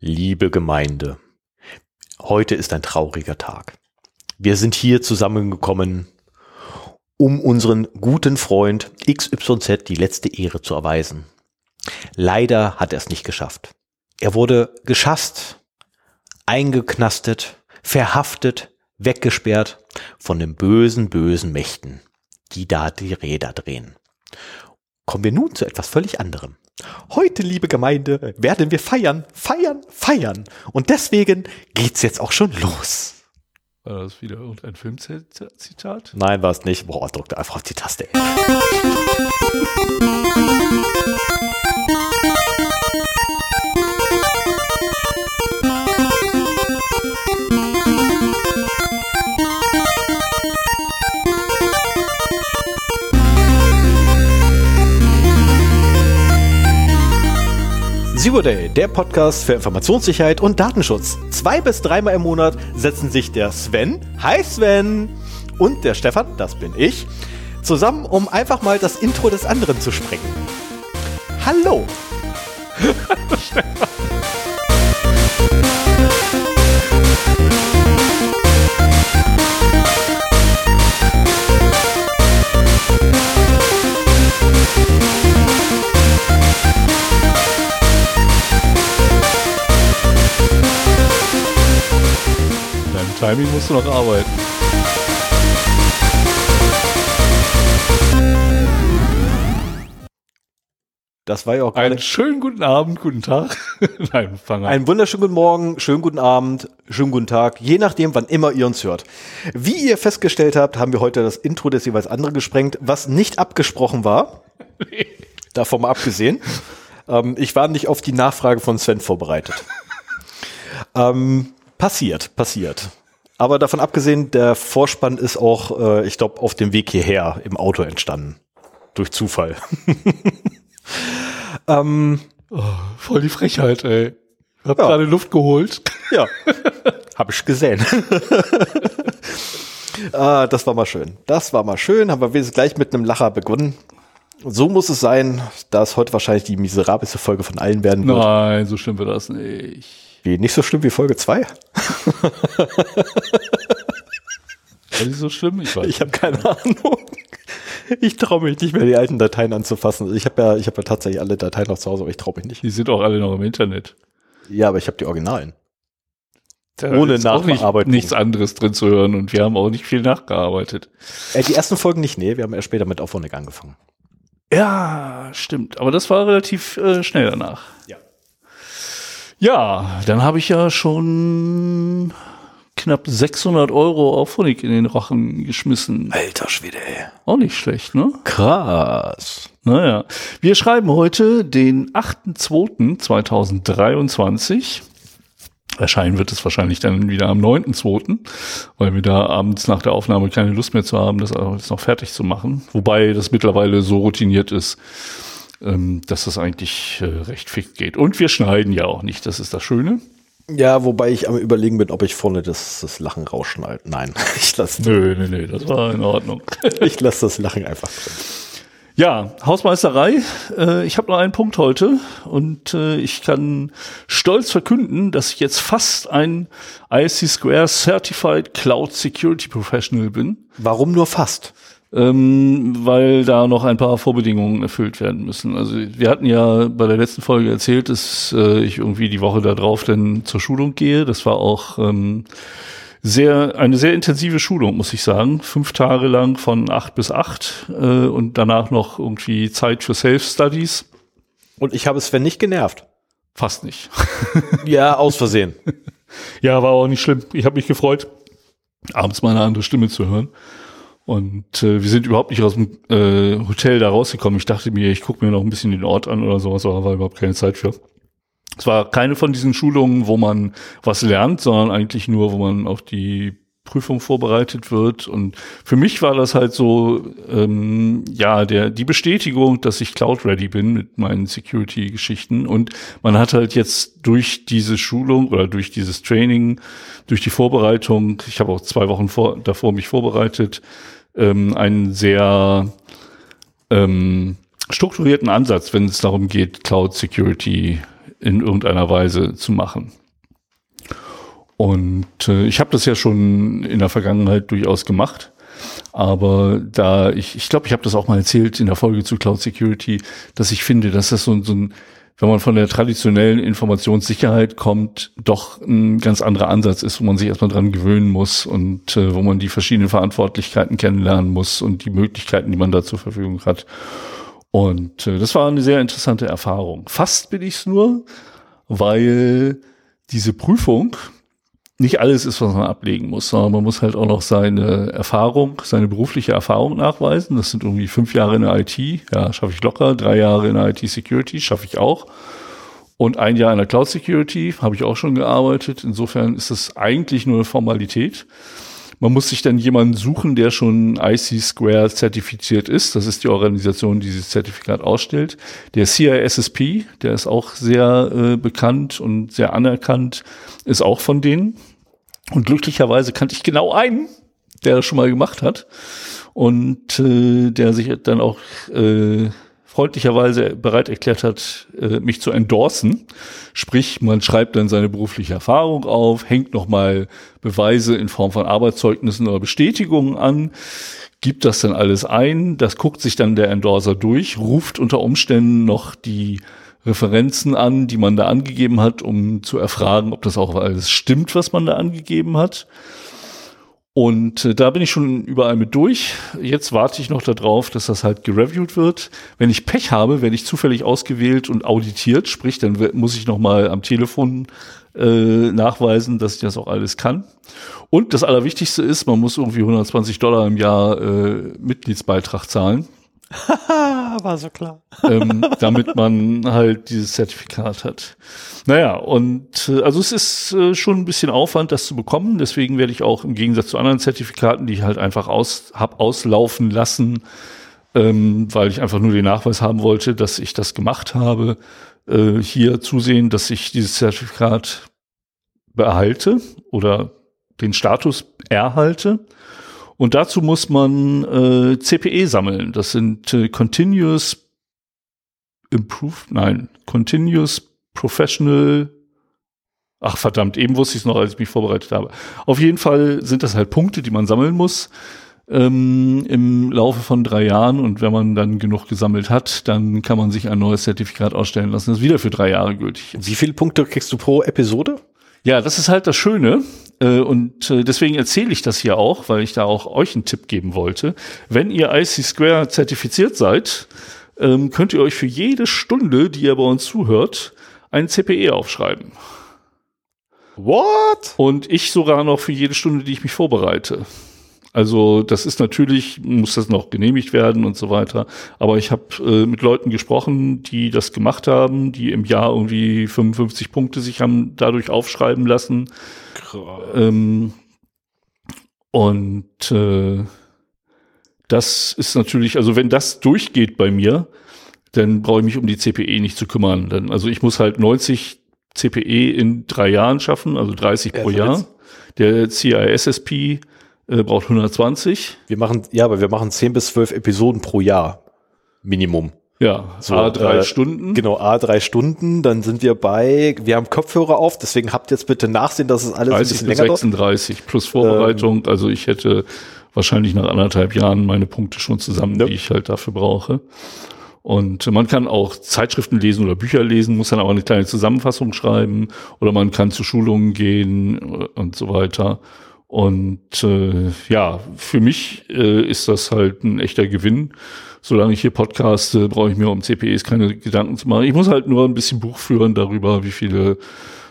Liebe Gemeinde, heute ist ein trauriger Tag. Wir sind hier zusammengekommen, um unseren guten Freund XYZ die letzte Ehre zu erweisen. Leider hat er es nicht geschafft. Er wurde geschasst, eingeknastet, verhaftet, weggesperrt von den bösen, bösen Mächten, die da die Räder drehen. Kommen wir nun zu etwas völlig anderem. Heute, liebe Gemeinde, werden wir feiern, feiern, feiern. Und deswegen geht's jetzt auch schon los. War das wieder irgendein Filmzitat? Nein, war es nicht. Boah, drückte einfach auf die Taste. Zero Day, der Podcast für Informationssicherheit und Datenschutz. Zwei bis dreimal im Monat setzen sich der Sven, hi Sven, und der Stefan, das bin ich, zusammen, um einfach mal das Intro des anderen zu sprengen. Hallo! Stefan. Timing musst du noch arbeiten. Das war ja auch Einen schönen guten Abend, guten Tag. Nein, fang an. Einen wunderschönen guten Morgen, schönen guten Abend, schönen guten Tag, je nachdem, wann immer ihr uns hört. Wie ihr festgestellt habt, haben wir heute das Intro des jeweils anderen gesprengt, was nicht abgesprochen war. Nee. Davon mal abgesehen. Ähm, ich war nicht auf die Nachfrage von Sven vorbereitet. ähm, passiert, passiert. Aber davon abgesehen, der Vorspann ist auch, äh, ich glaube, auf dem Weg hierher im Auto entstanden. Durch Zufall. ähm, oh, voll die Frechheit, ey. Ich hab ja. gerade Luft geholt. Ja, hab ich gesehen. ah, das war mal schön. Das war mal schön. Haben wir wenigstens gleich mit einem Lacher begonnen. So muss es sein, da es heute wahrscheinlich die miserabelste Folge von allen werden wird. Nein, so schlimm wird das nicht. Wie, nicht so schlimm wie Folge 2? Ist so schlimm? Ich, ich habe keine Ahnung. Ich traue mich nicht mehr, die alten Dateien anzufassen. Ich habe ja, ich habe ja tatsächlich alle Dateien noch zu Hause, aber ich traue mich nicht. Die sind auch alle noch im Internet. Ja, aber ich habe die Originalen. Da Ohne Nachbearbeitung. Nicht, nichts anderes drin zu hören und wir haben auch nicht viel nachgearbeitet. Äh, die ersten Folgen nicht, nee, wir haben erst später mit Auphonic angefangen. Ja, stimmt. Aber das war relativ äh, schnell danach. Ja. Ja, dann habe ich ja schon knapp 600 Euro auf Honig in den Rachen geschmissen. Alter Schwede, ey. Auch nicht schlecht, ne? Krass. Naja, wir schreiben heute den 8.2.2023. Erscheinen wird es wahrscheinlich dann wieder am 9.2., weil wir da abends nach der Aufnahme keine Lust mehr zu haben, das alles noch fertig zu machen. Wobei das mittlerweile so routiniert ist, ähm, dass das eigentlich äh, recht fix geht. Und wir schneiden ja auch nicht, das ist das Schöne. Ja, wobei ich am überlegen bin, ob ich vorne das, das Lachen rausschneide. Nein, ich lasse. Nö, nö, nö, das war in Ordnung. ich lasse das Lachen einfach drin. Ja, Hausmeisterei. Äh, ich habe noch einen Punkt heute und äh, ich kann stolz verkünden, dass ich jetzt fast ein IC Square Certified Cloud Security Professional bin. Warum nur fast? Ähm, weil da noch ein paar Vorbedingungen erfüllt werden müssen. Also wir hatten ja bei der letzten Folge erzählt, dass äh, ich irgendwie die Woche da drauf dann zur Schulung gehe. Das war auch ähm, sehr eine sehr intensive Schulung, muss ich sagen. Fünf Tage lang von acht bis acht äh, und danach noch irgendwie Zeit für Self-Studies. Und ich habe Sven nicht genervt. Fast nicht. ja, aus Versehen. ja, war auch nicht schlimm. Ich habe mich gefreut, abends mal eine andere Stimme zu hören. Und äh, wir sind überhaupt nicht aus dem äh, Hotel da rausgekommen. Ich dachte mir, ich gucke mir noch ein bisschen den Ort an oder sowas, aber war überhaupt keine Zeit für. Es war keine von diesen Schulungen, wo man was lernt, sondern eigentlich nur, wo man auf die Prüfung vorbereitet wird. Und für mich war das halt so, ähm, ja, der die Bestätigung, dass ich Cloud-ready bin mit meinen Security-Geschichten. Und man hat halt jetzt durch diese Schulung oder durch dieses Training, durch die Vorbereitung, ich habe auch zwei Wochen vor, davor mich vorbereitet, ähm, einen sehr ähm, strukturierten Ansatz, wenn es darum geht, Cloud Security in irgendeiner Weise zu machen. Und äh, ich habe das ja schon in der Vergangenheit durchaus gemacht. Aber da ich, ich glaube, ich habe das auch mal erzählt in der Folge zu Cloud Security, dass ich finde, dass das so, so ein, wenn man von der traditionellen Informationssicherheit kommt, doch ein ganz anderer Ansatz ist, wo man sich erstmal dran gewöhnen muss und äh, wo man die verschiedenen Verantwortlichkeiten kennenlernen muss und die Möglichkeiten, die man da zur Verfügung hat. Und äh, das war eine sehr interessante Erfahrung. Fast bin ich es nur, weil diese Prüfung, nicht alles ist, was man ablegen muss, sondern man muss halt auch noch seine Erfahrung, seine berufliche Erfahrung nachweisen. Das sind irgendwie fünf Jahre in der IT, ja, schaffe ich locker, drei Jahre in der IT-Security, schaffe ich auch. Und ein Jahr in der Cloud Security habe ich auch schon gearbeitet. Insofern ist das eigentlich nur eine Formalität. Man muss sich dann jemanden suchen, der schon IC Square zertifiziert ist. Das ist die Organisation, die dieses Zertifikat ausstellt. Der CISSP, der ist auch sehr äh, bekannt und sehr anerkannt, ist auch von denen. Und glücklicherweise kannte ich genau einen, der das schon mal gemacht hat und äh, der sich dann auch äh, freundlicherweise bereit erklärt hat, äh, mich zu endorsen. Sprich, man schreibt dann seine berufliche Erfahrung auf, hängt nochmal Beweise in Form von Arbeitszeugnissen oder Bestätigungen an, gibt das dann alles ein, das guckt sich dann der Endorser durch, ruft unter Umständen noch die Referenzen an, die man da angegeben hat, um zu erfragen, ob das auch alles stimmt, was man da angegeben hat. Und äh, da bin ich schon überall mit durch. Jetzt warte ich noch darauf, dass das halt gereviewt wird. Wenn ich Pech habe, werde ich zufällig ausgewählt und auditiert. Sprich, dann muss ich noch mal am Telefon äh, nachweisen, dass ich das auch alles kann. Und das Allerwichtigste ist, man muss irgendwie 120 Dollar im Jahr äh, Mitgliedsbeitrag zahlen. War so klar. ähm, damit man halt dieses Zertifikat hat. Naja, und äh, also es ist äh, schon ein bisschen Aufwand, das zu bekommen. Deswegen werde ich auch im Gegensatz zu anderen Zertifikaten, die ich halt einfach aus, hab auslaufen lassen, ähm, weil ich einfach nur den Nachweis haben wollte, dass ich das gemacht habe, äh, hier zusehen, dass ich dieses Zertifikat behalte oder den Status erhalte. Und dazu muss man äh, CPE sammeln. Das sind äh, Continuous Improve, nein, Continuous Professional. Ach verdammt, eben wusste ich es noch, als ich mich vorbereitet habe. Auf jeden Fall sind das halt Punkte, die man sammeln muss ähm, im Laufe von drei Jahren. Und wenn man dann genug gesammelt hat, dann kann man sich ein neues Zertifikat ausstellen lassen, das wieder für drei Jahre gültig ist. Wie viele Punkte kriegst du pro Episode? Ja, das ist halt das Schöne. Äh, und äh, deswegen erzähle ich das hier auch, weil ich da auch euch einen Tipp geben wollte. Wenn ihr IC Square zertifiziert seid, ähm, könnt ihr euch für jede Stunde, die ihr bei uns zuhört, ein CPE aufschreiben. What? Und ich sogar noch für jede Stunde, die ich mich vorbereite. Also das ist natürlich, muss das noch genehmigt werden und so weiter. Aber ich habe äh, mit Leuten gesprochen, die das gemacht haben, die im Jahr irgendwie 55 Punkte sich haben dadurch aufschreiben lassen. Ähm, und äh, das ist natürlich, also wenn das durchgeht bei mir, dann brauche ich mich um die CPE nicht zu kümmern. Dann, also ich muss halt 90 CPE in drei Jahren schaffen, also 30 pro Jahr. Der CISSP äh, braucht 120. Wir machen, ja, aber wir machen 10 bis 12 Episoden pro Jahr. Minimum. Ja, so, A drei äh, Stunden. Genau, A drei Stunden. Dann sind wir bei, wir haben Kopfhörer auf, deswegen habt jetzt bitte Nachsehen, dass es alles 30 ein bisschen länger 36 dauert. plus Vorbereitung. Ähm, also ich hätte wahrscheinlich nach anderthalb Jahren meine Punkte schon zusammen, ne? die ich halt dafür brauche. Und man kann auch Zeitschriften lesen oder Bücher lesen, muss dann aber eine kleine Zusammenfassung schreiben oder man kann zu Schulungen gehen und so weiter. Und äh, ja, für mich äh, ist das halt ein echter Gewinn. Solange ich hier podcaste, brauche ich mir um CPEs keine Gedanken zu machen. Ich muss halt nur ein bisschen Buch führen darüber, wie viele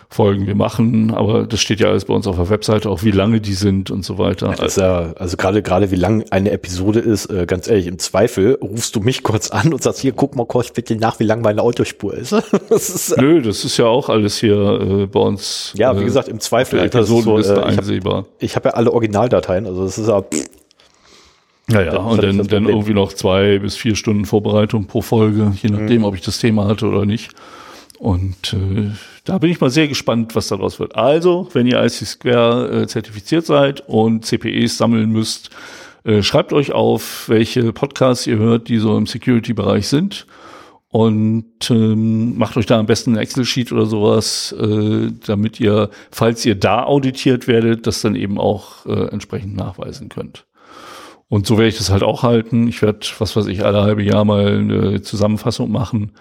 Folgen wir machen, aber das steht ja alles bei uns auf der Webseite, auch wie lange die sind und so weiter. Ja, das ja, also gerade gerade wie lang eine Episode ist, äh, ganz ehrlich, im Zweifel rufst du mich kurz an und sagst, hier, guck mal kurz bitte nach, wie lang meine Autospur ist. das ist äh, Nö, das ist ja auch alles hier äh, bei uns. Ja, wie äh, gesagt, im Zweifel. Episodenliste so, äh, einsehbar. Ich habe hab ja alle Originaldateien, also das ist ja ja, ja, und dann, dann irgendwie noch zwei bis vier Stunden Vorbereitung pro Folge, je nachdem, mhm. ob ich das Thema hatte oder nicht. Und äh, da bin ich mal sehr gespannt, was daraus wird. Also, wenn ihr IC Square äh, zertifiziert seid und CPEs sammeln müsst, äh, schreibt euch auf, welche Podcasts ihr hört, die so im Security-Bereich sind. und ähm, macht euch da am besten ein Excel-Sheet oder sowas, äh, damit ihr, falls ihr da auditiert werdet, das dann eben auch äh, entsprechend nachweisen könnt. Und so werde ich das halt auch halten. Ich werde, was weiß ich, alle halbe Jahr mal eine Zusammenfassung machen,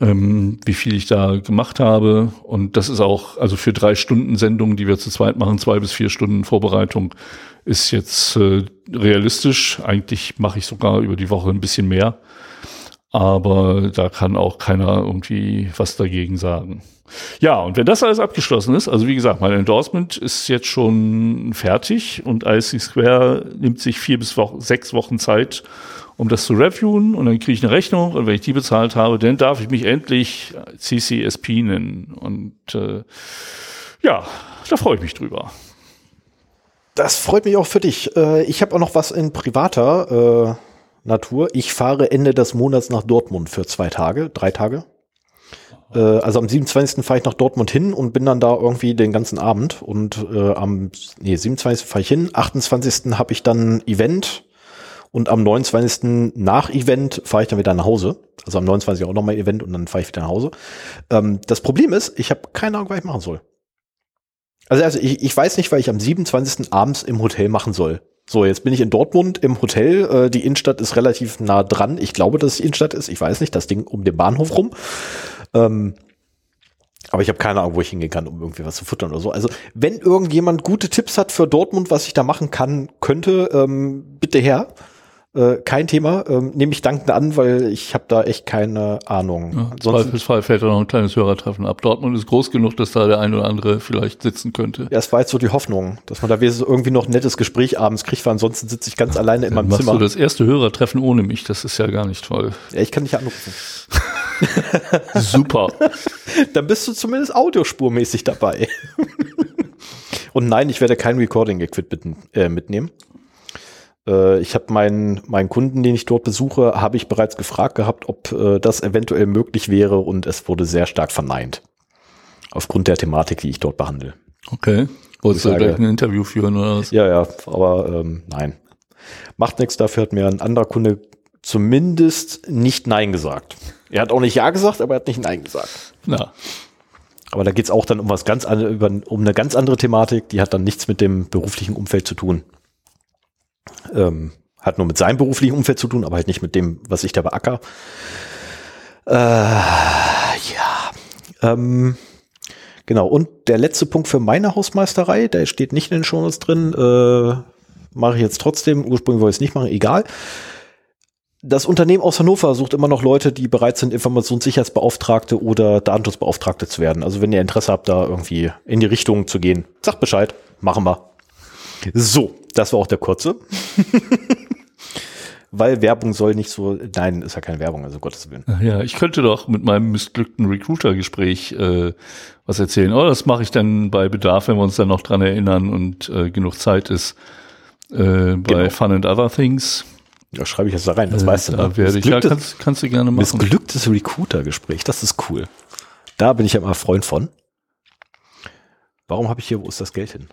ähm, wie viel ich da gemacht habe. Und das ist auch, also für drei Stunden Sendungen, die wir zu zweit machen, zwei bis vier Stunden Vorbereitung, ist jetzt äh, realistisch. Eigentlich mache ich sogar über die Woche ein bisschen mehr aber da kann auch keiner irgendwie was dagegen sagen. Ja, und wenn das alles abgeschlossen ist, also wie gesagt, mein Endorsement ist jetzt schon fertig und IC Square nimmt sich vier bis wo sechs Wochen Zeit, um das zu reviewen und dann kriege ich eine Rechnung und wenn ich die bezahlt habe, dann darf ich mich endlich CCSP nennen und äh, ja, da freue ich mich drüber. Das freut mich auch für dich. Äh, ich habe auch noch was in privater äh Natur. Ich fahre Ende des Monats nach Dortmund für zwei Tage, drei Tage. Äh, also am 27. fahre ich nach Dortmund hin und bin dann da irgendwie den ganzen Abend. Und äh, am nee, 27. fahre ich hin, 28. habe ich dann Event und am 29. nach Event fahre ich dann wieder nach Hause. Also am 29. auch nochmal Event und dann fahre ich wieder nach Hause. Ähm, das Problem ist, ich habe keine Ahnung, was ich machen soll. Also, also ich, ich weiß nicht, weil ich am 27. abends im Hotel machen soll. So, jetzt bin ich in Dortmund im Hotel. Äh, die Innenstadt ist relativ nah dran. Ich glaube, dass es die Innenstadt ist. Ich weiß nicht, das Ding um den Bahnhof rum. Ähm, aber ich habe keine Ahnung, wo ich hingehen kann, um irgendwie was zu futtern oder so. Also, wenn irgendjemand gute Tipps hat für Dortmund, was ich da machen kann, könnte, ähm, bitte her. Äh, kein Thema, ähm, nehme ich dankend an, weil ich habe da echt keine Ahnung. Ja, Zweifelsfall fällt da noch ein kleines Hörertreffen ab. Dortmund ist groß genug, dass da der ein oder andere vielleicht sitzen könnte. Ja, es war jetzt so die Hoffnung, dass man da irgendwie noch ein nettes Gespräch abends kriegt, weil ansonsten sitze ich ganz alleine in meinem machst Zimmer. Du das erste Hörertreffen ohne mich, das ist ja gar nicht toll. Ja, ich kann dich anrufen. Super. Dann bist du zumindest audiospurmäßig dabei. Und nein, ich werde kein Recording-Equipment äh, mitnehmen. Äh, ich habe meinen, meinen Kunden, den ich dort besuche, habe ich bereits gefragt gehabt, ob äh, das eventuell möglich wäre und es wurde sehr stark verneint. Aufgrund der Thematik, die ich dort behandle. Okay. Wolltest du gleich ein Interview führen oder was? Ja, ja, aber ähm, nein. Macht nichts, dafür hat mir ein anderer Kunde zumindest nicht Nein gesagt. Er hat auch nicht Ja gesagt, aber er hat nicht Nein gesagt. Na. Aber da geht's auch dann um was ganz andere, um eine ganz andere Thematik, die hat dann nichts mit dem beruflichen Umfeld zu tun. Ähm, hat nur mit seinem beruflichen Umfeld zu tun, aber halt nicht mit dem, was ich da beacker. Äh, ja. Ähm, genau. Und der letzte Punkt für meine Hausmeisterei, der steht nicht in den Shownotes drin, äh, mache ich jetzt trotzdem. Ursprünglich wollte ich es nicht machen, egal. Das Unternehmen aus Hannover sucht immer noch Leute, die bereit sind, Informationssicherheitsbeauftragte oder Datenschutzbeauftragte zu werden. Also wenn ihr Interesse habt, da irgendwie in die Richtung zu gehen, sagt Bescheid, machen wir. So, das war auch der kurze. Weil Werbung soll nicht so, nein, ist ja keine Werbung, also Gottes Willen. Ja, ich könnte doch mit meinem missglückten Recruiter-Gespräch äh, was erzählen. Oh, das mache ich dann bei Bedarf, wenn wir uns dann noch dran erinnern und äh, genug Zeit ist. Äh, bei genau. Fun and Other Things. Ja, schreibe ich jetzt da rein, das äh, weißt du. Da ne? werde ich, ja, kannst, kannst du gerne machen. Missglücktes Recruiter-Gespräch, das ist cool. Da bin ich ja immer Freund von. Warum habe ich hier, wo ist das Geld hin?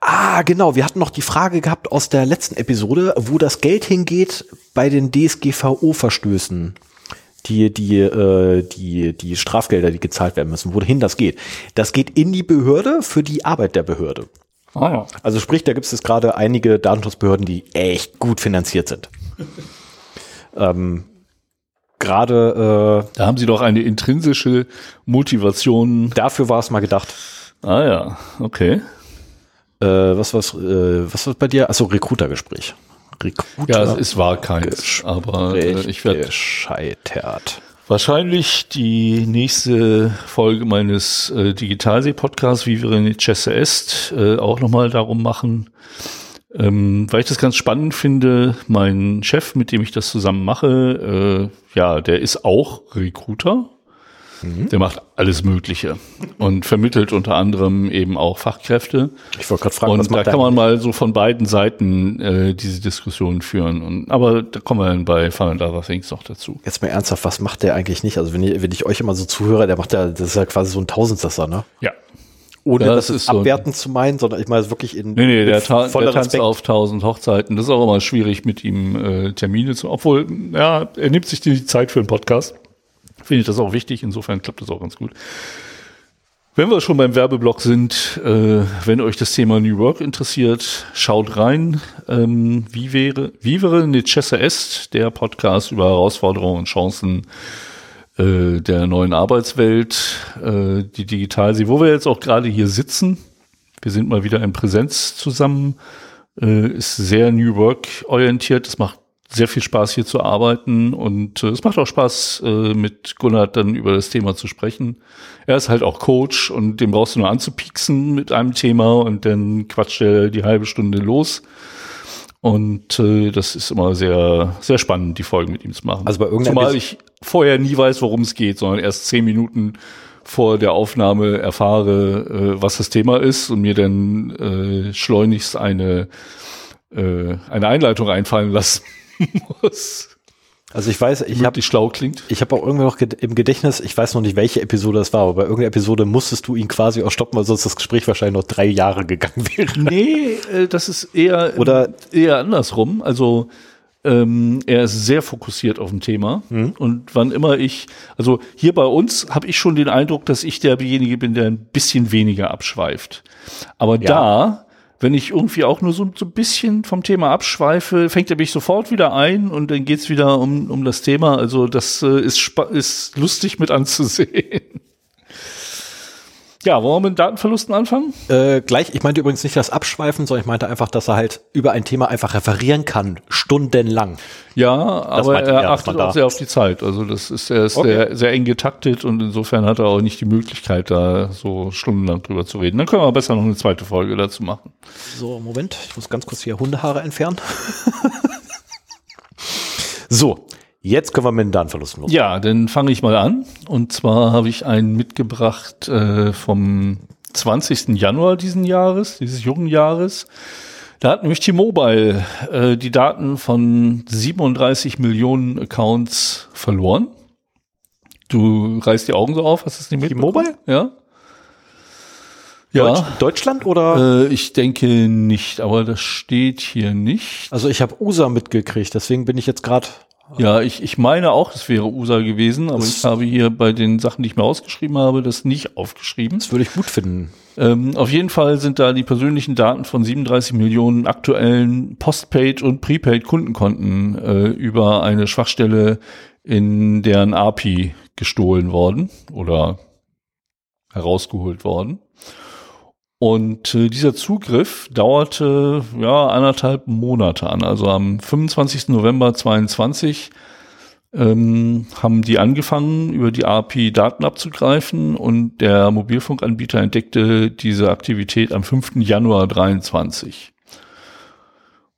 Ah, genau. Wir hatten noch die Frage gehabt aus der letzten Episode, wo das Geld hingeht bei den DSGVO-Verstößen. Die, die, äh, die, die Strafgelder, die gezahlt werden müssen, wohin das geht. Das geht in die Behörde für die Arbeit der Behörde. Ah, ja. Also sprich, da gibt es gerade einige Datenschutzbehörden, die echt gut finanziert sind. ähm, gerade äh, da haben sie doch eine intrinsische Motivation. Dafür war es mal gedacht. Ah ja, okay. Äh, was, was, äh, was war bei dir? Achso, Recruiter-Gespräch. Recruiter ja, es, es war keins, aber äh, ich werde gescheitert. Wahrscheinlich die nächste Folge meines äh, Digitalsee-Podcasts, wie wir in Chesse est, äh, auch nochmal darum machen. Ähm, weil ich das ganz spannend finde, mein Chef, mit dem ich das zusammen mache, äh, ja, der ist auch Recruiter Mhm. Der macht alles Mögliche und vermittelt unter anderem eben auch Fachkräfte. Ich wollte gerade fragen, und was macht da kann man mal so von beiden Seiten äh, diese Diskussion führen. Und, aber da kommen wir dann bei Fun and Other Things noch dazu. Jetzt mal ernsthaft, was macht der eigentlich nicht? Also wenn ich, wenn ich euch immer so zuhöre, der macht ja, das ist ja quasi so ein Tausendsasser, ne? Ja. Ohne das, das ist ist so. abwertend zu meinen, sondern ich meine es wirklich in Nee, nee, der, ta der tanzt Respekt. auf tausend Hochzeiten. Das ist auch immer schwierig, mit ihm äh, Termine zu. Obwohl, ja, er nimmt sich die Zeit für einen Podcast. Finde ich das auch wichtig. Insofern klappt das auch ganz gut. Wenn wir schon beim Werbeblock sind, äh, wenn euch das Thema New Work interessiert, schaut rein. Ähm, wie wäre, Vivere Necesse Est, der Podcast über Herausforderungen und Chancen äh, der neuen Arbeitswelt, äh, die digital sie, wo wir jetzt auch gerade hier sitzen. Wir sind mal wieder in Präsenz zusammen, äh, ist sehr New Work orientiert. Es macht sehr viel Spaß hier zu arbeiten und äh, es macht auch Spaß äh, mit Gunnar dann über das Thema zu sprechen. Er ist halt auch Coach und den brauchst du nur anzupieksen mit einem Thema und dann quatscht er die halbe Stunde los. Und äh, das ist immer sehr, sehr spannend, die Folgen mit ihm zu machen. Also bei irgendeiner Zumal ich vorher nie weiß, worum es geht, sondern erst zehn Minuten vor der Aufnahme erfahre, äh, was das Thema ist und mir dann äh, schleunigst eine, äh, eine Einleitung einfallen lassen muss, Also ich weiß, ich die habe schlau klingt. ich habe auch irgendwie noch im Gedächtnis, ich weiß noch nicht, welche Episode das war, aber bei irgendeiner Episode musstest du ihn quasi auch stoppen, weil sonst das Gespräch wahrscheinlich noch drei Jahre gegangen wäre. Nee, äh, das ist eher, Oder- eher andersrum. Also ähm, er ist sehr fokussiert auf ein Thema und wann immer ich, also hier bei uns habe ich schon den Eindruck, dass ich derjenige bin, der ein bisschen weniger abschweift. Aber da, wenn ich irgendwie auch nur so, so ein bisschen vom Thema abschweife, fängt er mich sofort wieder ein und dann geht's wieder um, um das Thema. Also das äh, ist, ist lustig mit anzusehen. Ja, wollen wir mit Datenverlusten anfangen? Äh, gleich, ich meinte übrigens nicht das Abschweifen, sondern ich meinte einfach, dass er halt über ein Thema einfach referieren kann, stundenlang. Ja, aber meinte er er, achtet auch sehr auf die Zeit. Also das ist, er ist Okay. sehr, sehr eng getaktet und insofern hat er auch nicht die Möglichkeit, da so stundenlang drüber zu reden. Dann können wir besser noch eine zweite Folge dazu machen. So, Moment, ich muss ganz kurz hier Hundehaare entfernen. so, jetzt können wir mit den Datenverlusten los. Ja, dann fange ich mal an. Und zwar habe ich einen mitgebracht äh, vom 20. Januar diesen Jahres, dieses jungen Jahres. Da hat nämlich T-Mobile äh, die Daten von 37 Millionen Accounts verloren. Du reißt die Augen so auf, hast du es nicht mitbekommen? T-Mobile? Ja. Deutsch, Ja, Deutschland oder? äh, ich denke nicht, aber das steht hier nicht. Also ich habe USA mitgekriegt, deswegen bin ich jetzt gerade. Ja, ich, ich meine auch, es wäre USA gewesen, aber ich habe hier bei den Sachen, die ich mir ausgeschrieben habe, das nicht aufgeschrieben. Das würde ich gut finden. Ähm, auf jeden Fall sind da die persönlichen Daten von 37 Millionen aktuellen Postpaid- und Prepaid-Kundenkonten äh, über eine Schwachstelle in deren API gestohlen worden oder herausgeholt worden. Und äh, dieser Zugriff dauerte ja anderthalb Monate an. Also am 25. November 22 ähm, haben die angefangen, über die API Daten abzugreifen und der Mobilfunkanbieter entdeckte diese Aktivität am 5. Januar 23.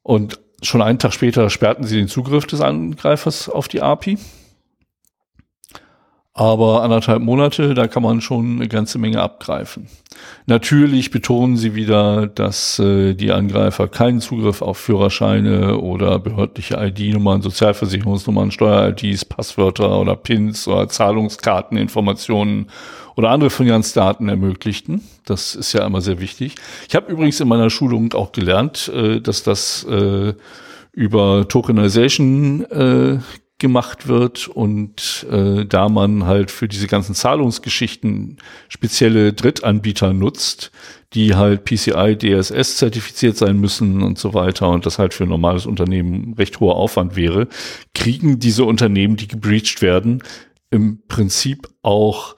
Und schon einen Tag später sperrten sie den Zugriff des Angreifers auf die API. Aber anderthalb Monate, da kann man schon eine ganze Menge abgreifen. Natürlich betonen sie wieder, dass äh, die Angreifer keinen Zugriff auf Führerscheine oder behördliche ID-Nummern, Sozialversicherungsnummern, Steuer-IDs, Passwörter oder PINs oder Zahlungskarteninformationen oder andere Finanzdaten ermöglichten. Das ist ja immer sehr wichtig. Ich habe übrigens in meiner Schulung auch gelernt, äh, dass das äh, über Tokenization äh, gemacht wird und äh, da man halt für diese ganzen Zahlungsgeschichten spezielle Drittanbieter nutzt, die halt PCI DSS zertifiziert sein müssen und so weiter und das halt für ein normales Unternehmen recht hoher Aufwand wäre, kriegen diese Unternehmen, die gebreached werden, im Prinzip auch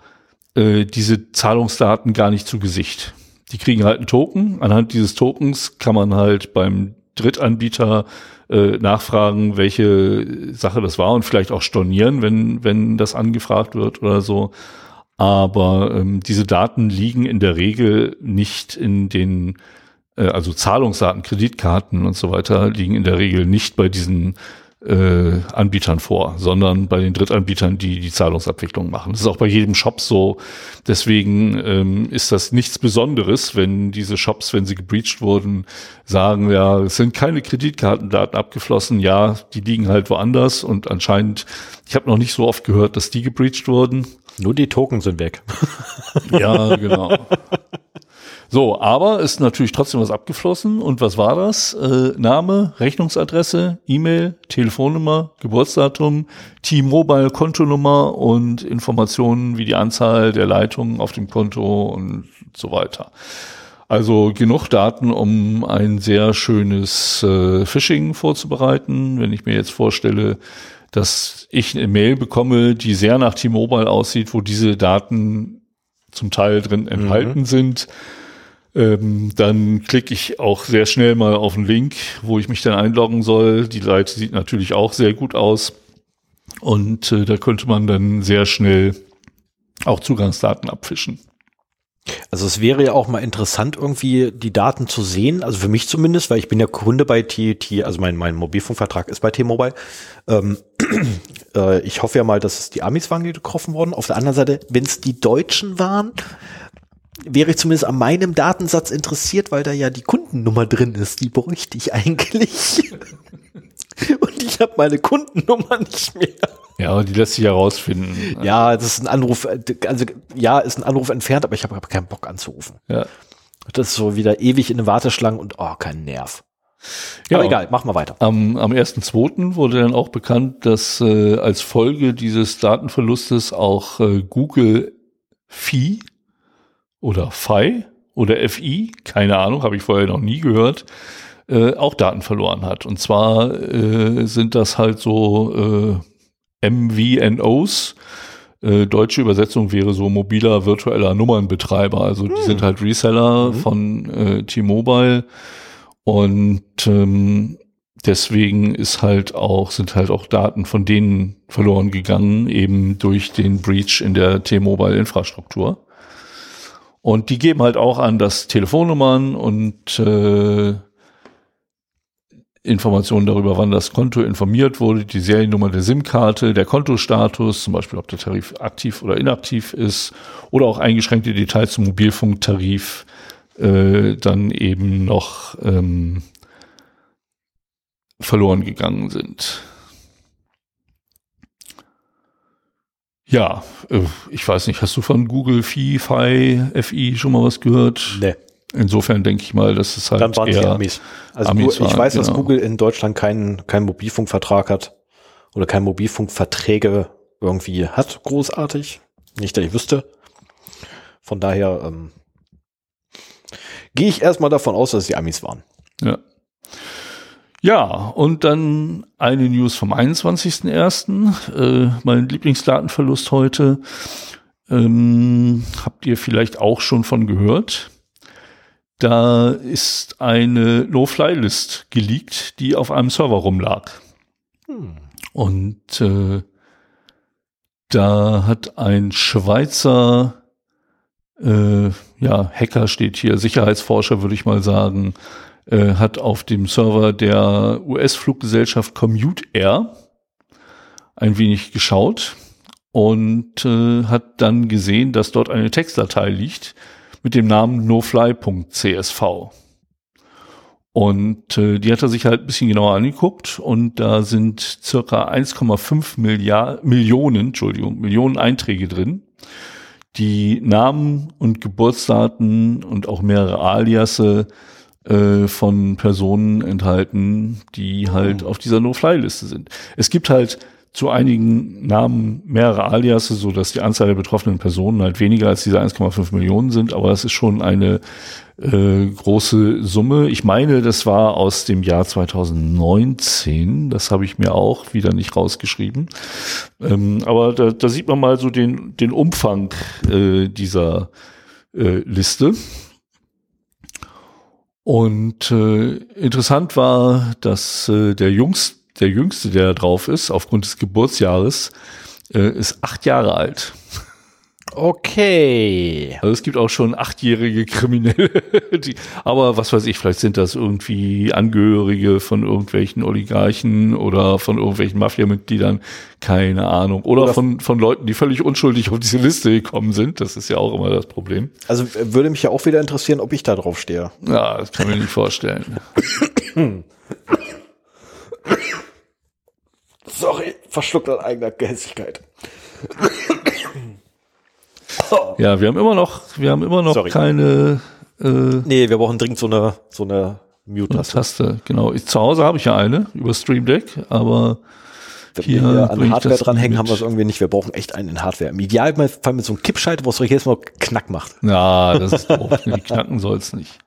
äh, diese Zahlungsdaten gar nicht zu Gesicht. Die kriegen halt einen Token. Anhand dieses Tokens kann man halt beim Drittanbieter äh, nachfragen, welche Sache das war und vielleicht auch stornieren, wenn, wenn das angefragt wird oder so. Aber ähm, diese Daten liegen in der Regel nicht in den, äh, also Zahlungsdaten, Kreditkarten und so weiter liegen in der Regel nicht bei diesen äh, Anbietern vor, sondern bei den Drittanbietern, die die Zahlungsabwicklung machen. Das ist auch bei jedem Shop so. Deswegen ähm, ist das nichts Besonderes, wenn diese Shops, wenn sie gebreached wurden, sagen, ja, es sind keine Kreditkartendaten abgeflossen. Ja, die liegen halt woanders und anscheinend, ich habe noch nicht so oft gehört, dass die gebreached wurden. Nur die Token sind weg. Ja, genau. So, aber ist natürlich trotzdem was abgeflossen. Und was war das? Äh, Name, Rechnungsadresse, E-Mail, Telefonnummer, Geburtsdatum, T-Mobile Kontonummer und Informationen wie die Anzahl der Leitungen auf dem Konto und so weiter. Also genug Daten, um ein sehr schönes äh, Phishing vorzubereiten. Wenn ich mir jetzt vorstelle, dass ich eine Mail bekomme, die sehr nach T-Mobile aussieht, wo diese Daten zum Teil drin enthalten mhm. sind, ähm, dann klicke ich auch sehr schnell mal auf einen Link, wo ich mich dann einloggen soll. Die Seite sieht natürlich auch sehr gut aus und äh, da könnte man dann sehr schnell auch Zugangsdaten abfischen. Also es wäre ja auch mal interessant, irgendwie die Daten zu sehen, also für mich zumindest, weil ich bin ja Kunde bei TT, also mein, mein Mobilfunkvertrag ist bei T-Mobile. Ähm, äh, ich hoffe ja mal, dass es die Amis waren, die getroffen wurden. Auf der anderen Seite, wenn es die Deutschen waren, wäre ich zumindest an meinem Datensatz interessiert, weil da ja die Kundennummer drin ist. Die bräuchte ich eigentlich. Und ich habe meine Kundennummer nicht mehr. Ja, aber die lässt sich herausfinden. Ja, das ist ein Anruf, also ja, ist ein Anruf entfernt, aber ich habe hab keinen Bock anzurufen. Ja. Das ist so wieder ewig in den Warteschlangen und oh, kein Nerv. Ja, aber egal, machen wir weiter. Am, am 1.2. wurde dann auch bekannt, dass äh, als Folge dieses Datenverlustes auch äh, Google Fi oder Fi oder FI, keine Ahnung, habe ich vorher noch nie gehört, äh, auch Daten verloren hat. Und zwar äh, sind das halt so äh, MVNOs. Äh, deutsche Übersetzung wäre so mobiler virtueller Nummernbetreiber. Also die hm. sind halt Reseller mhm. von äh, T-Mobile und ähm, deswegen ist halt auch, sind halt auch Daten von denen verloren gegangen, eben durch den Breach in der T-Mobile-Infrastruktur. Und die geben halt auch an, dass Telefonnummern und äh, Informationen darüber, wann das Konto informiert wurde, die Seriennummer der SIM-Karte, der Kontostatus, zum Beispiel ob der Tarif aktiv oder inaktiv ist, oder auch eingeschränkte Details zum Mobilfunktarif äh, dann eben noch ähm, verloren gegangen sind. Ja, äh, ich weiß nicht, hast du von Google Fi, Fi, FI schon mal was gehört? Nee. Insofern denke ich mal, dass es halt Dann waren eher Amis. Also Amis ich waren, weiß, genau. dass Google in Deutschland keinen keinen Mobilfunkvertrag hat oder keinen Mobilfunkverträge irgendwie hat, großartig. Nicht, dass ich wüsste. Von daher ähm, gehe ich erstmal davon aus, dass es die Amis waren. Ja. Ja, und dann eine News vom 21.01. Äh, mein Lieblingsdatenverlust heute. Ähm, habt ihr vielleicht auch schon von gehört? Da ist eine No-Fly-List geleakt, die auf einem Server rumlag. Hm. Und äh, da hat ein Schweizer äh, ja, Hacker steht hier, Sicherheitsforscher würde ich mal sagen, äh, hat auf dem Server der US-Fluggesellschaft Commute Air ein wenig geschaut und äh, hat dann gesehen, dass dort eine Textdatei liegt, mit dem Namen nofly.csv. Und äh, die hat er sich halt ein bisschen genauer angeguckt und da sind circa 1,5 Milliarden, Millionen, Entschuldigung, Millionen Einträge drin, die Namen und Geburtsdaten und auch mehrere Aliasse äh, von Personen enthalten, die halt oh. auf dieser No-Fly-Liste sind. Es gibt halt zu einigen Namen mehrere Aliasse, so dass die Anzahl der betroffenen Personen halt weniger als diese 1,5 Millionen sind, aber das ist schon eine äh, große Summe. Ich meine, das war aus dem Jahr 2019, das habe ich mir auch wieder nicht rausgeschrieben. Ähm, aber da, da sieht man mal so den, den Umfang äh, dieser äh, Liste. Und äh, interessant war, dass äh, der Jüngste der Jüngste, der drauf ist, aufgrund des Geburtsjahres, äh, ist acht Jahre alt. Okay. Also es gibt auch schon achtjährige Kriminelle, die, aber was weiß ich, vielleicht sind das irgendwie Angehörige von irgendwelchen Oligarchen oder von irgendwelchen Mafiamitgliedern, keine Ahnung. Oder, oder von, von Leuten, die völlig unschuldig auf diese Liste gekommen sind. Das ist ja auch immer das Problem. Also würde mich ja auch wieder interessieren, ob ich da drauf stehe. Ja, das kann ich mir nicht vorstellen. Sorry, verschluckt an eigener Gehässigkeit. Ja, wir haben immer noch, wir haben immer noch Sorry. keine Äh, Nee, wir brauchen dringend so eine, so eine Mute-Taste. Taste, genau. Ich, zu Hause habe ich ja eine über Stream Deck, aber Wenn Hier wir an Hardware dranhängen, mit. haben wir es irgendwie nicht. Wir brauchen echt einen in Hardware. Im Idealfall mit so einem Kippschalter, wo es jedes Mal Knack macht. Ja, das ist doof. Knacken soll's nicht.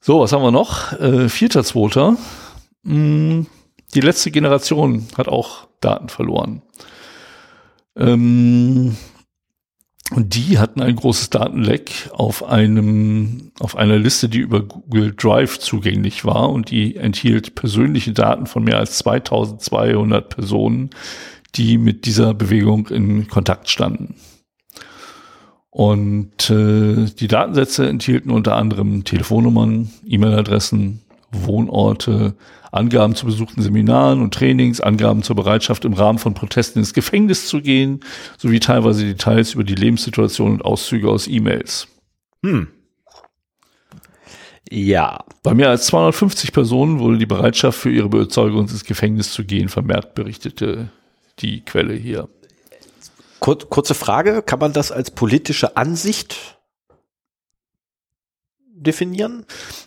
So, was haben wir noch? Äh, Vierter, zweiter. Hm, Die letzte Generation hat auch Daten verloren. Ähm, und die hatten ein großes Datenleck auf einem, auf einer Liste, die über Google Drive zugänglich war und die enthielt persönliche Daten von mehr als 2200 Personen, die mit dieser Bewegung in Kontakt standen. Und äh, die Datensätze enthielten unter anderem Telefonnummern, E-Mail-Adressen, Wohnorte, Angaben zu besuchten Seminaren und Trainings, Angaben zur Bereitschaft im Rahmen von Protesten ins Gefängnis zu gehen, sowie teilweise Details über die Lebenssituation und Auszüge aus E-Mails. Hm. Ja. Bei mehr als 250 Personen wurde die Bereitschaft für ihre Überzeugung ins Gefängnis zu gehen vermehrt, berichtete die Quelle hier. Kur kurze Frage. Kann man das als politische Ansicht definieren?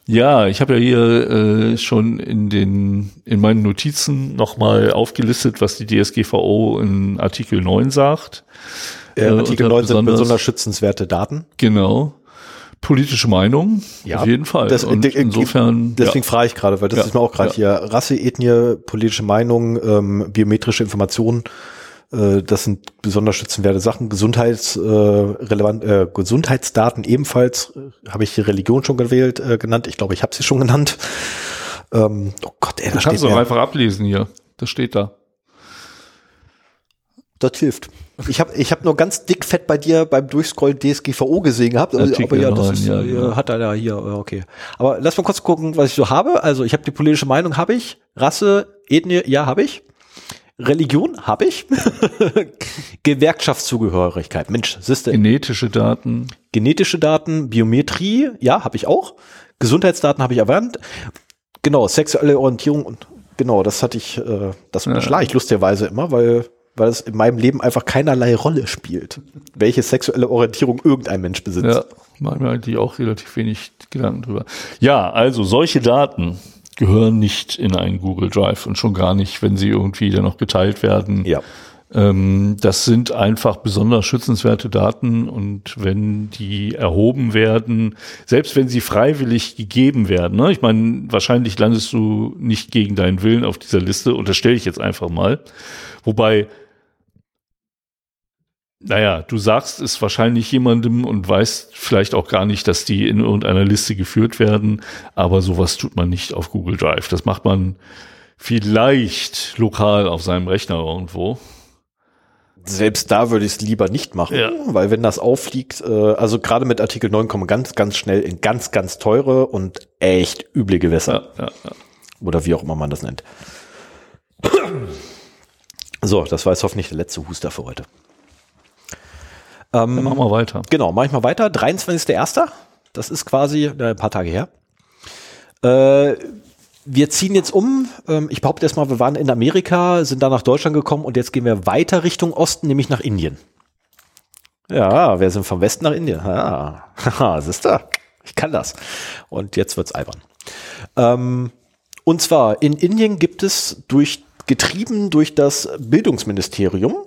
Ja, ich habe ja hier äh, schon in den in meinen Notizen nochmal aufgelistet, was die DSGVO in Artikel 9 sagt. Äh, Äh, Artikel und 9 sind besonders- schützenswerte Daten. Genau. Politische Meinung, Ja, auf jeden Fall. das- Und de- insofern, Deswegen frage ich gerade, weil das Ja, ist mir auch gerade hier Rasse, Ethnie, politische Meinung, ähm, biometrische Informationen. Äh, das sind besonders schützenwerte Sachen. Gesundheits, äh, äh, Gesundheitsdaten ebenfalls. Äh, habe ich die Religion schon gewählt, äh, genannt. Ich glaube, ich habe sie schon genannt. Ähm, oh Gott, ey, ja, da du kannst steht doch mir, einfach ablesen hier. Das steht da. das hilft. Ich habe ich hab nur ganz dick fett bei dir beim Durchscrollen DSGVO gesehen gehabt. Aber, Artikel aber ja, das 9, ist, ja, äh, genau. hat er da hier, okay. Aber lass mal kurz gucken, was ich so habe. Also ich habe die politische Meinung, habe ich. Rasse, Ethnie, ja, habe ich. Religion, habe ich. Gewerkschaftszugehörigkeit, Mensch, siehste, Genetische Daten. genetische Daten, Biometrie, ja, habe ich auch. Gesundheitsdaten habe ich erwähnt. Genau, sexuelle Orientierung und genau, das hatte ich, äh, das unterschlage ich lustigerweise immer, weil, weil es in meinem Leben einfach keinerlei Rolle spielt, welche sexuelle Orientierung irgendein Mensch besitzt. Ja, machen wir eigentlich auch relativ wenig Gedanken drüber. Ja, also solche Daten gehören nicht in einen Google Drive und schon gar nicht, wenn sie irgendwie dann noch geteilt werden. Ja. Ähm, das sind einfach besonders schützenswerte Daten und wenn die erhoben werden, selbst wenn sie freiwillig gegeben werden, ne? ich meine, wahrscheinlich landest du nicht gegen deinen Willen auf dieser Liste, unterstelle ich jetzt einfach mal. Wobei, naja, du sagst es wahrscheinlich jemandem und weißt vielleicht auch gar nicht, dass die in irgendeiner Liste geführt werden, aber sowas tut man nicht auf Google Drive. Das macht man vielleicht lokal auf seinem Rechner irgendwo. Selbst da würde ich es lieber nicht machen, Ja. weil wenn das auffliegt, äh, also gerade mit Artikel 9 kommen ganz, ganz schnell in ganz, ganz teure und echt üble Gewässer. Ja, ja, ja. Oder wie auch immer man das nennt. So, das war jetzt hoffentlich der letzte Huster für heute. Dann machen wir weiter. Genau, mach ich mal weiter. 23.01. Das ist quasi äh, ein paar Tage her. Äh, wir ziehen jetzt um. Ähm, ich behaupte erstmal, wir waren in Amerika, sind dann nach Deutschland gekommen und jetzt gehen wir weiter Richtung Osten, nämlich nach Indien. Ja, wir sind vom Westen nach Indien. Ja, haha, siehst du? Ich kann das. Und jetzt wird's albern. Ähm, und zwar in Indien gibt es durch getrieben durch das Bildungsministerium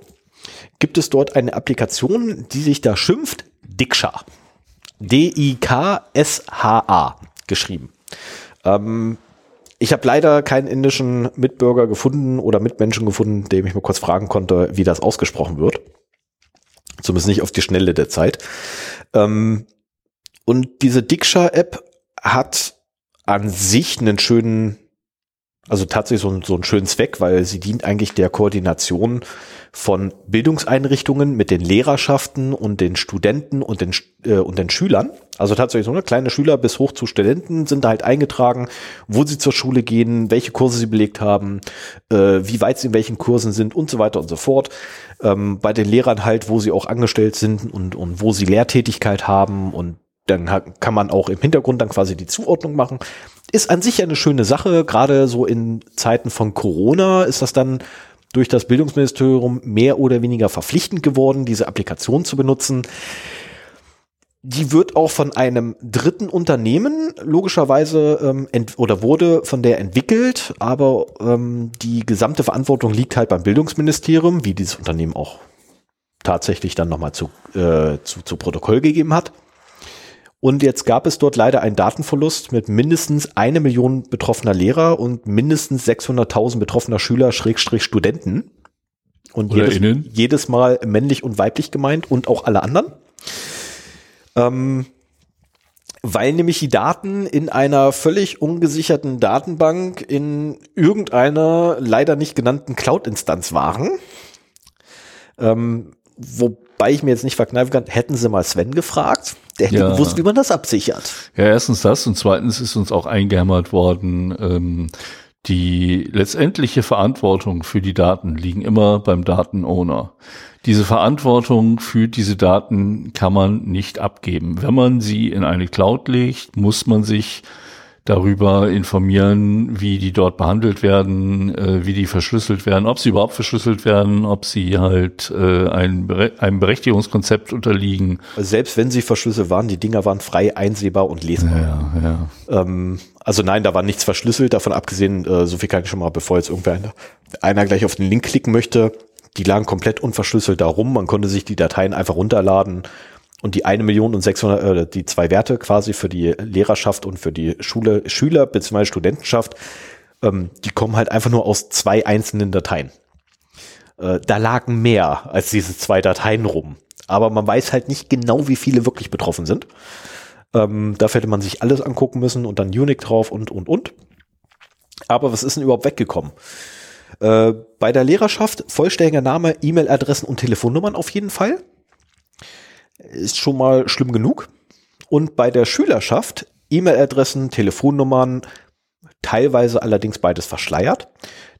gibt es dort eine Applikation, die sich da schimpft Diksha. D-I-K-S-H-A geschrieben. Ähm, ich habe leider keinen indischen Mitbürger gefunden oder Mitmenschen gefunden, dem ich mal kurz fragen konnte, wie das ausgesprochen wird. Zumindest nicht auf die Schnelle der Zeit. Ähm, und diese Diksha-App hat an sich einen schönen, also tatsächlich so, so einen schönen Zweck, weil sie dient eigentlich der Koordination von Bildungseinrichtungen mit den Lehrerschaften und den Studenten und den, äh, und den Schülern. Also tatsächlich so eine kleine Schüler bis hoch zu Studenten sind da halt eingetragen, wo sie zur Schule gehen, welche Kurse sie belegt haben, äh, wie weit sie in welchen Kursen sind und so weiter und so fort. Ähm, bei den Lehrern halt, wo sie auch angestellt sind und, und wo sie Lehrtätigkeit haben und dann kann man auch im Hintergrund dann quasi die Zuordnung machen. Ist an sich eine schöne Sache, gerade so in Zeiten von Corona ist das dann durch das Bildungsministerium mehr oder weniger verpflichtend geworden, diese Applikation zu benutzen. die wird auch von einem dritten Unternehmen logischerweise ähm, ent oder wurde von der entwickelt, aber ähm, die gesamte Verantwortung liegt halt beim Bildungsministerium, wie dieses Unternehmen auch tatsächlich dann nochmal zu, äh, zu, zu Protokoll gegeben hat. Und jetzt gab es dort leider einen Datenverlust mit mindestens eine Million betroffener Lehrer und mindestens 600.000 betroffener Schüler, Schrägstrich Studenten. Und jedes, jedes Mal männlich und weiblich gemeint und auch alle anderen. Ähm, weil nämlich die Daten in einer völlig ungesicherten Datenbank in irgendeiner leider nicht genannten Cloud-Instanz waren. Ähm, wobei ich mir jetzt nicht verkneifen kann, hätten sie mal Sven gefragt. Der hätte Ja. gewusst, wie man das absichert. Ja, erstens das und zweitens ist uns auch eingehämmert worden, ähm, die letztendliche Verantwortung für die Daten liegen immer beim Datenowner. Diese Verantwortung für diese Daten kann man nicht abgeben. Wenn man sie in eine Cloud legt, muss man sich darüber informieren, wie die dort behandelt werden, äh, wie die verschlüsselt werden, ob sie überhaupt verschlüsselt werden, ob sie halt äh, ein einem Berechtigungskonzept unterliegen. Also selbst wenn sie verschlüsselt waren, die Dinger waren frei einsehbar und lesbar. Ja, ja. Ähm, also nein, da war nichts verschlüsselt, davon abgesehen, äh, so viel kann ich schon mal, bevor jetzt irgendwer einer, einer gleich auf den Link klicken möchte, die lagen komplett unverschlüsselt da rum, man konnte sich die Dateien einfach runterladen und die eine Million und 600, äh, die zwei Werte quasi für die Lehrerschaft und für die Schule, Schüler bzw. Studentenschaft, ähm, die kommen halt einfach nur aus zwei einzelnen Dateien. Äh, da lagen mehr als diese zwei Dateien rum. Aber man weiß halt nicht genau, wie viele wirklich betroffen sind. Ähm, dafür hätte man sich alles angucken müssen und dann Unique drauf und, und, und. Aber was ist denn überhaupt weggekommen? Äh, bei der Lehrerschaft vollständiger Name, E-Mail-Adressen und Telefonnummern auf jeden Fall. Ist schon mal schlimm genug. Und bei der Schülerschaft E-Mail-Adressen, Telefonnummern, teilweise allerdings beides verschleiert.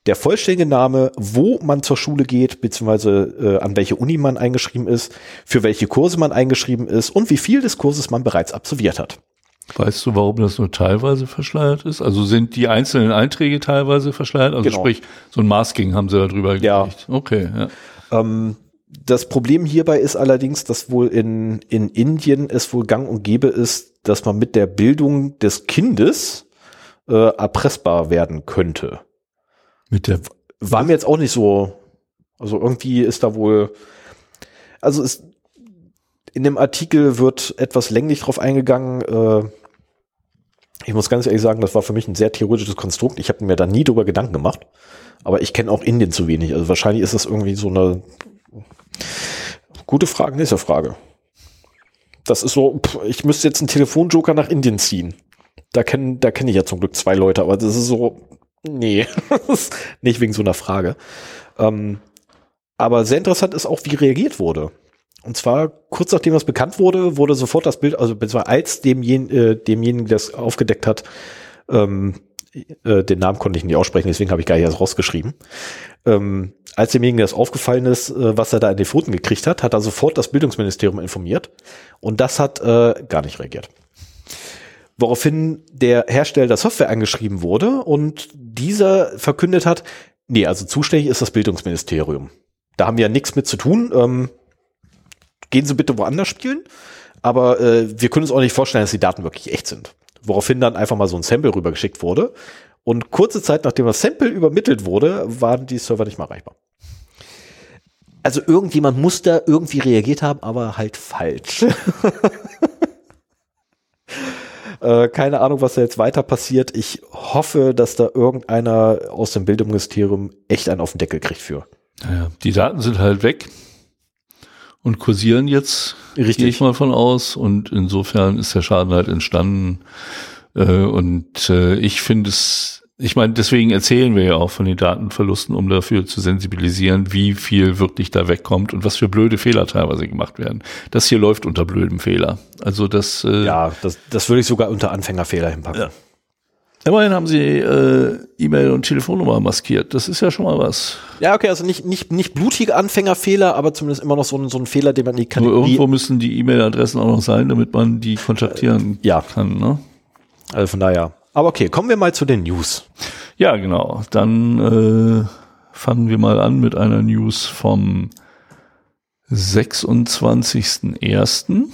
Der vollständige Name, wo man zur Schule geht, beziehungsweise äh, an welche Uni man eingeschrieben ist, für welche Kurse man eingeschrieben ist und wie viel des Kurses man bereits absolviert hat. Weißt du, warum das nur teilweise verschleiert ist? Also sind die einzelnen Einträge teilweise verschleiert? Also Genau. sprich, so ein Masking haben sie da drüber Ja. gelegt. Okay, ja. Ähm, das Problem hierbei ist allerdings, dass wohl in, in Indien es wohl gang und gäbe ist, dass man mit der Bildung des Kindes äh, erpressbar werden könnte. Mit der, War mir jetzt auch nicht so, also irgendwie ist da wohl, also es, in dem Artikel wird etwas länglich drauf eingegangen. Äh, ich muss ganz ehrlich sagen, das war für mich ein sehr theoretisches Konstrukt. Ich habe mir da nie drüber Gedanken gemacht. Aber ich kenne auch Indien zu wenig. Also wahrscheinlich ist das irgendwie so eine gute Frage, nächste Frage. Das ist so, pff, ich müsste jetzt einen Telefonjoker nach Indien ziehen. Da kenne da kenn ich ja zum Glück zwei Leute, aber das ist so, nee, nicht wegen so einer Frage. Ähm, aber sehr interessant ist auch, wie reagiert wurde. Und zwar kurz nachdem das bekannt wurde, wurde sofort das Bild, also als demjen, äh, demjenigen, der es aufgedeckt hat, ähm, äh, den Namen konnte ich nicht aussprechen, deswegen habe ich gar nicht erst rausgeschrieben. Ähm, als demjenigen das aufgefallen ist, äh, was er da in den Pfoten gekriegt hat, hat er sofort das Bildungsministerium informiert und das hat äh, gar nicht reagiert. Woraufhin der Hersteller der Software angeschrieben wurde und dieser verkündet hat, nee, also zuständig ist das Bildungsministerium. Da haben wir ja nichts mit zu tun. Ähm, gehen Sie bitte woanders spielen. Aber äh, wir können uns auch nicht vorstellen, dass die Daten wirklich echt sind. Woraufhin dann einfach mal so ein Sample rübergeschickt wurde. Und kurze Zeit nachdem das Sample übermittelt wurde, waren die Server nicht mehr erreichbar. Also irgendjemand muss da irgendwie reagiert haben, aber halt falsch. äh, keine Ahnung, was da jetzt weiter passiert. Ich hoffe, dass da irgendeiner aus dem Bildungsministerium echt einen auf den Deckel kriegt für. naja, die Daten sind halt weg und kursieren jetzt, Richtig. gehe ich mal von aus. Und insofern ist der Schaden halt entstanden. Äh, und äh, ich finde es, ich meine, deswegen erzählen wir ja auch von den Datenverlusten, um dafür zu sensibilisieren, wie viel wirklich da wegkommt und was für blöde Fehler teilweise gemacht werden. Das hier läuft unter blödem Fehler. Also das äh, Ja, das, das würde ich sogar unter Anfängerfehler hinpacken. Ja. Immerhin haben sie äh, E-Mail und Telefonnummer maskiert. Das ist ja schon mal was. Ja, okay, also nicht, nicht, nicht blutige Anfängerfehler, aber zumindest immer noch so ein, so ein Fehler, den man Nur Kategorie, irgendwo müssen die E-Mail-Adressen auch noch sein, damit man die kontaktieren ja, kann. Ne? also von daher. Aber okay, kommen wir mal zu den News. Ja, genau. Dann äh, fangen wir mal an mit einer News vom 26.01.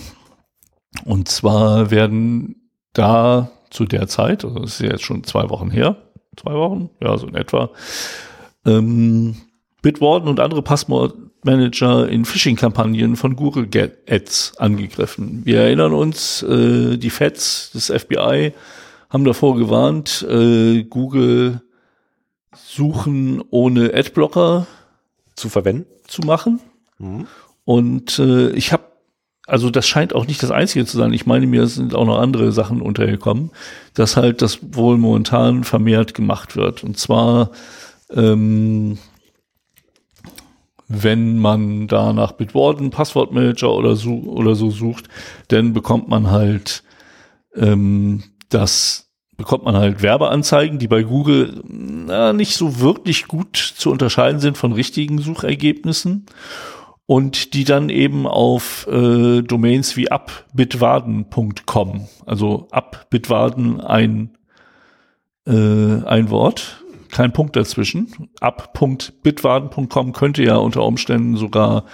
Und zwar werden da zu der Zeit, also das ist ja jetzt schon zwei Wochen her, zwei Wochen, ja, so in etwa, ähm, Bitwarden und andere Passwortmanager in Phishing-Kampagnen von Google Ads angegriffen. Wir erinnern uns, äh, die Feds des FBI haben davor gewarnt, äh, Google Suchen ohne Adblocker zu verwenden, zu machen. Mhm. Und äh, ich habe, also das scheint auch nicht das Einzige zu sein. Ich meine, mir sind auch noch andere Sachen untergekommen, dass halt das wohl momentan vermehrt gemacht wird. Und zwar ähm, wenn man da nach Bitwarden Passwortmanager oder so, oder so sucht, dann bekommt man halt ähm, das bekommt man halt Werbeanzeigen, die bei Google na, nicht so wirklich gut zu unterscheiden sind von richtigen Suchergebnissen und die dann eben auf äh, Domains wie abbitwarden.com, also abbitwarden ein äh, ein Wort kein Punkt dazwischen. Ab.bitwarden.com könnte ja unter Umständen sogar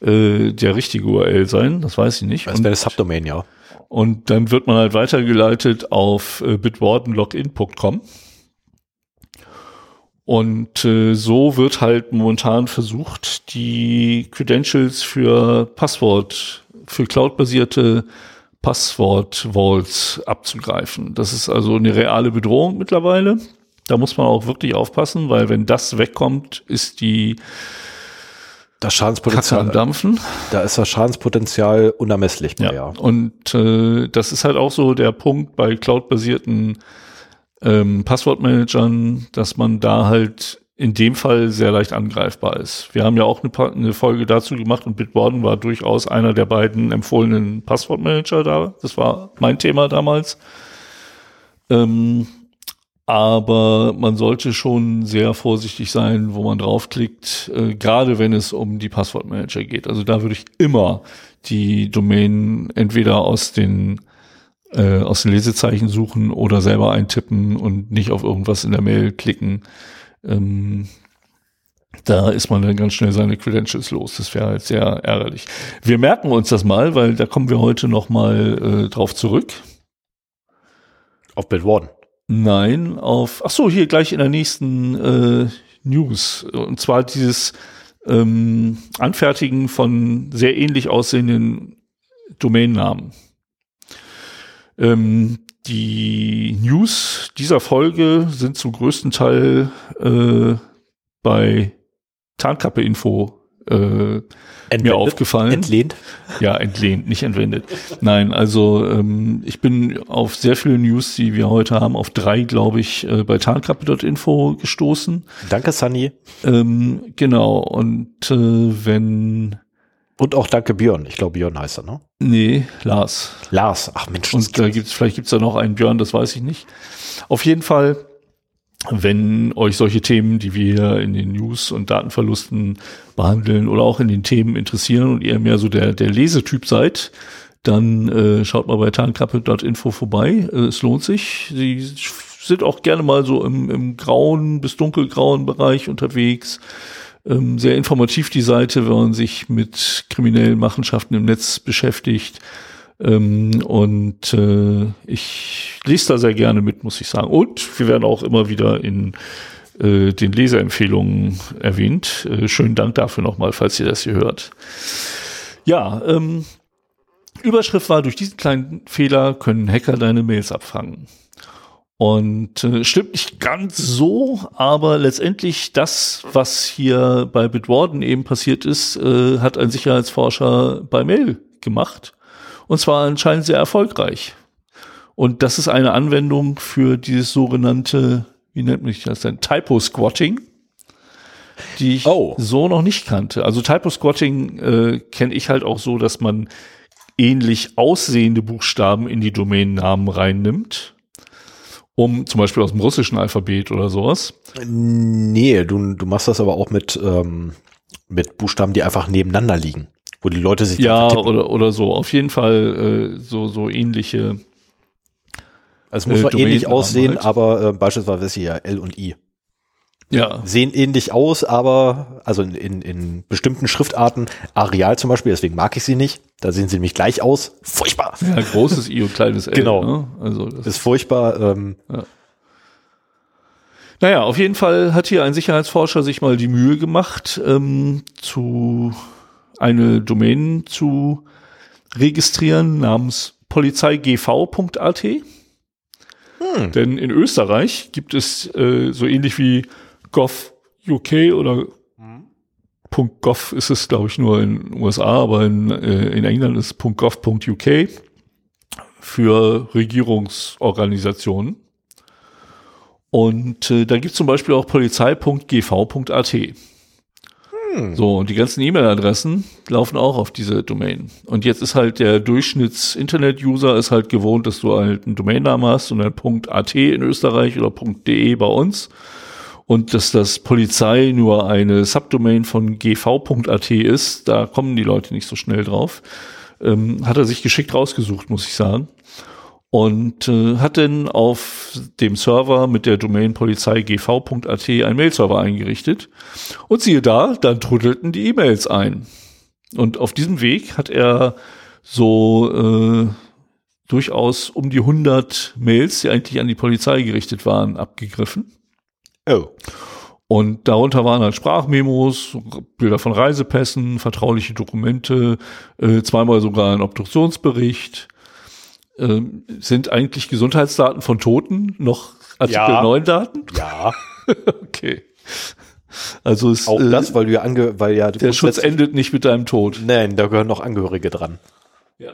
äh, der richtige URL sein, das weiß ich nicht. Das wäre das Subdomain, ja. Und dann wird man halt weitergeleitet auf äh, bitwardenlogin.com. Und äh, so wird halt momentan versucht, die Credentials für Passwort, für cloudbasierte Passwort-Vaults abzugreifen. Das ist also eine reale Bedrohung mittlerweile. Da muss man auch wirklich aufpassen, weil wenn das wegkommt, ist die das Schadenspotenzial am Dampfen. Da ist das Schadenspotenzial unermesslich. Ja. ja. Und äh, das ist halt auch so der Punkt bei cloud-basierten ähm, Passwortmanagern, dass man da halt in dem Fall sehr leicht angreifbar ist. Wir haben ja auch eine, eine Folge dazu gemacht und Bitwarden war durchaus einer der beiden empfohlenen Passwortmanager da. Das war mein Thema damals. Ähm, aber man sollte schon sehr vorsichtig sein, wo man draufklickt, äh, gerade wenn es um die Passwortmanager geht. Also da würde ich immer die Domain entweder aus den äh, aus den Lesezeichen suchen oder selber eintippen und nicht auf irgendwas in der Mail klicken. Ähm, da ist man dann ganz schnell seine Credentials los. Das wäre halt sehr ärgerlich. Wir merken uns das mal, weil da kommen wir heute noch mal äh, drauf zurück. Auf Bitwarden. Nein, auf, ach so, hier gleich in der nächsten äh, News. Und zwar dieses ähm, Anfertigen von sehr ähnlich aussehenden Domainnamen. Ähm, die News dieser Folge sind zum größten Teil äh, bei Tarnkappe Info äh, Entwendet? mir aufgefallen. Entlehnt? Ja, entlehnt, nicht entwendet. Nein, also ähm, ich bin auf sehr viele News, die wir heute haben, auf drei, glaube ich, äh, bei tarnkappe.info gestoßen. Danke, Sunny. Ähm, genau, und äh, wenn und auch danke Björn. Ich glaube, Björn heißt er, ne? Nee, Lars. Lars, ach Mensch. Und da gibt's, vielleicht gibt's da noch einen Björn, das weiß ich nicht. Auf jeden Fall wenn euch solche Themen, die wir in den News und Datenverlusten behandeln oder auch in den Themen interessieren und ihr mehr so der, der Lesetyp seid, dann äh, schaut mal bei tarnkappe.info vorbei. Äh, es lohnt sich. Sie sind auch gerne mal so im, im grauen bis dunkelgrauen Bereich unterwegs. Ähm, sehr informativ die Seite, wenn man sich mit kriminellen Machenschaften im Netz beschäftigt. Ähm, und äh, ich lese da sehr gerne mit, muss ich sagen. Und wir werden auch immer wieder in äh, den Leseempfehlungen erwähnt. Äh, schönen Dank dafür nochmal, falls ihr das hier hört. Ja, ähm, Überschrift war, durch diesen kleinen Fehler können Hacker deine Mails abfangen. Und äh, stimmt nicht ganz so, aber letztendlich das, was hier bei Bitwarden eben passiert ist, äh, hat ein Sicherheitsforscher bei Mail gemacht. Und zwar anscheinend sehr erfolgreich. Und das ist eine Anwendung für dieses sogenannte, wie nennt mich das denn, Typo-Squatting, die ich oh. so noch nicht kannte. Also Typo-Squatting äh, kenne ich halt auch so, dass man ähnlich aussehende Buchstaben in die Domainnamen reinnimmt um zum Beispiel aus dem russischen Alphabet oder sowas? Nee, du, du machst das aber auch mit, ähm, mit Buchstaben, die einfach nebeneinander liegen wo die Leute sich ja oder oder so auf jeden Fall äh, so so ähnliche also es muss äh, ähnlich aussehen halt. aber äh, beispielsweise ist hier L und I Ja. Sehen ähnlich aus, aber, also in, in, in bestimmten Schriftarten, Areal zum Beispiel, deswegen mag ich sie nicht. Da sehen sie nämlich gleich aus. Furchtbar. Ja, großes I und kleines L. Genau. Ne? Also das Ist furchtbar. Ähm, Naja, auf jeden Fall hat hier ein Sicherheitsforscher sich mal die Mühe gemacht, ähm, zu eine Domain zu registrieren namens polizeigv.at. Denn in Österreich gibt es äh, so ähnlich wie gov.uk oder .gov ist es, glaube ich, nur in den USA, aber in, äh, in England ist .gov.uk für Regierungsorganisationen. Und äh, da gibt es zum Beispiel auch polizei.gv.at. So, und die ganzen E-Mail-Adressen laufen auch auf diese Domain. Und jetzt ist halt der Durchschnitts-Internet-User ist halt gewohnt, dass du halt einen Domainnamen hast und ein .at in Österreich oder .de bei uns. Und dass das Polizei nur eine Subdomain von gv.at ist, da kommen die Leute nicht so schnell drauf. Ähm, hat er sich geschickt rausgesucht, muss ich sagen und äh, hat dann auf dem Server mit der Domain polizeigv.at einen Mail-Server eingerichtet. Und siehe da, dann truddelten die E-Mails ein. Und auf diesem Weg hat er so äh, durchaus um die 100 Mails, die eigentlich an die Polizei gerichtet waren, abgegriffen. Oh. Und darunter waren halt Sprachmemos, Bilder von Reisepässen, vertrauliche Dokumente, äh, zweimal sogar ein Obduktionsbericht. Ähm, sind eigentlich Gesundheitsdaten von Toten noch Artikel Ja. 9 Daten? Ja, Okay. Also ist, auch äh, das, weil du ja ange, weil ja der Schutz endet nicht mit deinem Tod. Nein, da gehören noch Angehörige dran. Ja.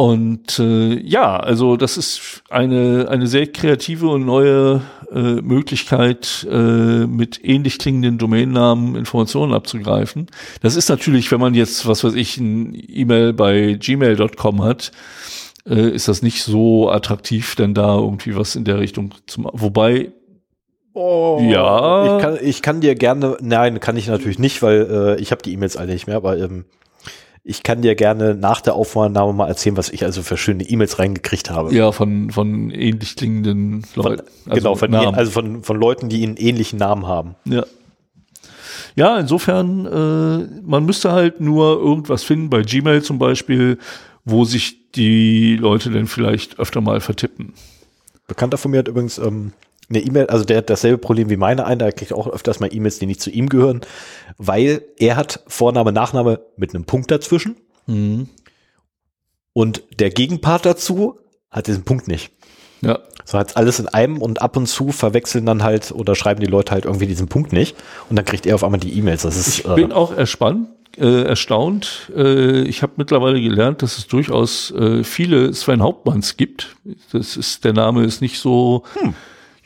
Und äh, ja, also das ist eine, eine sehr kreative und neue äh, Möglichkeit, äh, mit ähnlich klingenden Domainnamen Informationen abzugreifen. Das ist natürlich, wenn man jetzt, was weiß ich, ein E-Mail bei gmail.com hat, äh, ist das nicht so attraktiv, denn da irgendwie was in der Richtung zu machen. Wobei, Oh, Ja. Ich kann, ich kann dir gerne, nein, kann ich natürlich nicht, weil äh, ich habe die E-Mails alle nicht mehr, aber ähm, ich kann dir gerne nach der Aufnahme mal erzählen, was ich also für schöne E-Mails reingekriegt habe. ja, von, von ähnlich klingenden Leuten. genau, von, also von, von Leuten, die einen ähnlichen Namen haben. Ja. Ja, insofern, äh, man müsste halt nur irgendwas finden, bei Gmail zum Beispiel, wo sich die Leute dann vielleicht öfter mal vertippen. Bekannter von mir hat übrigens ähm, eine E-Mail, also der hat dasselbe Problem wie meine ein, da kriege ich auch öfters mal E-Mails, die nicht zu ihm gehören, weil er hat Vorname, Nachname mit einem Punkt dazwischen und der Gegenpart dazu hat diesen Punkt nicht. Ja. So hat's alles in einem und ab und zu verwechseln dann halt oder schreiben die Leute halt irgendwie diesen Punkt nicht und dann kriegt er auf einmal die E-Mails. Das ist Ich bin äh, auch erspannt, äh, erstaunt. Äh, ich habe mittlerweile gelernt, dass es durchaus äh, viele Sven Hauptmanns gibt. Das ist, der Name ist nicht so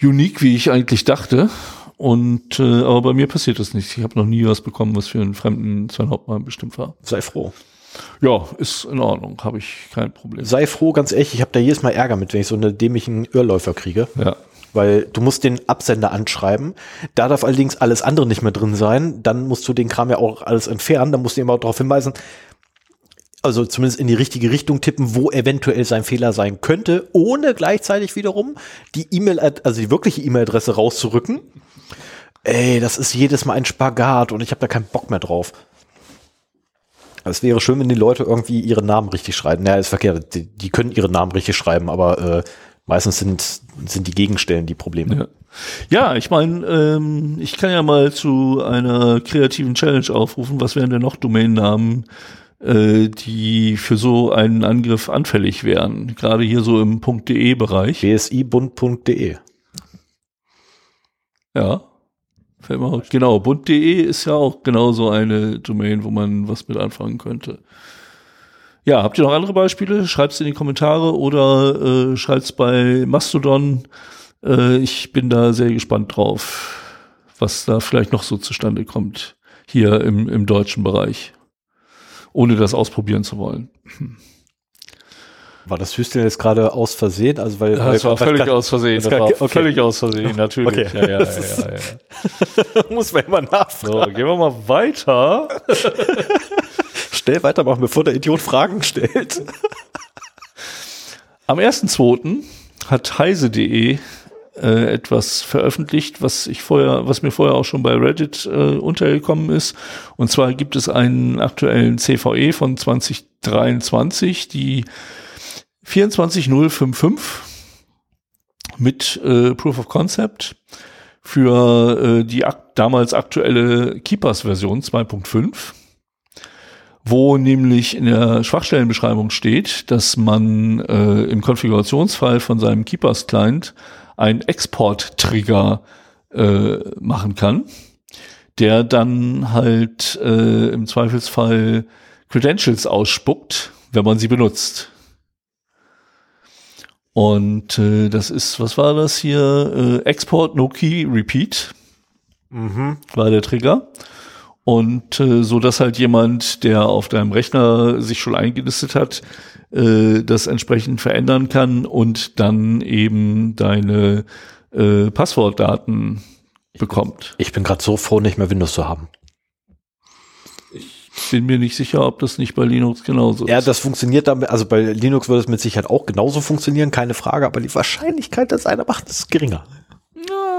unique, wie ich eigentlich dachte. Und äh, aber bei mir passiert das nicht. Ich habe noch nie was bekommen, was für einen fremden Sven Hauptmann bestimmt war. sei froh. Ja, ist in Ordnung, habe ich kein Problem. Sei froh, ganz ehrlich, ich habe da jedes Mal Ärger mit, wenn ich so eine dämlichen Irrläufer kriege. Ja. Weil du musst den Absender anschreiben. Da darf allerdings alles andere nicht mehr drin sein. Dann musst du den Kram ja auch alles entfernen. Dann musst du auch darauf hinweisen, also zumindest in die richtige Richtung tippen, wo eventuell sein Fehler sein könnte, ohne gleichzeitig wiederum die E-Mail, also die wirkliche E-Mail-Adresse rauszurücken. Ey, das ist jedes Mal ein Spagat und ich habe da keinen Bock mehr drauf. Es wäre schön, wenn die Leute irgendwie ihre Namen richtig schreiben. Naja, ist verkehrt. Die, die können ihre Namen richtig schreiben, aber äh, meistens sind, sind die Gegenstellen die Probleme. Ja, ja ich meine, ähm, ich kann ja mal zu einer kreativen Challenge aufrufen. Was wären denn noch Domainnamen, äh, die für so einen Angriff anfällig wären? Gerade hier so im .de-Bereich. bsibund.de. Ja. Fällt mir auch- Genau, bunt.de ist ja auch genauso eine Domain, wo man was mit anfangen könnte. Ja, habt ihr noch andere Beispiele? Schreibt's in die Kommentare oder äh, schreibt's bei Mastodon. Äh, ich bin da sehr gespannt drauf, was da vielleicht noch so zustande kommt hier im, im deutschen Bereich, ohne das ausprobieren zu wollen. War das Hüsteln jetzt gerade aus Versehen? Also weil, weil Das war völlig aus Versehen. das Das war okay. völlig aus Versehen, natürlich. Okay. Ja, ja, ja, ja, ja. muss man immer nachfragen. So, gehen wir mal weiter. Schnell weitermachen, bevor der Idiot Fragen stellt. Am 1.2. hat heise.de äh, etwas veröffentlicht, was ich vorher, was mir vorher auch schon bei Reddit äh, untergekommen ist. Und zwar gibt es einen aktuellen CVE von 2023, die 24055 mit äh, Proof of Concept für äh, die ak damals aktuelle Keepers-Version 2.5 wo nämlich in der Schwachstellenbeschreibung steht, dass man äh, im Konfigurationsfall von seinem Keepers Client einen Export-Trigger äh, machen kann, der dann halt äh, im Zweifelsfall Credentials ausspuckt, wenn man sie benutzt. Und äh, das ist, was war das hier? Äh, Export No Key Repeat mhm. war der Trigger. Und äh, so dass halt jemand, der auf deinem Rechner sich schon eingelistet hat, äh, das entsprechend verändern kann und dann eben deine äh, Passwortdaten bekommt. Ich bin gerade so froh, nicht mehr Windows zu haben. Ich bin mir nicht sicher, ob das nicht bei Linux genauso ist. Ja, das funktioniert damit, also bei Linux würde es mit Sicherheit auch genauso funktionieren, keine Frage, aber die Wahrscheinlichkeit, dass einer macht, ist geringer.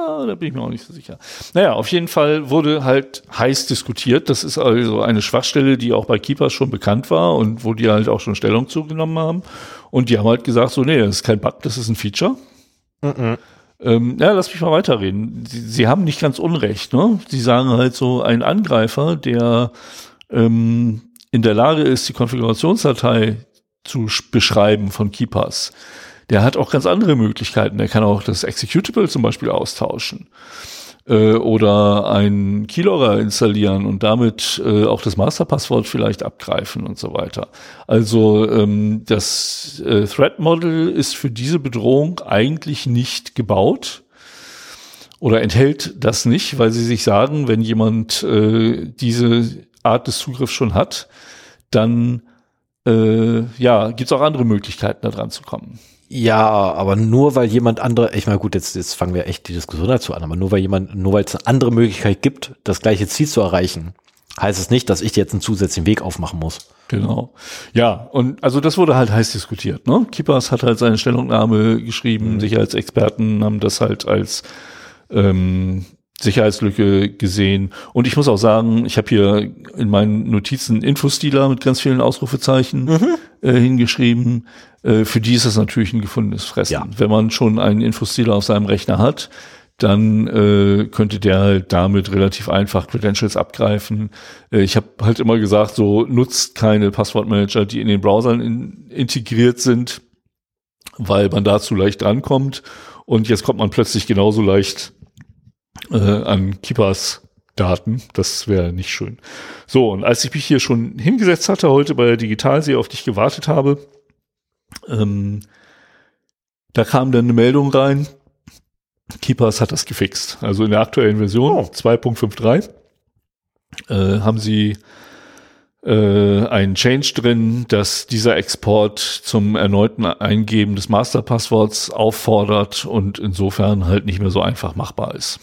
Ja, da bin ich mir auch nicht so sicher. Naja, auf jeden Fall wurde halt heiß diskutiert. Das ist also eine Schwachstelle, die auch bei Keepers schon bekannt war und wo die halt auch schon Stellung zugenommen haben. Und die haben halt gesagt, so, nee, das ist kein Bug, das ist ein Feature. Mhm. Ähm, ja, lass mich mal weiterreden. Sie, sie haben nicht ganz Unrecht, ne? Sie sagen halt so, ein Angreifer, der ähm, in der Lage ist, die Konfigurationsdatei zu beschreiben von Keepers, der hat auch ganz andere Möglichkeiten. Der kann auch das Executable zum Beispiel austauschen äh, oder ein Keylogger installieren und damit äh, auch das Masterpasswort vielleicht abgreifen und so weiter. Also ähm, das äh, Threat Model ist für diese Bedrohung eigentlich nicht gebaut oder enthält das nicht, weil sie sich sagen, wenn jemand äh, diese Art des Zugriffs schon hat, dann äh, ja, gibt es auch andere Möglichkeiten, da dran zu kommen. Ja, aber nur weil jemand andere, ich meine, gut, jetzt, jetzt fangen wir echt die Diskussion dazu an, aber nur weil jemand, nur weil es eine andere Möglichkeit gibt, das gleiche Ziel zu erreichen, heißt es nicht, dass ich jetzt einen zusätzlichen Weg aufmachen muss. Genau. Ja, und also das wurde halt heiß diskutiert. Ne? Keepers hat halt seine Stellungnahme geschrieben, mhm. Sicherheitsexperten haben das halt als ähm, Sicherheitslücke gesehen. Und ich muss auch sagen, ich habe hier in meinen Notizen Infostealer mit ganz vielen Ausrufezeichen mhm. äh, hingeschrieben. Äh, für die ist das natürlich ein gefundenes Fressen. Ja. Wenn man schon einen Infostealer auf seinem Rechner hat, dann äh, könnte der halt damit relativ einfach Credentials abgreifen. Äh, ich habe halt immer gesagt, so nutzt keine Passwortmanager, die in den Browsern in, integriert sind, weil man dazu leicht drankommt. Und jetzt kommt man plötzlich genauso leicht äh, an Keepers Daten. Das wäre nicht schön. So, und als ich mich hier schon hingesetzt hatte, heute bei der Digitalsee, auf dich gewartet habe, ähm, da kam dann eine Meldung rein, Keepers hat das gefixt. Also in der aktuellen Version oh. 2.53 äh, haben sie äh, einen Change drin, dass dieser Export zum erneuten Eingeben des Masterpassworts auffordert und insofern halt nicht mehr so einfach machbar ist.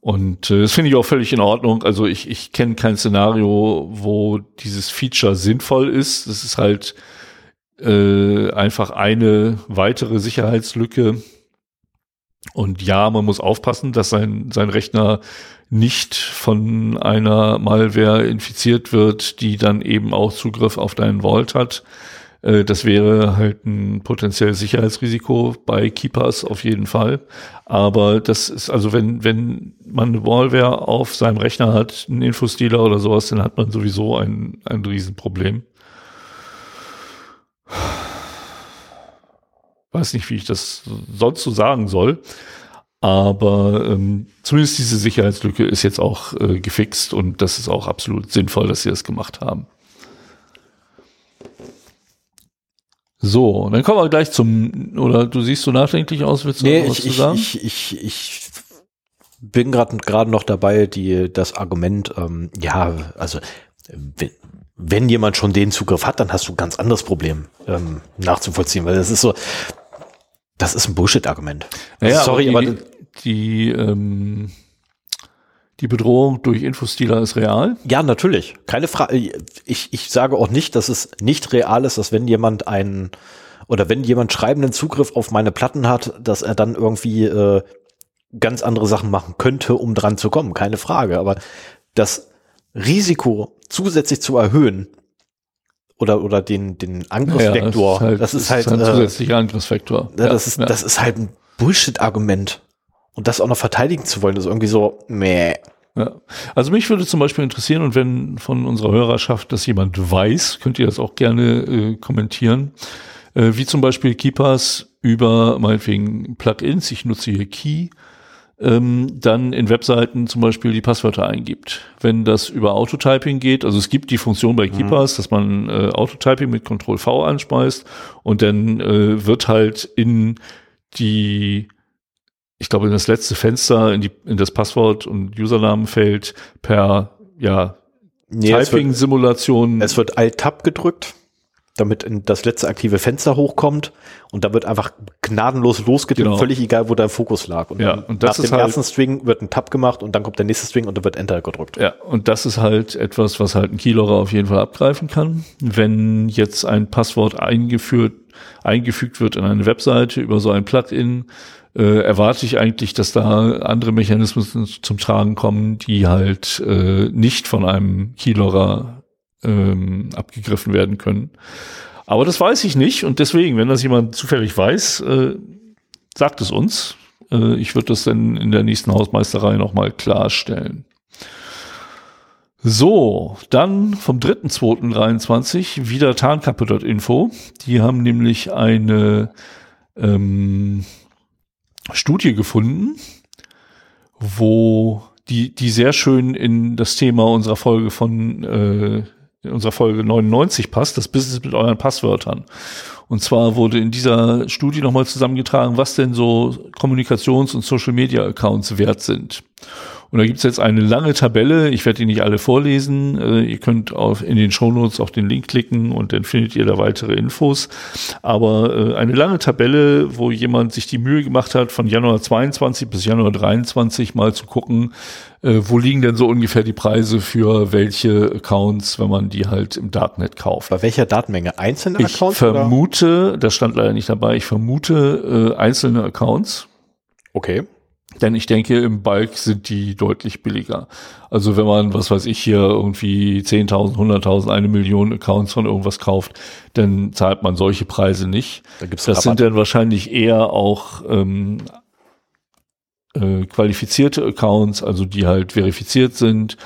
Und äh, das finde ich auch völlig in Ordnung. Also ich, ich kenne kein Szenario, wo dieses Feature sinnvoll ist. Das ist halt äh, einfach eine weitere Sicherheitslücke. Und ja, man muss aufpassen, dass sein, sein Rechner nicht von einer Malware infiziert wird, die dann eben auch Zugriff auf deinen Vault hat. Äh, das wäre halt ein potenzielles Sicherheitsrisiko bei Keepers auf jeden Fall. Aber das ist also, wenn, wenn man eine Malware auf seinem Rechner hat, einen Infostealer oder sowas, dann hat man sowieso ein, ein Riesenproblem. Weiß nicht, wie ich das sonst so sagen soll. Aber ähm, zumindest diese Sicherheitslücke ist jetzt auch äh, gefixt und das ist auch absolut sinnvoll, dass sie das gemacht haben. So, dann kommen wir gleich zum, oder du siehst so nachdenklich aus, willst du nee, was ich, zu sagen? Ich, ich, ich bin gerade gerade noch dabei, die das Argument, ähm, ja, also wenn, wenn jemand schon den Zugriff hat, dann hast du ein ganz anderes Problem ähm, nachzuvollziehen, weil das ist so, das ist ein Bullshit-Argument. Naja, Sorry, aber die, aber die ähm, die Bedrohung durch Infostealer ist real? Ja, natürlich. Keine Frage. Ich, ich sage auch nicht, dass es nicht real ist, dass wenn jemand einen oder wenn jemand schreibenden Zugriff auf meine Platten hat, dass er dann irgendwie äh, ganz andere Sachen machen könnte, um dran zu kommen, keine Frage. Aber das Risiko zusätzlich zu erhöhen oder oder den den Angriffsvektor, ja, das ist halt, das ist halt ein äh, zusätzlicher Angriffsvektor. ja, das ist ja. das ist halt ein Bullshit-Argument und das auch noch verteidigen zu wollen, ist irgendwie so meh. Ja. Also mich würde zum Beispiel interessieren, und wenn von unserer Hörerschaft das jemand weiß, könnt ihr das auch gerne äh, kommentieren, äh, wie zum Beispiel Keepers über meinetwegen Plugins, ich nutze hier Key, ähm, dann in Webseiten zum Beispiel die Passwörter eingibt. Wenn das über Autotyping geht, also es gibt die Funktion bei Keepers, dass man äh, Autotyping mit Ctrl V anspeist und dann äh, wird halt in die ich glaube, in das letzte Fenster, in, die, in das Passwort- und Usernamenfeld per ja, Nee, es wird, Typing-Simulation. es wird Alt-Tab gedrückt, damit in das letzte aktive Fenster hochkommt und da wird einfach gnadenlos losgetippt, Genau. völlig egal, wo dein Fokus lag. Und, Ja, und das nach ist dem halt- ersten String wird ein Tab gemacht und dann kommt der nächste String und da wird Enter gedrückt. Ja, und das ist halt etwas, was halt ein Keylogger auf jeden Fall abgreifen kann. Wenn jetzt ein Passwort eingeführt, eingefügt wird in eine Webseite über so ein Plugin, äh, erwarte ich eigentlich, dass da andere Mechanismen zum Tragen kommen, die halt äh, nicht von einem Keylogger ähm, abgegriffen werden können. Aber das weiß ich nicht und deswegen, wenn das jemand zufällig weiß, äh, sagt es uns. Äh, ich würde das dann in der nächsten Hausmeisterei nochmal klarstellen. So, dann vom 3.2.23 wieder tarnkappe.info. Die haben nämlich eine ähm, Studie gefunden, wo die, die sehr schön in das Thema unserer Folge von äh, in unserer Folge 99 passt, das Business mit euren Passwörtern. Und zwar wurde in dieser Studie nochmal zusammengetragen, was denn so Kommunikations- und Social-Media-Accounts wert sind. Und da gibt's jetzt eine lange Tabelle, ich werde die nicht alle vorlesen, äh, ihr könnt auf, in den Shownotes auf den Link klicken und dann findet ihr da weitere Infos. Aber äh, eine lange Tabelle, wo jemand sich die Mühe gemacht hat, von Januar 22 bis Januar 23 mal zu gucken, äh, wo liegen denn so ungefähr die Preise für welche Accounts, wenn man die halt im Darknet kauft. Bei welcher Datenmenge? Einzelne Ich Accounts? oder? vermute, das stand leider nicht dabei, ich vermute äh, einzelne Accounts. Okay. Denn ich denke, im Bulk sind die deutlich billiger. Also wenn man, was weiß ich, hier irgendwie 10.000, 100.000, eine Million Accounts von irgendwas kauft, dann zahlt man solche Preise nicht. Da gibt's Das sind dann wahrscheinlich eher auch ähm, äh, qualifizierte Accounts, also die halt verifiziert sind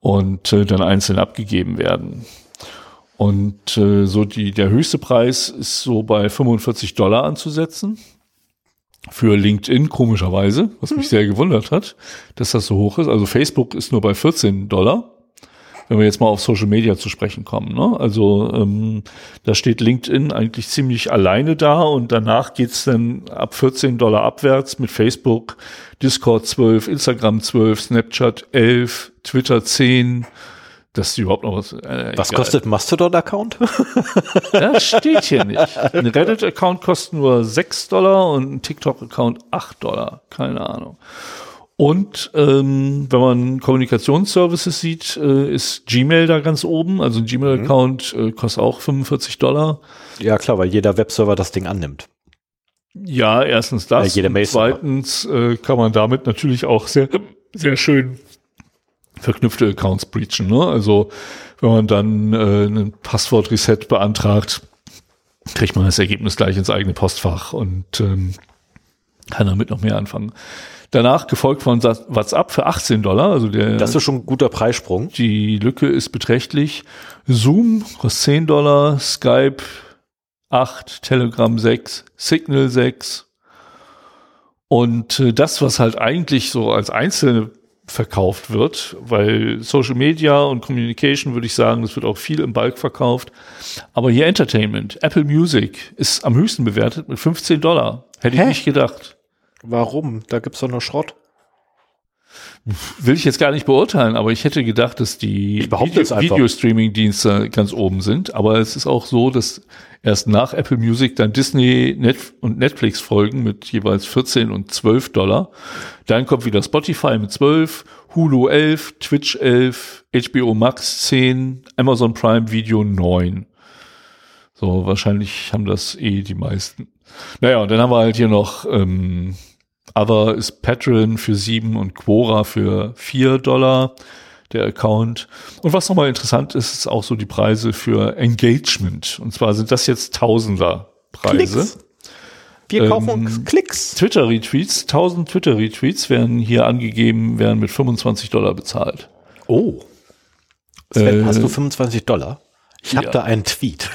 und äh, dann einzeln abgegeben werden. Und äh, so die, der höchste Preis ist so bei 45 Dollar anzusetzen. Für LinkedIn komischerweise, was mich sehr gewundert hat, dass das so hoch ist. Also Facebook ist nur bei 14 Dollar, wenn wir jetzt mal auf Social Media zu sprechen kommen. Ne? Also ähm, da steht LinkedIn eigentlich ziemlich alleine da und danach geht's dann ab 14 Dollar abwärts mit Facebook, Discord 12, Instagram 12, Snapchat 11, Twitter 10. Das ist überhaupt noch was. Äh, Was egal. kostet Mastodon-Account? Das steht hier nicht. Ein Reddit-Account kostet nur 6 Dollar und ein TikTok-Account 8 Dollar. Keine Ahnung. Und ähm, wenn man Kommunikationsservices sieht, äh, ist Gmail da ganz oben. Also ein Gmail-Account äh, kostet auch 45 Dollar. ja, klar, weil jeder Webserver das Ding annimmt. Ja, erstens das. Ja, jeder und zweitens äh, kann man damit natürlich auch sehr, sehr schön verknüpfte Accounts breachen. Ne? Also wenn man dann äh, ein Passwort-Reset beantragt, kriegt man das Ergebnis gleich ins eigene Postfach und ähm, kann damit noch mehr anfangen. Danach gefolgt von Sa- WhatsApp für 18 Dollar, also der Das ist schon ein guter Preissprung. die Lücke ist beträchtlich. Zoom kostet 10 Dollar, Skype 8, Telegram 6, Signal 6. Und äh, das, was halt eigentlich so als einzelne verkauft wird, weil Social Media und Communication würde ich sagen, das wird auch viel im Bulk verkauft. Aber hier Entertainment, Apple Music ist am höchsten bewertet mit 15 Dollar. Hätte ich Hä? nicht gedacht. Warum? Da gibt's doch nur Schrott. Will ich jetzt gar nicht beurteilen, aber ich hätte gedacht, dass die. Videostreaming-Dienste ganz oben sind. Aber es ist auch so, dass erst nach Apple Music dann Disney Net und Netflix folgen mit jeweils 14 und 12 Dollar. Dann kommt wieder Spotify mit 12, Hulu 11, Twitch 11, HBO Max 10, Amazon Prime Video 9. So, wahrscheinlich haben das eh die meisten. Naja, und dann haben wir halt hier noch ähm, Other ist Patreon für sieben und Quora für vier Dollar der Account. Und was nochmal interessant ist, ist auch so die Preise für Engagement. Und zwar sind das jetzt Tausender-Preise. Klicks. Wir kaufen uns Klicks. Twitter-Retweets, 1000 Twitter-Retweets werden hier angegeben, werden mit 25 Dollar bezahlt. Oh. Sven, Äh, hast du 25 Dollar? Ich habe ja. da einen Tweet.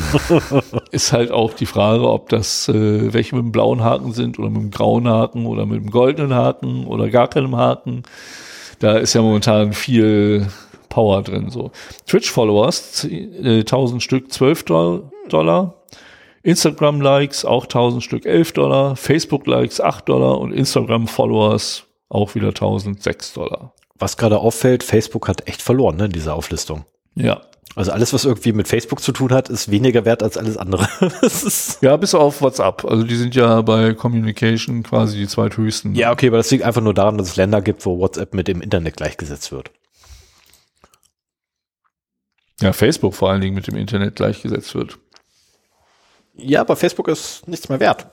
Ist halt auch die Frage, ob das äh, welche mit dem blauen Haken sind oder mit dem grauen Haken oder mit dem goldenen Haken oder gar keinem Haken. Da ist ja momentan viel Power drin. So Twitch-Followers, äh, 1000 Stück, 12 Doll- Dollar. Instagram-Likes auch 1000 Stück, 11 Dollar. Facebook-Likes 8 Dollar und Instagram-Followers auch wieder 1000, 6 Dollar. Was gerade auffällt, Facebook hat echt verloren ne, in dieser Auflistung. Ja. Also alles, was irgendwie mit Facebook zu tun hat, ist weniger wert als alles andere. Ja, bis auf WhatsApp. Also die sind ja bei Communication quasi die zweithöchsten. ja, okay, aber das liegt einfach nur daran, dass es Länder gibt, wo WhatsApp mit dem Internet gleichgesetzt wird. Ja, Facebook vor allen Dingen mit dem Internet gleichgesetzt wird. Ja, aber Facebook ist nichts mehr wert.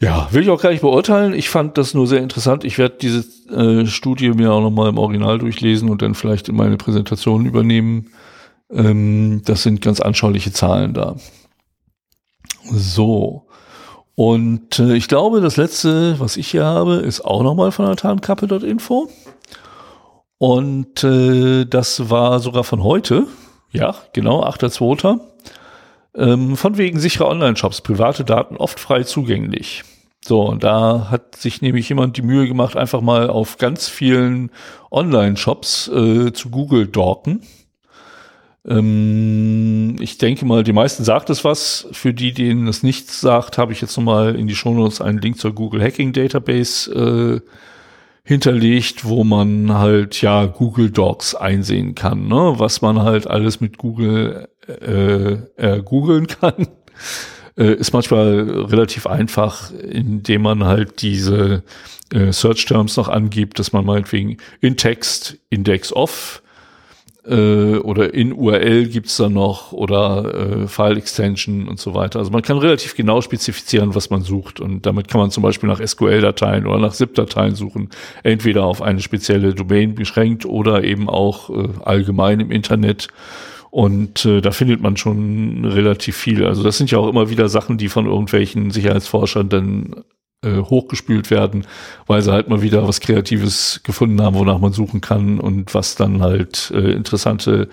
Ja, will ich auch gar nicht beurteilen. Ich fand das nur sehr interessant. Ich werde diese äh, Studie mir auch nochmal im Original durchlesen und dann vielleicht in meine Präsentation übernehmen. Ähm, das sind ganz anschauliche Zahlen da. So. Und äh, ich glaube, das letzte, was ich hier habe, ist auch nochmal von der Tarnkappe.info. Und äh, das war sogar von heute. Ja, genau, 8.2. Ähm, von wegen sicherer Online-Shops, private Daten oft frei zugänglich. So, und da hat sich nämlich jemand die Mühe gemacht, einfach mal auf ganz vielen Online-Shops äh, zu Google dorken. Ähm, ich denke mal, die meisten sagt es was. Für die, denen es nichts sagt, habe ich jetzt nochmal in die Shownotes einen Link zur Google Hacking Database äh, hinterlegt, wo man halt ja Google Docs einsehen kann, ne? was man halt alles mit Google äh, äh, googeln kann. Äh, ist manchmal relativ einfach, indem man halt diese äh, Search Terms noch angibt, dass man meinetwegen in Text Index off äh, oder in URL gibt's da noch oder äh, File Extension und so weiter. Also man kann relativ genau spezifizieren, was man sucht und damit kann man zum Beispiel nach SQL-Dateien oder nach ZIP-Dateien suchen, entweder auf eine spezielle Domain beschränkt oder eben auch äh, allgemein im Internet. Und äh, da findet man schon relativ viel. Also das sind ja auch immer wieder Sachen, die von irgendwelchen Sicherheitsforschern dann äh, hochgespült werden, weil sie halt mal wieder was Kreatives gefunden haben, wonach man suchen kann und was dann halt äh, interessante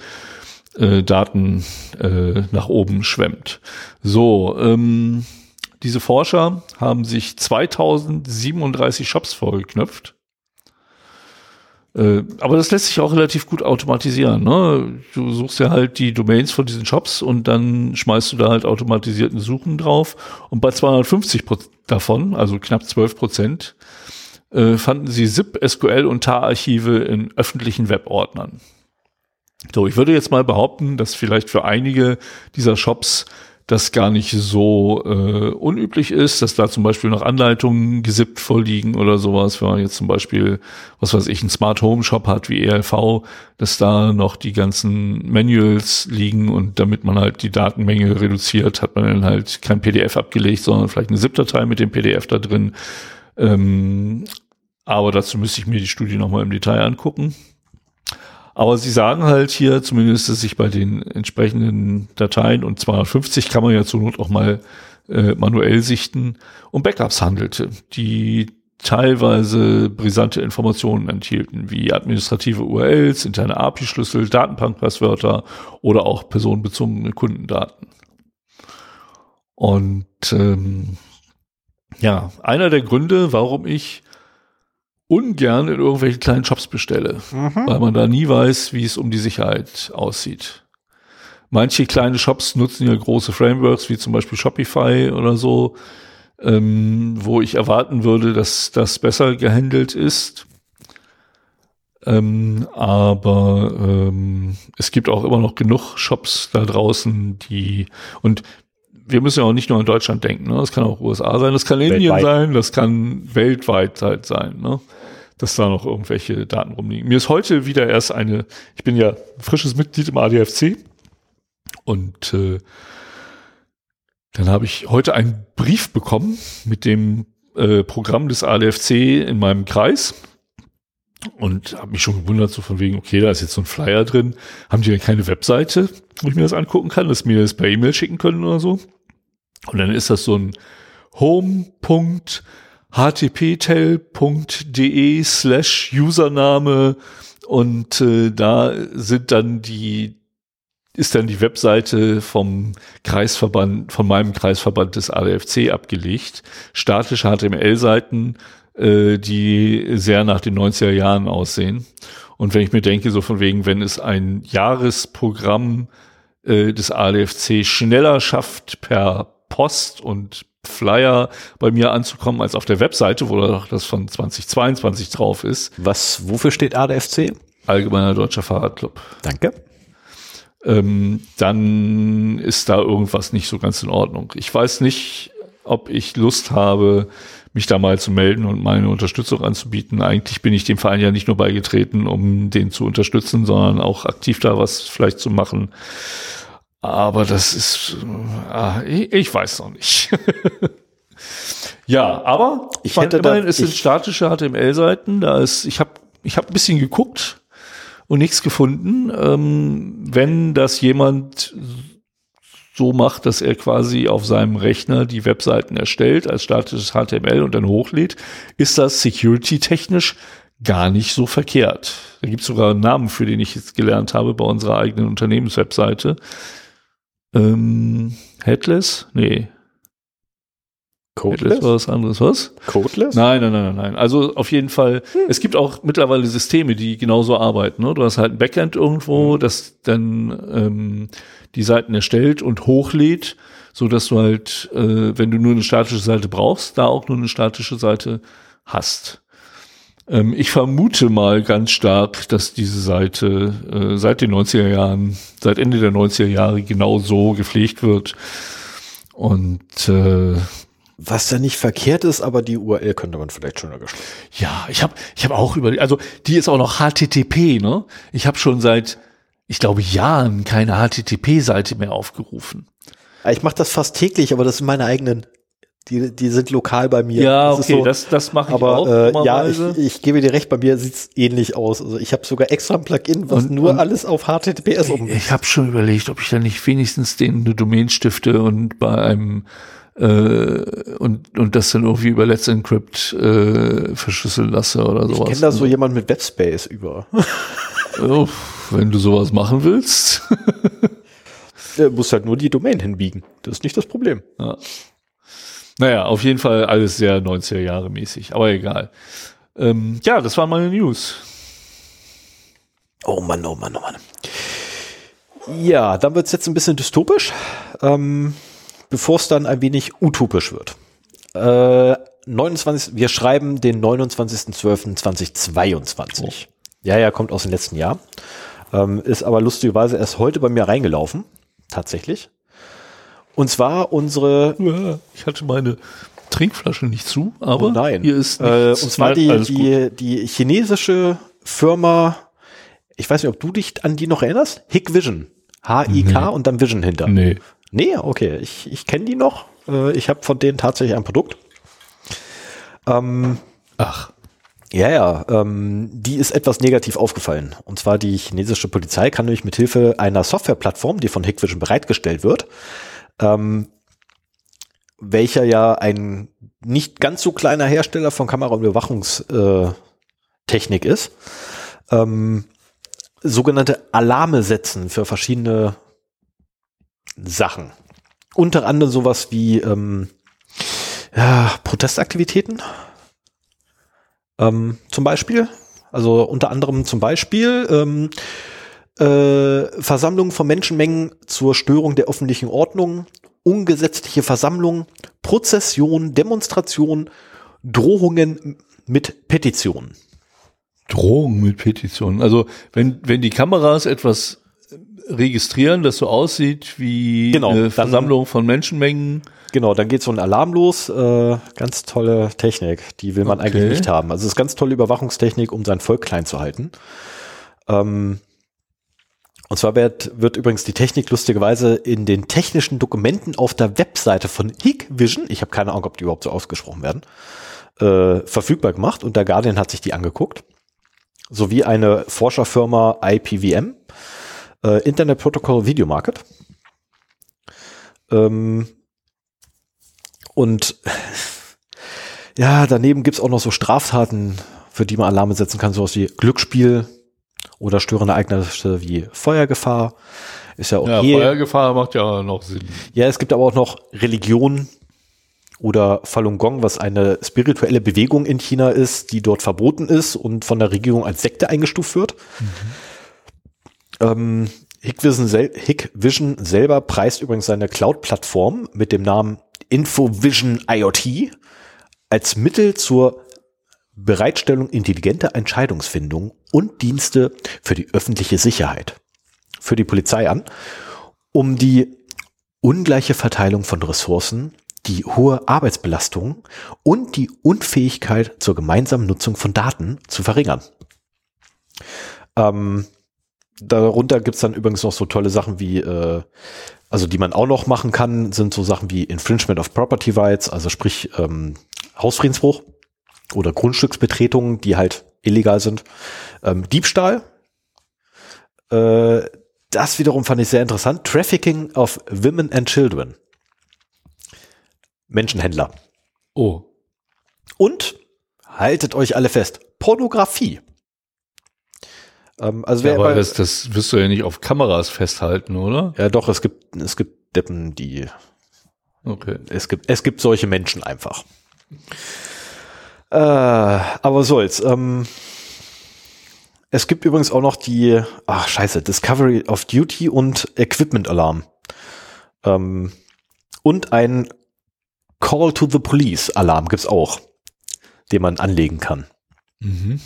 äh, Daten äh, nach oben schwemmt. So, ähm, diese Forscher haben sich 2037 Shops vorgeknöpft. Äh, aber das lässt sich auch relativ gut automatisieren. Ne? Du suchst ja halt die Domains von diesen Shops und dann schmeißt du da halt automatisierten Suchen drauf. Und bei 250 Pro davon, also knapp 12 Prozent, äh, fanden sie ZIP, SQL und TAR-Archive in öffentlichen Webordnern. So, ich würde jetzt mal behaupten, dass vielleicht für einige dieser Shops das gar nicht so äh, unüblich ist, dass da zum Beispiel noch Anleitungen gesippt vorliegen oder sowas, wenn man jetzt zum Beispiel, was weiß ich, einen Smart Home Shop hat wie ELV, dass da noch die ganzen Manuals liegen und damit man halt die Datenmenge reduziert, hat man dann halt kein PDF abgelegt, sondern vielleicht eine ZIP-Datei mit dem PDF da drin. Ähm, aber dazu müsste ich mir die Studie nochmal im Detail angucken. Aber sie sagen halt hier zumindest, dass sich bei den entsprechenden Dateien und 250 kann man ja zur Not auch mal äh, manuell sichten, um Backups handelte, die teilweise brisante Informationen enthielten, wie administrative URLs, interne API-Schlüssel, Datenbankpasswörter oder auch personenbezogene Kundendaten. Und ähm, ja, einer der Gründe, warum ich ungern in irgendwelchen kleinen Shops bestelle, weil man da nie weiß, wie es um die Sicherheit aussieht. Manche kleine Shops nutzen ja große Frameworks, wie zum Beispiel Shopify oder so, ähm, wo ich erwarten würde, dass das besser gehandelt ist. Ähm, aber ähm, es gibt auch immer noch genug Shops da draußen, die und wir müssen ja auch nicht nur in Deutschland denken. Ne? Das kann auch USA sein, das kann Indien Weltweit. sein, das kann weltweit halt sein. Ne? dass da noch irgendwelche Daten rumliegen. Mir ist heute wieder erst eine, ich bin ja frisches Mitglied im ADFC Und äh, dann habe ich heute einen Brief bekommen mit dem äh, Programm des ADFC in meinem Kreis und habe mich schon gewundert, so von wegen, okay, da ist jetzt so ein Flyer drin. Haben die denn keine Webseite, wo ich mir das angucken kann, dass mir das per E-Mail schicken können oder so? Und dann ist das so ein home.htptel.de slash Username und äh, da sind dann die ist dann die Webseite vom Kreisverband, von meinem Kreisverband des ADFC abgelegt. Statische HTML-Seiten, äh, die sehr nach den 90er Jahren aussehen. Und wenn ich mir denke, so von wegen, wenn es ein Jahresprogramm äh, des ADFC schneller schafft, per Post und Flyer bei mir anzukommen als auf der Webseite, wo das von 2022 drauf ist. Was, wofür steht ADFC? Allgemeiner Deutscher Fahrradclub. Danke. Ähm, dann ist da irgendwas nicht so ganz in Ordnung. Ich weiß nicht, ob ich Lust habe, mich da mal zu melden und meine Unterstützung anzubieten. Eigentlich bin ich dem Verein ja nicht nur beigetreten, um den zu unterstützen, sondern auch aktiv da was vielleicht zu machen. Aber das ist, äh, ich, ich weiß noch nicht. ja, aber ich hätte da, es sind statische HTML-Seiten. Da ist, ich habe, ich habe ein bisschen geguckt und nichts gefunden. Ähm, wenn das jemand so macht, dass er quasi auf seinem Rechner die Webseiten erstellt als statisches HTML und dann hochlädt, ist das security-technisch gar nicht so verkehrt. Da gibt es sogar einen Namen, für den ich jetzt gelernt habe bei unserer eigenen Unternehmenswebseite. Ähm, Headless? Nee. Codeless? Headless war was anderes, was? Codeless? Nein, nein, nein, nein. Also auf jeden Fall, hm. es gibt auch mittlerweile Systeme, die genauso arbeiten. Ne? Du hast halt ein Backend irgendwo, hm. das dann ähm, die Seiten erstellt und hochlädt, so dass du halt, äh, wenn du nur eine statische Seite brauchst, da auch nur eine statische Seite hast. Ähm, ich vermute mal ganz stark, dass diese Seite äh, seit den 90er Jahren, seit Ende der 90er Jahre genau so gepflegt wird. Und äh, was ja nicht verkehrt ist, aber die URL könnte man vielleicht schöner gestalten. Ja, ich habe ich hab auch über, also die ist auch noch HTTP, ne? Ich habe schon seit, ich glaube, Jahren keine HTTP-Seite mehr aufgerufen. Ich mache das fast täglich, aber das sind meine eigenen die, die sind lokal bei mir. Ja, das okay, so, das, das mache ich aber, auch. Äh, ja, ich, ich gebe dir recht, bei mir sieht's ähnlich aus. Also ich habe sogar extra ein Plugin, was und, nur und alles auf HTTPS um. Ich, ich habe schon überlegt, ob ich da nicht wenigstens den eine Domain stifte und bei einem äh, und, und das dann irgendwie über Let's Encrypt äh, verschlüsseln lasse oder sowas. Ich kenne da so jemand mit Webspace über. oh, wenn du sowas machen willst. Der muss halt nur die Domain hinbiegen. Das ist nicht das Problem. Ja. Naja, auf jeden Fall alles sehr 90er Jahre mäßig, aber egal. Ähm, ja, das waren meine News. Oh Mann, oh Mann, oh Mann. Ja, dann wird es jetzt ein bisschen dystopisch, ähm, bevor es dann ein wenig utopisch wird. Äh, 29, wir schreiben den 29.12.2022. Oh. Ja, ja, kommt aus dem letzten Jahr. Ähm, ist aber lustigerweise erst heute bei mir reingelaufen. Tatsächlich. Und zwar unsere. Ich hatte meine Trinkflasche nicht zu, aber oh nein. hier ist äh, und zwar die, die, die chinesische Firma, ich weiß nicht, ob du dich an die noch erinnerst? Hikvision. H-I-K nee. und dann Vision hinter. Nee. Nee, okay. Ich, ich kenne die noch. Äh, ich habe von denen tatsächlich ein Produkt. Ähm, Ach. Ja, ja, ähm, die ist etwas negativ aufgefallen. Und zwar die chinesische Polizei kann nämlich mit Hilfe einer Softwareplattform, die von Hikvision bereitgestellt wird, ähm, welcher ja ein nicht ganz so kleiner Hersteller von Kamera- und Überwachungstechnik ist, ähm, sogenannte Alarme setzen für verschiedene Sachen. Unter anderem sowas wie ähm, ja, Protestaktivitäten. Ähm, zum Beispiel. Also unter anderem zum Beispiel ähm, äh, Versammlung von Menschenmengen zur Störung der öffentlichen Ordnung, ungesetzliche Versammlung, Prozession, Demonstration, Drohungen mit Petitionen. Drohungen mit Petitionen. Also wenn, wenn die Kameras etwas registrieren, das so aussieht wie genau, eine Versammlung von Menschenmengen. Genau, dann geht so ein Alarm los. Äh, ganz tolle Technik, die will man okay. eigentlich nicht haben. Also es ist ganz tolle Überwachungstechnik, um sein Volk klein zu halten. Ähm, Und zwar wird, wird übrigens die Technik lustigerweise in den technischen Dokumenten auf der Webseite von Hikvision, ich habe keine Ahnung, ob die überhaupt so ausgesprochen werden, äh, verfügbar gemacht und der Guardian hat sich die angeguckt. Sowie eine Forscherfirma IPVM, äh, Internet Protocol Video Market. Ähm, und ja, daneben gibt's auch noch so Straftaten, für die man Alarme setzen kann, sowas wie Glücksspiel oder störende Ereignisse wie Feuergefahr. Ist ja okay. Ja, Feuergefahr macht ja noch Sinn. Ja, es gibt aber auch noch Religion oder Falun Gong, was eine spirituelle Bewegung in China ist, die dort verboten ist und von der Regierung als Sekte eingestuft wird. Mhm. Ähm, Hikvision, sel Hikvision selber preist übrigens seine Cloud-Plattform mit dem Namen InfoVision IoT als Mittel zur Bereitstellung intelligenter Entscheidungsfindung und Dienste für die öffentliche Sicherheit, für die Polizei an, um die ungleiche Verteilung von Ressourcen, die hohe Arbeitsbelastung und die Unfähigkeit zur gemeinsamen Nutzung von Daten zu verringern. Ähm, darunter gibt's dann übrigens noch so tolle Sachen wie, äh, also die man auch noch machen kann, sind so Sachen wie Infringement of Property Rights, also sprich ähm, Hausfriedensbruch oder Grundstücksbetretungen, die halt illegal sind. Ähm, Diebstahl, äh, das wiederum fand ich sehr interessant. Trafficking of Women and Children. Menschenhändler. Oh. Und haltet euch alle fest, Pornografie. Ähm, also wer ja, aber das, das wirst du ja nicht auf Kameras festhalten, oder? Ja, doch, es gibt, es gibt Deppen, die. Okay. Es gibt, es gibt solche Menschen einfach. Äh, aber soll's. Ähm, es gibt übrigens auch noch die, ach scheiße, Discovery of Duty und Equipment Alarm. Ähm, und ein Call to the Police Alarm gibt's auch, den man anlegen kann. Mhm.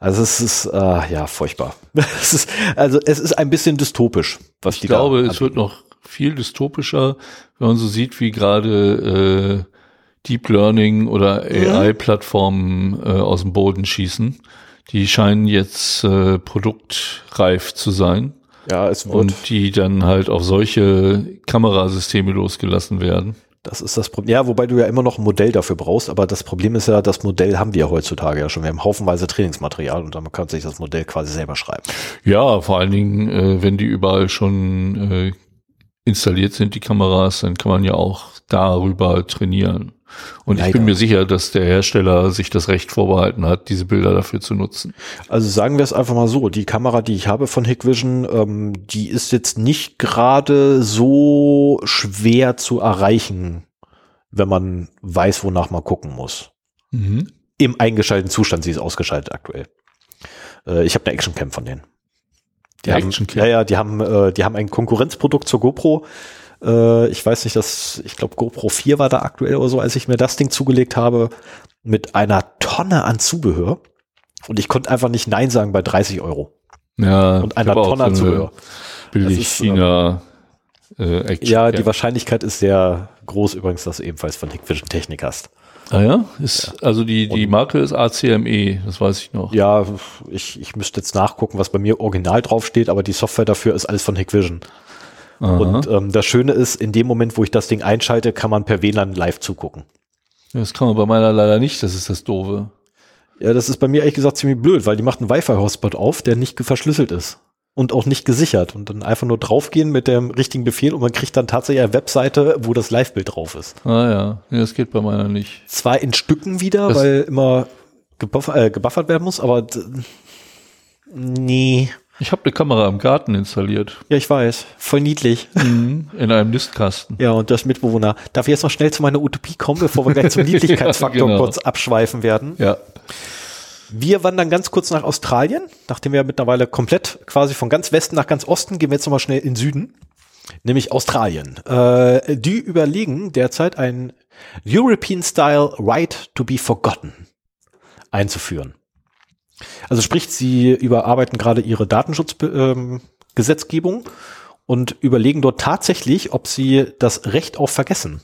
Also es ist äh, ja furchtbar. es ist, also es ist ein bisschen dystopisch, was ich die glaube, es wird noch viel dystopischer, wenn man so sieht, wie gerade äh, Deep Learning oder AI-Plattformen äh, aus dem Boden schießen. Die scheinen jetzt äh, produktreif zu sein. Ja, es wird. Und die dann halt auf solche Kamerasysteme losgelassen werden. Das ist das Problem. Ja, wobei du ja immer noch ein Modell dafür brauchst, aber das Problem ist ja, das Modell haben wir heutzutage ja schon. Wir haben haufenweise Trainingsmaterial und dann kann sich das Modell quasi selber schreiben. Ja, vor allen Dingen, äh, wenn die überall schon äh, installiert sind, die Kameras, dann kann man ja auch darüber trainieren. Und Leider. ich bin mir sicher, dass der Hersteller sich das Recht vorbehalten hat, diese Bilder dafür zu nutzen. Also sagen wir es einfach mal so, die Kamera, die ich habe von Hikvision, ähm, die ist jetzt nicht gerade so schwer zu erreichen, wenn man weiß, wonach man gucken muss. Mhm. Im eingeschalteten Zustand, sie ist ausgeschaltet aktuell. Äh, ich habe eine Actioncam von denen. Die haben, ja, ja, die haben, äh, die haben ein Konkurrenzprodukt zur GoPro, äh, ich weiß nicht, dass, ich glaube, GoPro 4 war da aktuell oder so, als ich mir das Ding zugelegt habe, mit einer Tonne an Zubehör. Und ich konnte einfach nicht Nein sagen bei 30 Euro. Ja, und einer Tonne an Zubehör. Billig ist, China. Äh, Action, ja, ja, die Wahrscheinlichkeit ist sehr groß übrigens, dass du ebenfalls von Hikvision Technik hast. Ah ja, ist ja. also die die Marke ist ACME, das weiß ich noch. Ja, ich, ich müsste jetzt nachgucken, was bei mir original draufsteht, aber die Software dafür ist alles von Hikvision. Aha. Und ähm, das Schöne ist, in dem Moment, wo ich das Ding einschalte, kann man per WLAN live zugucken. Das kann man bei meiner leider nicht, das ist das Doofe. Ja, das ist bei mir ehrlich gesagt ziemlich blöd, weil die macht einen Wi-Fi-Hotspot auf, der nicht verschlüsselt ist. Und auch nicht gesichert. Und dann einfach nur draufgehen mit dem richtigen Befehl und man kriegt dann tatsächlich eine Webseite, wo das Live-Bild drauf ist. Ah ja. ja, das geht bei meiner nicht. Zwar in Stücken wieder, das weil immer gebuffert, äh, gebuffert werden muss, aber nee. Ich habe eine Kamera im Garten installiert. Ja, ich weiß. Voll niedlich. Mhm, in einem Nistkasten. Ja, und das Mitbewohner. Darf ich jetzt noch schnell zu meiner Utopie kommen, bevor wir gleich zum Niedlichkeitsfaktor ja, genau. kurz abschweifen werden? Ja. Wir wandern ganz kurz nach Australien, nachdem wir mittlerweile komplett quasi von ganz Westen nach ganz Osten gehen wir jetzt nochmal schnell in Süden, nämlich Australien. Äh, die überlegen derzeit ein European Style Right to be Forgotten einzuführen. Also sprich, sie überarbeiten gerade ihre Datenschutzgesetzgebung ähm, und überlegen dort tatsächlich, ob sie das Recht auf Vergessen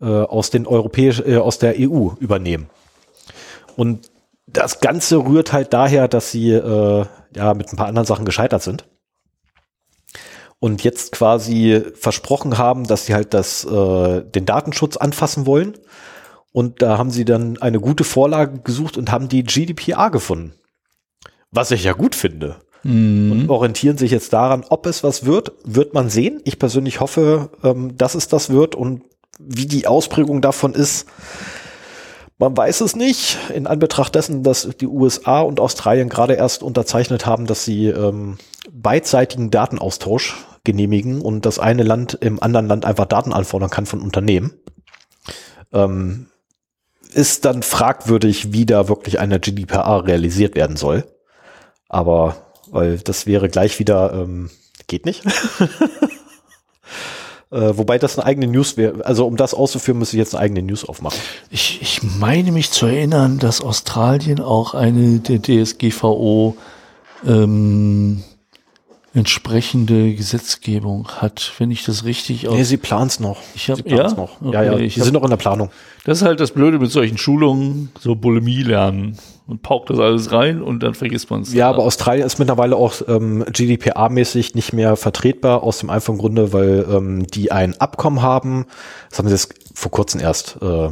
äh, aus den europäisch, äh, aus der EU übernehmen. Und das Ganze rührt halt daher, dass sie äh, ja mit ein paar anderen Sachen gescheitert sind. und jetzt quasi versprochen haben, dass sie halt das, äh, den Datenschutz anfassen wollen. Und da haben sie dann eine gute Vorlage gesucht und haben die GDPR gefunden. Was ich ja gut finde. Mhm. Und orientieren sich jetzt daran, ob es was wird, wird man sehen. Ich persönlich hoffe, ähm, dass es das wird und wie die Ausprägung davon ist, man weiß es nicht. In Anbetracht dessen, dass die USA und Australien gerade erst unterzeichnet haben, dass sie ähm, beidseitigen Datenaustausch genehmigen und das eine Land im anderen Land einfach Daten anfordern kann von Unternehmen, ähm, ist dann fragwürdig, wie da wirklich eine GDPR realisiert werden soll. Aber weil das wäre gleich wieder, ähm, geht nicht. äh, wobei das eine eigene News wäre. Also um das auszuführen, müsste ich jetzt eine eigene News aufmachen. Ich, ich meine mich zu erinnern, dass Australien auch eine der DSGVO ähm, entsprechende Gesetzgebung hat, wenn ich das richtig Nee, sie plan's noch. Ich hab- sie plan's ja? noch. Okay, ja, ja. hab- sind noch in der Planung. Das ist halt das Blöde mit solchen Schulungen, so Bulimie lernen. Man paukt das alles rein und dann vergisst man es. Ja, aber Australien ist mittlerweile auch ähm, GDPR-mäßig nicht mehr vertretbar, aus dem einfachen Grunde, weil ähm, die ein Abkommen haben, das haben sie jetzt vor kurzem erst äh,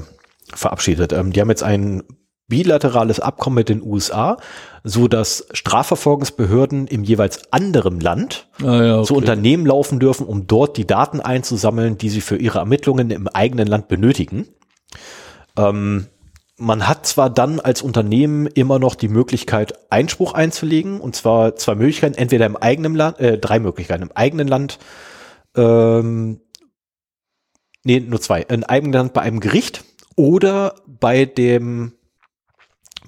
verabschiedet. Ähm, die haben jetzt ein bilaterales Abkommen mit den USA, so dass Strafverfolgungsbehörden im jeweils anderen Land ah, ja, okay. zu Unternehmen laufen dürfen, um dort die Daten einzusammeln, die sie für ihre Ermittlungen im eigenen Land benötigen. Ähm, man hat zwar dann als Unternehmen immer noch die Möglichkeit, Einspruch einzulegen, und zwar zwei Möglichkeiten, entweder im eigenen Land, äh, drei Möglichkeiten, im eigenen Land, ähm, nee, nur zwei, im eigenen Land bei einem Gericht oder bei dem,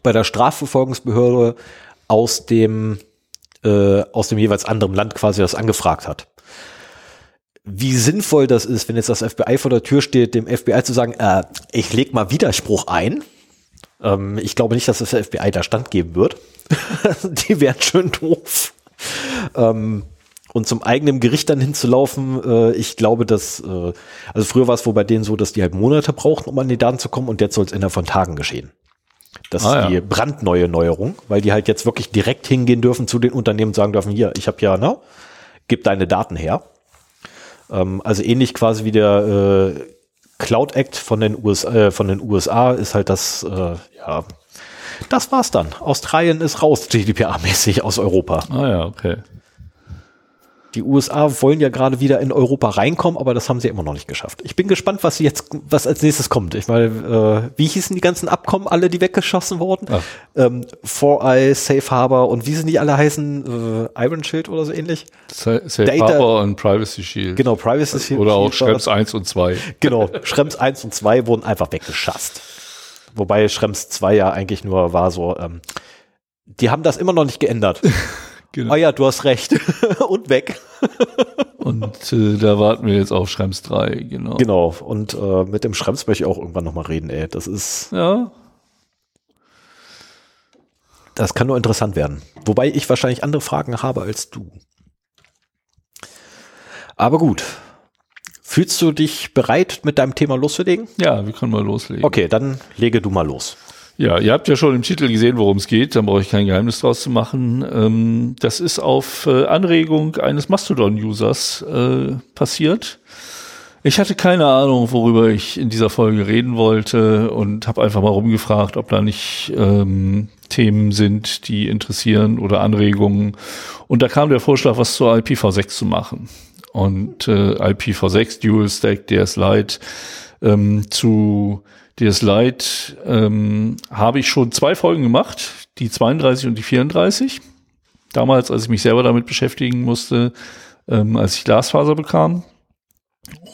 bei der Strafverfolgungsbehörde aus dem, äh, aus dem jeweils anderen Land quasi das angefragt hat wie sinnvoll das ist, wenn jetzt das FBI vor der Tür steht, dem FBI zu sagen, äh, ich leg mal Widerspruch ein. Ähm, ich glaube nicht, dass das FBI da stand geben wird. Die wären schön doof. Ähm, und zum eigenen Gericht dann hinzulaufen, äh, ich glaube, dass, äh, also früher war es wohl bei denen so, dass die halt Monate brauchten, um an die Daten zu kommen und jetzt soll es innerhalb von Tagen geschehen. Das Ah, ist die ja. brandneue Neuerung, weil die halt jetzt wirklich direkt hingehen dürfen zu den Unternehmen und sagen dürfen, hier, ich habe ja, ne, gib deine Daten her. Ähm, also ähnlich quasi wie der äh, Cloud Act von den, USA, äh, von den USA ist halt das, äh, ja, das war's dann. Australien ist raus, GDPR-mäßig aus Europa. Ah ja, okay. Die USA wollen ja gerade wieder in Europa reinkommen, aber das haben sie immer noch nicht geschafft. Ich bin gespannt, was sie jetzt, was als nächstes kommt. Ich meine, äh, wie hießen die ganzen Abkommen, alle, die weggeschossen wurden? Ach. Ähm, Four Eye, Safe Harbor und wie sind die alle heißen? Äh, Iron Shield oder so ähnlich? Sa- Safe Data- Harbor und Privacy Shield. Genau, Privacy Shield. Oder auch Schrems das. 1 und 2. Genau, Schrems 1 und 2 wurden einfach weggeschasst. Wobei Schrems 2 ja eigentlich nur war so, ähm, die haben das immer noch nicht geändert. Genau. Ah ja, du hast recht. und weg. Und äh, da warten wir jetzt auf Schrems 3, genau. Genau. Und äh, mit dem Schrems möchte ich auch irgendwann nochmal reden, ey. Das ist, Ja, das kann nur interessant werden. Wobei ich wahrscheinlich andere Fragen habe als du. Aber gut. Fühlst du dich bereit, mit deinem Thema loszulegen? ja, wir können mal loslegen. Okay, dann lege du mal los. Ja, ihr habt ja schon im Titel gesehen, worum es geht. Da brauche ich kein Geheimnis draus zu machen. Ähm, das ist auf äh, Anregung eines Mastodon-Users äh, passiert. Ich hatte keine Ahnung, worüber ich in dieser Folge reden wollte und habe einfach mal rumgefragt, ob da nicht ähm, Themen sind, die interessieren oder Anregungen. Und da kam der Vorschlag, was zur IPv6 zu machen. Und äh, IPv6, Dual Stack, DS Lite, ähm, zu DS Lite ähm, habe ich schon zwei Folgen gemacht, die 32 und die 34. Damals, als ich mich selber damit beschäftigen musste, ähm, als ich Glasfaser bekam.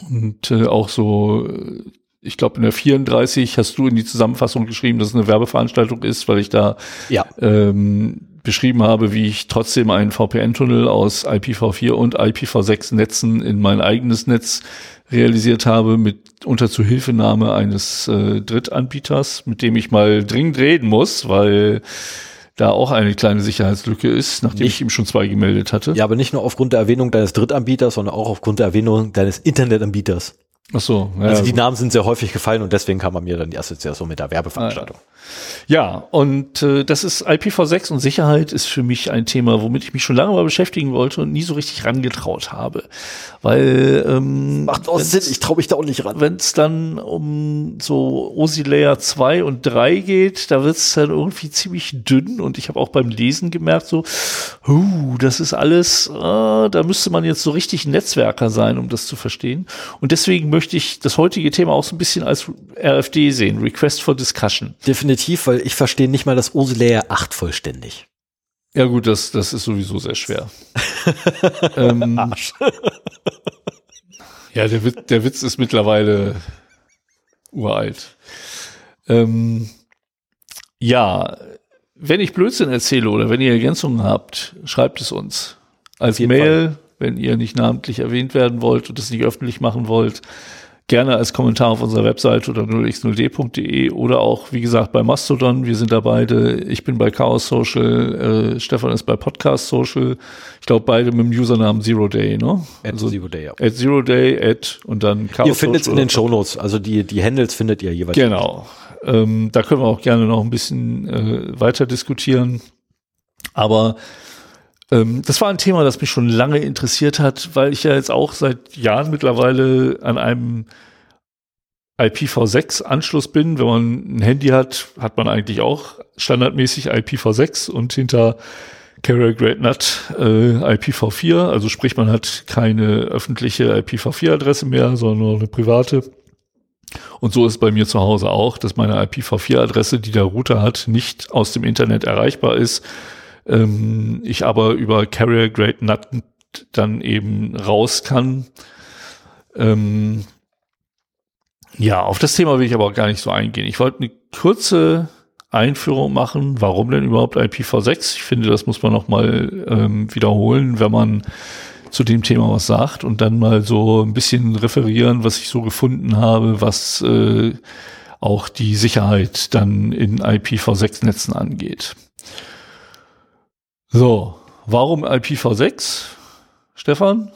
Und äh, auch so, äh, ich glaube, in der 34 hast du in die Zusammenfassung geschrieben, dass es eine Werbeveranstaltung ist, weil ich da Ja. ähm, beschrieben habe, wie ich trotzdem einen VPN-Tunnel aus IPv4 und IPv6-Netzen in mein eigenes Netz realisiert habe, mit unter Zuhilfenahme eines äh, Drittanbieters, mit dem ich mal dringend reden muss, weil da auch eine kleine Sicherheitslücke ist, nachdem Nicht- ich ihm schon zwei gemeldet hatte. Ja, aber nicht nur aufgrund der Erwähnung deines Drittanbieters, sondern auch aufgrund der Erwähnung deines Internetanbieters. Ach so. Ja, also die Namen sind sehr häufig gefallen und deswegen kam bei mir dann die Assoziation mit der Werbeveranstaltung. Ja, und äh, das ist IPv6 und Sicherheit ist für mich ein Thema, womit ich mich schon lange mal beschäftigen wollte und nie so richtig rangetraut habe. Weil ähm, Macht auch Sinn, ich traue mich da auch nicht ran. Wenn es dann um so OSI Layer 2 und 3 geht, da wird es dann irgendwie ziemlich dünn und ich habe auch beim Lesen gemerkt, so, huh, das ist alles, äh, da müsste man jetzt so richtig Netzwerker sein, um das zu verstehen. Und deswegen möchte ich das heutige Thema auch so ein bisschen als RFD sehen, Request for Discussion. Definitiv, weil ich verstehe nicht mal das OSI Layer 8 vollständig. Ja gut, das, das ist sowieso sehr schwer. ähm, Arsch. ja, der, Witz, der Witz ist mittlerweile uralt. Ähm, ja, wenn ich Blödsinn erzähle oder wenn ihr Ergänzungen habt, schreibt es uns. Als Mail, Fall. Wenn ihr nicht namentlich erwähnt werden wollt und es nicht öffentlich machen wollt gerne als Kommentar auf unserer Webseite oder 0x0d.de oder auch, wie gesagt, bei Mastodon. Wir sind da beide. Ich bin bei Chaos Social, äh, Stefan ist bei Podcast Social. Ich glaube, beide mit dem Usernamen Zero Day, ne? At also, Zero Day, ja. At Zero Day, at und dann Chaos Ihr findet es in den Shownotes, also die, die Handles findet ihr jeweils. Genau. Ähm, da können wir auch gerne noch ein bisschen äh, weiter diskutieren. Aber das war ein Thema, das mich schon lange interessiert hat, weil ich ja jetzt auch seit Jahren mittlerweile an einem IPv6-Anschluss bin. Wenn man ein Handy hat, hat man eigentlich auch standardmäßig IPv6 und hinter Carrier Great Nut äh, IPv4. Also sprich, man hat keine öffentliche IPv4-Adresse mehr, sondern nur eine private. Und so ist bei mir zu Hause auch, dass meine IPv4-Adresse, die der Router hat, nicht aus dem Internet erreichbar ist, ähm, ich aber über Carrier Grade Nut dann eben raus kann. Ähm, ja, auf das Thema will ich aber auch gar nicht so eingehen. Ich wollte eine kurze Einführung machen. Warum denn überhaupt IPv6? Ich finde, das muss man noch mal ähm, wiederholen, wenn man zu dem Thema was sagt und dann mal so ein bisschen referieren, was ich so gefunden habe, was äh, auch die Sicherheit dann in IPv6-Netzen angeht. So, warum IPv6, Stefan?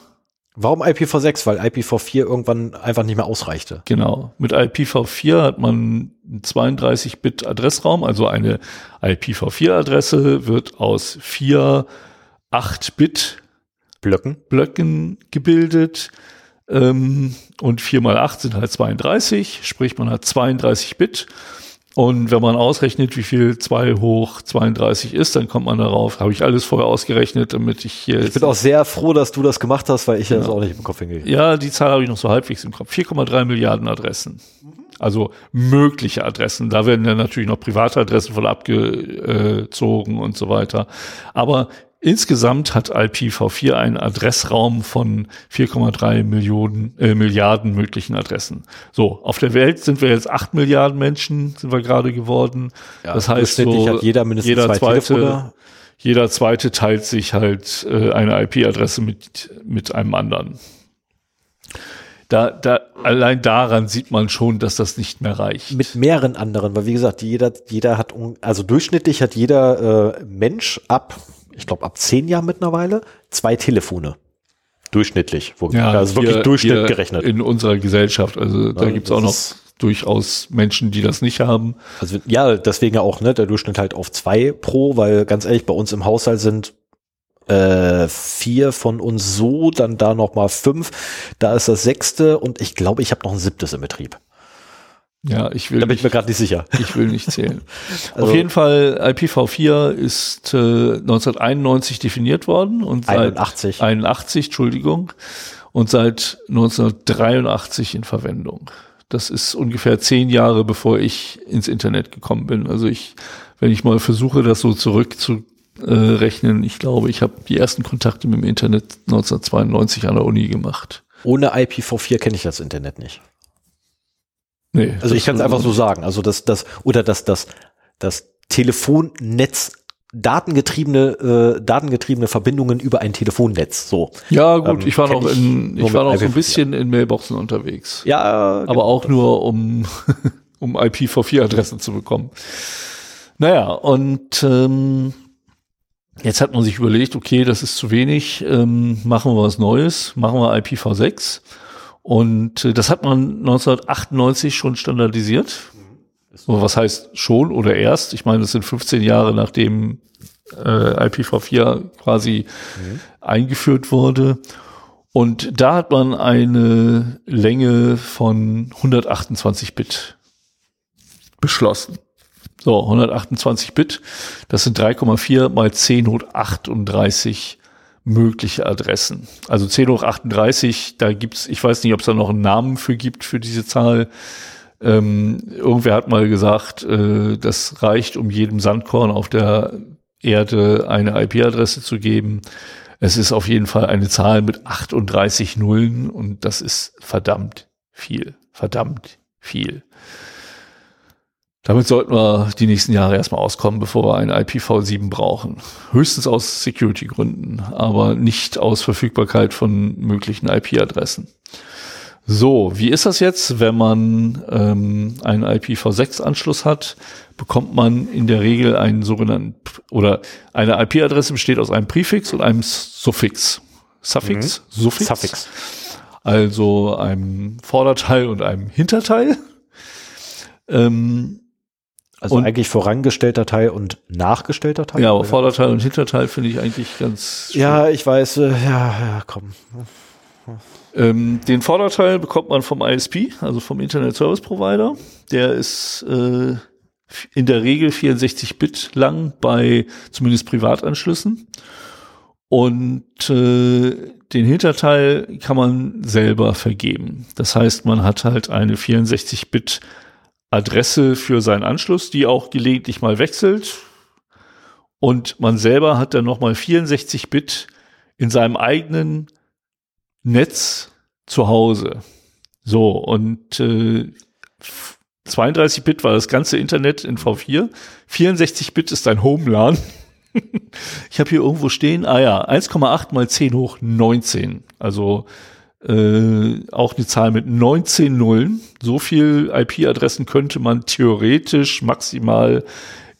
Warum IPv6? Weil IPv4 irgendwann einfach nicht mehr ausreichte. Genau. Mit IPv4 hat man einen 32-Bit Adressraum, also eine IPv4-Adresse wird aus vier 8-Bit Blöcken. Blöcken gebildet. Ähm, und 4 mal 8 sind halt 32, sprich man hat 32 Bit. Und wenn man ausrechnet, wie viel 2 hoch 32 ist, dann kommt man darauf, habe ich alles vorher ausgerechnet, damit ich hier. Ich bin auch sehr froh, dass du das gemacht hast, weil ich ja. das auch nicht im Kopf hingehe. Ja, die Zahl habe ich noch so halbwegs im Kopf. 4,3 Milliarden Adressen. Also mögliche Adressen. Da werden dann natürlich noch private Adressen voll abgezogen und so weiter. Aber Insgesamt hat IPv4 einen Adressraum von 4,3 Millionen äh, Milliarden möglichen Adressen. So, auf der Welt sind wir jetzt 8 Milliarden Menschen, sind wir gerade geworden. Ja, das heißt, so, hat jeder mindestens jeder zwei zweite. Jeder zweite teilt sich halt äh, eine IP-Adresse mit, mit einem anderen. Da, da, allein daran sieht man schon, dass das nicht mehr reicht. Mit mehreren anderen, weil wie gesagt, jeder, jeder hat, also durchschnittlich hat jeder äh, Mensch ab ich glaube, ab zehn Jahren mittlerweile zwei Telefone. Durchschnittlich. Ja, also hier, wirklich Durchschnitt gerechnet. In unserer Gesellschaft. Also da ja, gibt's auch noch durchaus Menschen, die das nicht haben. Also ja, deswegen auch, ne, der Durchschnitt halt auf zwei pro, weil ganz ehrlich, bei uns im Haushalt sind äh, vier von uns so, dann da noch mal fünf, da ist das sechste und ich glaube, ich habe noch ein siebtes im Betrieb. Ja, ich will. Da bin ich mir gerade nicht sicher. Ich will nicht zählen. also, Auf jeden Fall, IPv4 ist äh, 1991 definiert worden und 81. seit 81, Entschuldigung, und seit 1983 in Verwendung. Das ist ungefähr zehn Jahre, bevor ich ins Internet gekommen bin. Also ich, wenn ich mal versuche, das so zurückzurechnen, ich glaube, ich habe die ersten Kontakte mit dem Internet 1992 an der Uni gemacht. Ohne IPv4 kenne ich das Internet nicht. Nee, also ich kann es einfach so sagen. Also das, das, oder das, das, das Telefonnetz datengetriebene äh, datengetriebene Verbindungen über ein Telefonnetz so. Ja gut ähm, ich war noch in ich war noch so ein bisschen in Mailboxen unterwegs. Ja aber genau. auch nur um um IPv4 Adressen zu bekommen. Naja und ähm, jetzt hat man sich überlegt okay das ist zu wenig ähm, machen wir was Neues machen wir IPv6 Und äh, das hat man 1998 schon standardisiert. So, was heißt schon oder erst? Ich meine, das sind 15 Jahre nachdem äh, IPv4 quasi mhm. eingeführt wurde. Und da hat man eine Länge von 128 Bit beschlossen. So, 128 Bit, das sind 3,4 mal 10 hoch 38 mögliche Adressen. Also 10 hoch 38, da gibt's, ich weiß nicht, ob es da noch einen Namen für gibt für diese Zahl. Ähm, irgendwer hat mal gesagt, äh, das reicht, um jedem Sandkorn auf der Erde eine IP-Adresse zu geben. Es ist auf jeden Fall eine Zahl mit 38 Nullen und das ist verdammt viel, verdammt viel. Damit sollten wir die nächsten Jahre erstmal auskommen, bevor wir ein IPv7 brauchen. Höchstens aus Security-Gründen, aber nicht aus Verfügbarkeit von möglichen IP-Adressen. So, wie ist das jetzt, wenn man ähm, einen IPv6-Anschluss hat? Bekommt man in der Regel einen sogenannten oder eine IP-Adresse besteht aus einem Präfix und einem Suffix. Suffix? Mhm. Suffix? Suffix. Also einem Vorderteil und einem Hinterteil. Ähm, also und, eigentlich vorangestellter Teil und nachgestellter Teil? Ja, aber Vorderteil und Hinterteil finde ich eigentlich ganz. Schön. Ja, ich weiß. Äh, ja, ja, komm. Ähm, den Vorderteil bekommt man vom ISP, also vom Internet Service Provider. Der ist äh, in der Regel 64 Bit lang bei zumindest Privatanschlüssen. Und äh, den Hinterteil kann man selber vergeben. Das heißt, man hat halt eine 64 Bit Adresse für seinen Anschluss, die auch gelegentlich mal wechselt. Und man selber hat dann nochmal 64 Bit in seinem eigenen Netz zu Hause. So, und äh, 32 Bit war das ganze Internet in V4. 64 Bit ist ein Homelan. ich habe hier irgendwo stehen, ah ja, 1,8 mal 10 hoch 19. Also äh, auch eine Zahl mit 19 Nullen. So viel IP-Adressen könnte man theoretisch maximal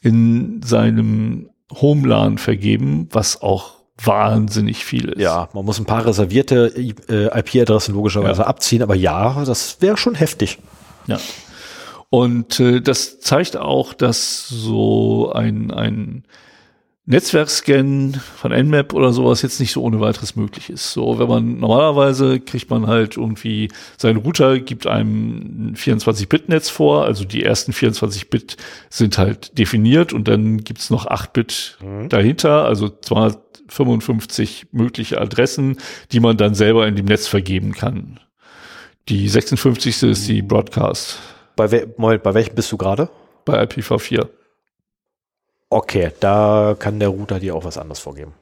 in seinem Homelan vergeben, was auch wahnsinnig viel ist. Ja, man muss ein paar reservierte äh, IP-Adressen logischerweise ja. abziehen, aber ja, das wäre schon heftig. Ja. Und äh, das zeigt auch, dass so ein, ein Netzwerkscan von Nmap oder sowas jetzt nicht so ohne weiteres möglich ist. So, wenn man normalerweise kriegt man halt irgendwie, sein Router gibt einem ein 24-Bit-Netz vor, also die ersten 24 Bit sind halt definiert und dann gibt's noch 8 Bit mhm. dahinter, also zwar 55 mögliche Adressen, die man dann selber in dem Netz vergeben kann. Die 56. ist die Broadcast. Bei, we bei welchem bist du gerade? Bei IPv4. Okay, da kann der Router dir auch was anderes vorgeben.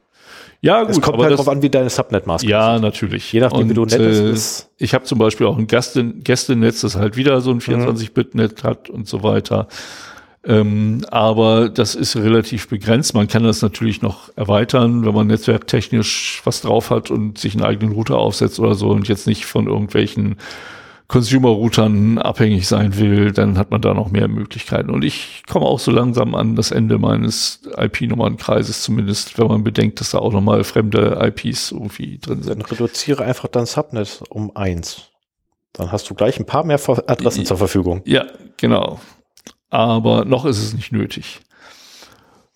Ja, gut. Es kommt halt darauf an, wie deine Subnet-Maske Ja, ist. natürlich. Je nachdem, Und, wie du nett äh, ist. Ich habe zum Beispiel auch ein Gästenetz, das halt wieder so ein 24-Bit-Net mhm. hat und so weiter. Ähm, aber das ist relativ begrenzt. Man kann das natürlich noch erweitern, wenn man netzwerktechnisch was drauf hat und sich einen eigenen Router aufsetzt oder so und jetzt nicht von irgendwelchen Consumer-Routern abhängig sein will, dann hat man da noch mehr Möglichkeiten. Und ich komme auch so langsam an das Ende meines IP-Nummernkreises, zumindest wenn man bedenkt, dass da auch nochmal fremde IPs irgendwie drin sind. Dann reduziere einfach dein Subnet um eins. Dann hast du gleich ein paar mehr Adressen zur Verfügung. Ja, genau aber noch ist es nicht nötig.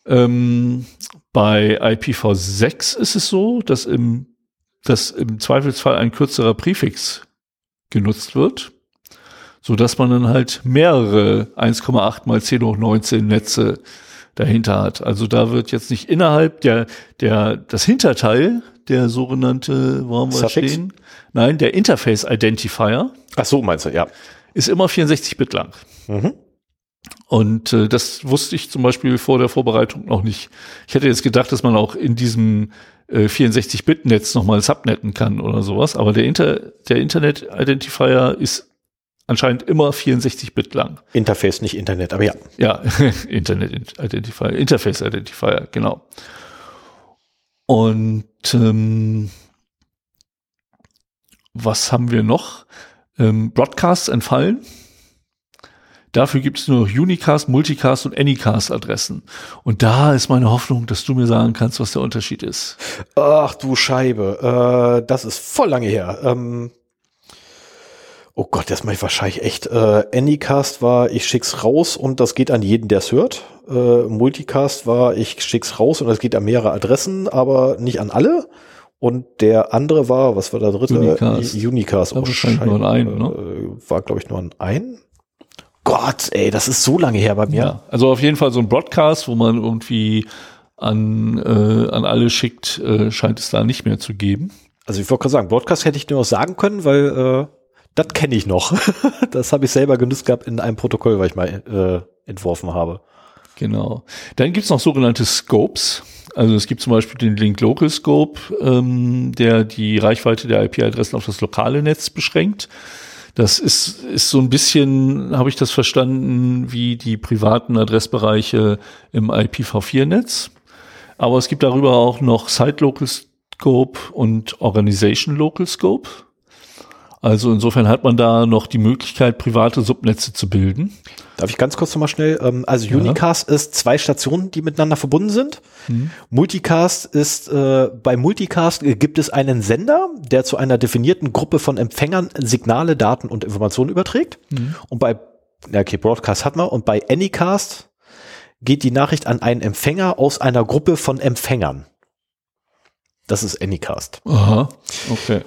Ähm, bei IPv6 ist es so, dass im, dass im Zweifelsfall ein kürzerer Präfix genutzt wird, so dass man dann halt mehrere 1,8 mal 10 hoch 19 Netze dahinter hat. Also da wird jetzt nicht innerhalb der, der, das Hinterteil, der sogenannte, wo haben wir Suffix? stehen? Nein, der Interface Identifier. Ach so, meinst du, ja. Ist immer 64 Bit lang. Mhm. Und äh, das wusste ich zum Beispiel vor der Vorbereitung noch nicht. Ich hätte jetzt gedacht, dass man auch in diesem äh, 64-Bit-Netz nochmal subnetten kann oder sowas, aber der, Inter der Internet-Identifier ist anscheinend immer 64-Bit lang. Interface, nicht Internet, aber ja. Ja, Internet-Identifier, Interface-Identifier, genau. Und ähm, was haben wir noch? Ähm, Broadcasts entfallen. Dafür gibt es nur noch Unicast, Multicast und Anycast Adressen. Und da ist meine Hoffnung, dass du mir sagen kannst, was der Unterschied ist. Ach du Scheibe, äh, das ist voll lange her. Ähm, Oh Gott, das mache ich wahrscheinlich echt. Äh, Anycast war, ich schick's raus und das geht an jeden, der es hört. Äh, Multicast war, ich schick's raus und das geht an mehrere Adressen, aber nicht an alle. Und der andere war, was war der dritte? Unicast. Unicast. Da wahrscheinlich nur an einen, ne? Äh, War, glaube ich, nur an einen. Gott, ey, das ist so lange her bei mir. Ja. Also auf jeden Fall so ein Broadcast, wo man irgendwie an, äh, an alle schickt, äh, scheint es da nicht mehr zu geben. Also ich wollte gerade sagen, Broadcast hätte ich nur noch sagen können, weil äh, das kenne ich noch. das habe ich selber genutzt gehabt in einem Protokoll, was ich mal äh, entworfen habe. Genau. Dann gibt's noch sogenannte Scopes. Also es gibt zum Beispiel den Link Local Scope, ähm, der die Reichweite der IP-Adressen auf das lokale Netz beschränkt. Das ist, ist so ein bisschen, habe ich das verstanden, wie die privaten Adressbereiche im IPv4-Netz. Aber es gibt darüber auch noch Site Local Scope und Organization Local Scope. Also insofern hat man da noch die Möglichkeit, private Subnetze zu bilden. Darf ich ganz kurz nochmal schnell? Ähm, also Ja. Unicast ist zwei Stationen, die miteinander verbunden sind. Multicast ist, äh, bei Multicast äh, gibt es einen Sender, der zu einer definierten Gruppe von Empfängern Signale, Daten und Informationen überträgt. Und bei, okay, Broadcast hat man. Und bei Anycast geht die Nachricht an einen Empfänger aus einer Gruppe von Empfängern. Das ist Anycast. Aha, okay.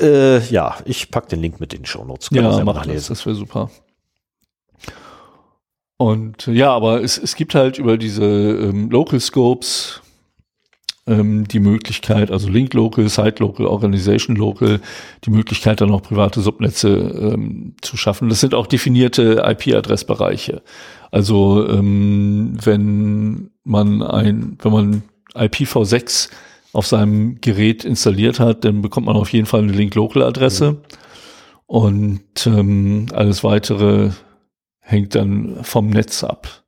Äh, ja, ich pack den Link mit in die Shownotes. Wir Ja, mach das, das wäre super. Und äh, ja, aber es, es gibt halt über diese ähm, Local Scopes ähm, die Möglichkeit, also Link Local, Site Local, Organization Local, die Möglichkeit dann auch private Subnetze ähm, zu schaffen. Das sind auch definierte IP-Adressbereiche. Also ähm, wenn man ein, wenn man IPv6 auf seinem Gerät installiert hat, dann bekommt man auf jeden Fall eine Link-Local-Adresse. Und ähm, alles weitere hängt dann vom Netz ab.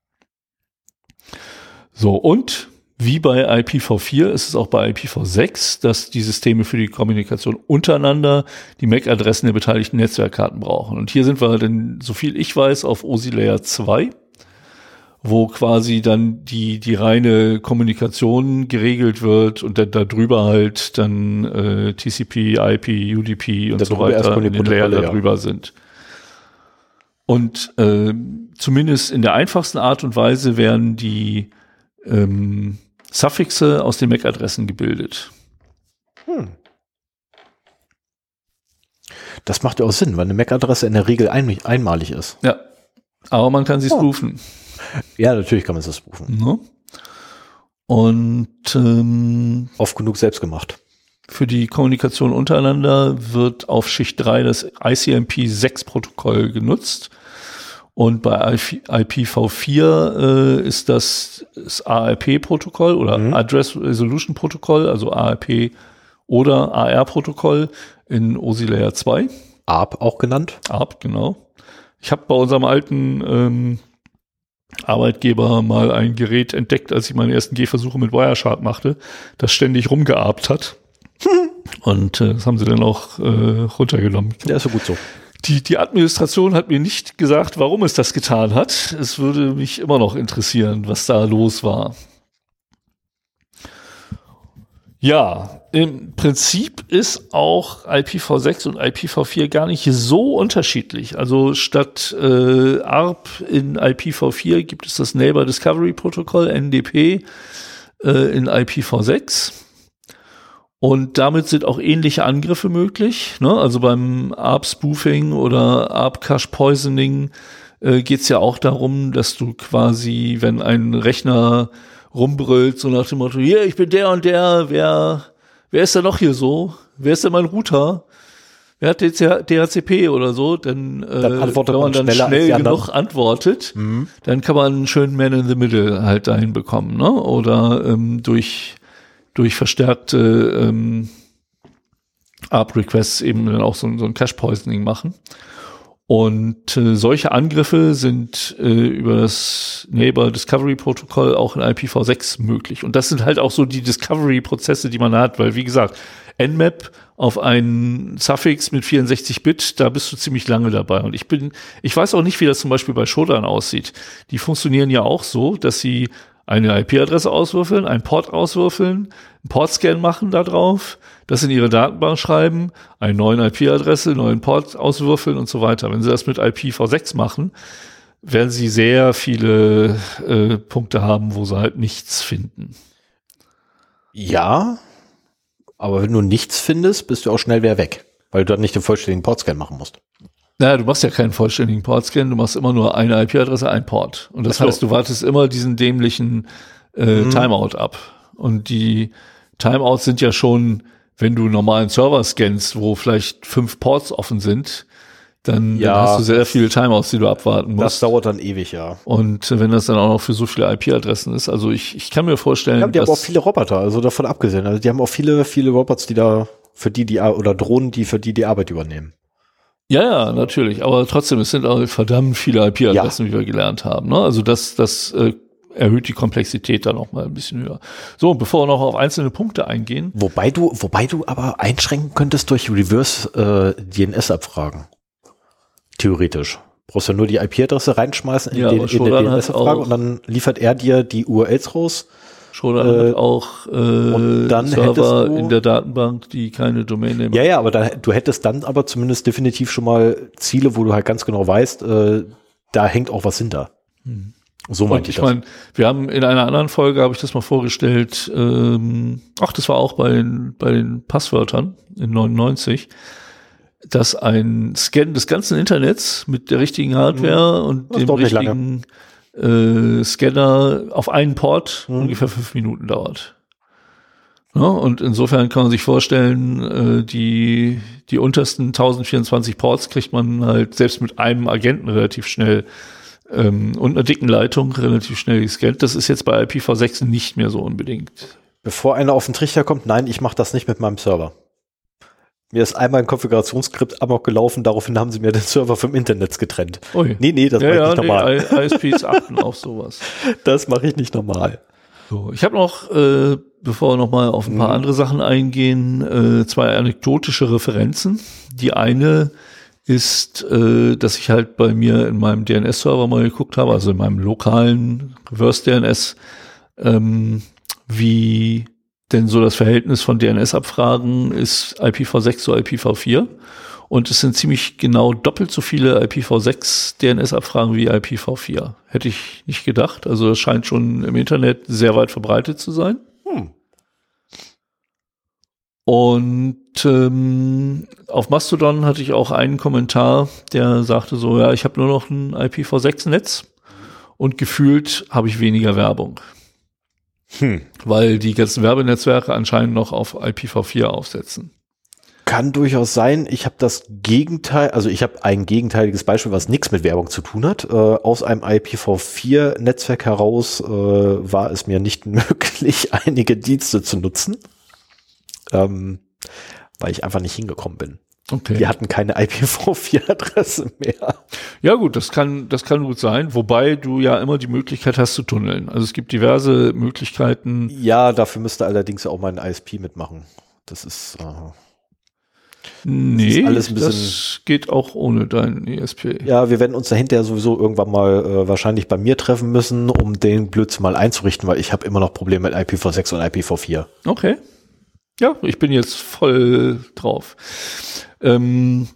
So, und wie bei IPv4 ist es auch bei IPv6, dass die Systeme für die Kommunikation untereinander die MAC-Adressen der beteiligten Netzwerkkarten brauchen. Und hier sind wir dann, so viel ich weiß, auf OSI Layer 2 wo quasi dann die, die reine Kommunikation geregelt wird und dann darüber halt dann äh, TCP, IP, UDP und so Darüber weiter in den Layer Protokolle, ja. darüber sind. Und äh, zumindest in der einfachsten Art und Weise werden die ähm, Suffixe aus den MAC-Adressen gebildet. Hm. Das macht ja auch Sinn, weil eine MAC-Adresse in der Regel ein, einmalig ist. Ja. Aber man kann sie Oh. spoofen. Ja, natürlich kann man das rufen. Ne? Und ähm, Oft genug selbst gemacht. Für die Kommunikation untereinander wird auf Schicht 3 das ICMP6-Protokoll genutzt. Und bei IPv4 äh, ist das, das ARP-Protokoll oder Mhm. Address Resolution Protokoll, also ARP oder AR-Protokoll in OSI Layer 2. ARP auch genannt. ARP, genau. Ich habe bei unserem alten ähm, Arbeitgeber mal ein Gerät entdeckt, als ich meine ersten Gehversuche mit Wireshark machte, das ständig rumgearbt hat. Und äh, das haben sie dann auch äh, runtergenommen. Der ist ja gut so. Die, die Administration hat mir nicht gesagt, warum es das getan hat. Es würde mich immer noch interessieren, was da los war. Ja, im Prinzip ist auch IPv6 und IPv4 gar nicht so unterschiedlich. Also statt äh, ARP in IPv4 gibt es das Neighbor Discovery Protocol, NDP, äh, in IPv6. Und damit sind auch ähnliche Angriffe möglich. Ne? Also beim ARP-Spoofing oder ARP-Cache-Poisoning äh, geht es ja auch darum, dass du quasi, wenn ein Rechner rumbrüllt, so nach dem Motto, hier, ich bin der und der, wer, wer ist denn noch hier so? Wer ist denn mein Router? Wer hat jetzt DHCP oder so? Dann, äh, Dann antwortet wenn man dann schnell genug antwortet, Mhm. dann kann man einen schönen Man in the Middle halt dahin bekommen, ne? Oder ähm, durch durch verstärkte ähm, ARP-Requests eben dann auch so, so ein Cache-Poisoning machen. Und äh, solche Angriffe sind äh, über das Neighbor Discovery Protokoll auch in IPv6 möglich. Und das sind halt auch so die Discovery-Prozesse, die man hat, weil wie gesagt, Nmap auf einen Suffix mit 64 Bit, da bist du ziemlich lange dabei. Und ich bin, ich weiß auch nicht, wie das zum Beispiel bei Shodan aussieht. Die funktionieren ja auch so, dass sie eine IP-Adresse auswürfeln, einen Port auswürfeln, einen Portscan machen da drauf, das in ihre Datenbank schreiben, einen neuen IP-Adresse, neuen Port auswürfeln und so weiter. Wenn sie das mit IPv6 machen, werden sie sehr viele äh, Punkte haben, wo sie halt nichts finden. Ja, aber wenn du nichts findest, bist du auch schnell wieder weg, weil du dann nicht den vollständigen Portscan machen musst. Naja, du machst ja keinen vollständigen Portscan, du machst immer nur eine IP-Adresse, ein Port. Und das so. heißt, du wartest immer diesen dämlichen äh, Mhm. Timeout ab. Und die Timeouts sind ja schon, wenn du einen normalen Server scannst, wo vielleicht fünf Ports offen sind, dann, Ja, dann hast du sehr viele Timeouts, die du abwarten Das musst. dauert dann ewig, ja. Und wenn das dann auch noch für so viele IP-Adressen ist, also ich, ich kann mir vorstellen, Ja, die haben auch viele Roboter, also davon abgesehen. Also die haben auch viele, viele Robots, die da für die die oder Drohnen, die für die die Arbeit übernehmen. Ja, ja, natürlich. Aber trotzdem, es sind auch verdammt viele IP-Adressen, wie wir gelernt haben. Ne? Also das, das äh, erhöht die Komplexität dann noch mal ein bisschen höher. So, bevor wir noch auf einzelne Punkte eingehen. Wobei du, wobei du aber einschränken könntest durch Reverse äh, DNS-Abfragen. Theoretisch. Brauchst ja nur die IP-Adresse reinschmeißen in, Ja, den, in der DNS-Abfrage auch- und dann liefert er dir die URLs raus. Schon Äh, hat auch äh, und dann Server du- in der Datenbank, die keine Domain nehmen. Ja, ja, aber dann, du hättest dann aber zumindest definitiv schon mal Ziele, wo du halt ganz genau weißt, äh, da hängt auch was hinter. So Und meinte ich ich das. meine, wir haben in einer anderen Folge, habe ich das mal vorgestellt, ähm, ach, das war auch bei den, bei den Passwörtern in 99, dass ein Scan des ganzen Internets mit der richtigen Hardware und Mhm. Das dem dauert nicht richtigen äh, Scanner auf einen Port Mhm. ungefähr fünf Minuten dauert. Ja, und insofern kann man sich vorstellen, äh, die, die untersten 1024 Ports kriegt man halt selbst mit einem Agenten relativ schnell ähm, und einer dicken Leitung relativ schnell gescannt. Das ist jetzt bei IPv6 nicht mehr so unbedingt. Bevor einer auf den Trichter kommt, nein, ich mache das nicht mit meinem Server. Mir ist einmal ein Konfigurationsskript amok gelaufen, daraufhin haben sie mir den Server vom Internet getrennt. Ui. Nee, nee, das ja, mache ich ja, nicht nee, normal. I- ISPs achten auf sowas. Das mache ich nicht normal. So, ich habe noch, äh, bevor wir noch mal auf ein paar Mhm. andere Sachen eingehen, äh, zwei anekdotische Referenzen. Die eine ist, äh, dass ich halt bei mir in meinem DNS-Server mal geguckt habe, also in meinem lokalen Reverse-DNS, ähm, wie denn so das Verhältnis von DNS-Abfragen ist IPv6 zu IPv4. Und es sind ziemlich genau doppelt so viele IPv6 DNS-Abfragen wie IPv4. Hätte ich nicht gedacht. Also das scheint schon im Internet sehr weit verbreitet zu sein. Hm. Und ähm, auf Mastodon hatte ich auch einen Kommentar, der sagte so, ja, ich habe nur noch ein IPv6-Netz und gefühlt habe ich weniger Werbung, Hm. weil die ganzen Werbenetzwerke anscheinend noch auf IPv4 aufsetzen. Kann durchaus sein. Ich habe das Gegenteil, also ich habe ein gegenteiliges Beispiel, was nichts mit Werbung zu tun hat. Äh, aus einem IPv4-Netzwerk heraus äh, war es mir nicht möglich, einige Dienste zu nutzen, ähm, weil ich einfach nicht hingekommen bin. Okay. Wir hatten keine IPv4-Adresse mehr. Ja gut, das kann, das kann gut sein, wobei du ja immer die Möglichkeit hast zu tunneln. Also es gibt diverse Möglichkeiten. Ja, dafür müsste allerdings auch mein ISP mitmachen. Das ist äh, Nee, alles ein bisschen- das geht auch ohne dein E ESP. Ja, wir werden uns dahinter sowieso irgendwann mal äh, wahrscheinlich bei mir treffen müssen, um den Blödsinn mal einzurichten, weil ich habe immer noch Probleme mit IPv6 und IPv4. Okay. Ja, ich bin jetzt voll drauf. Ähm,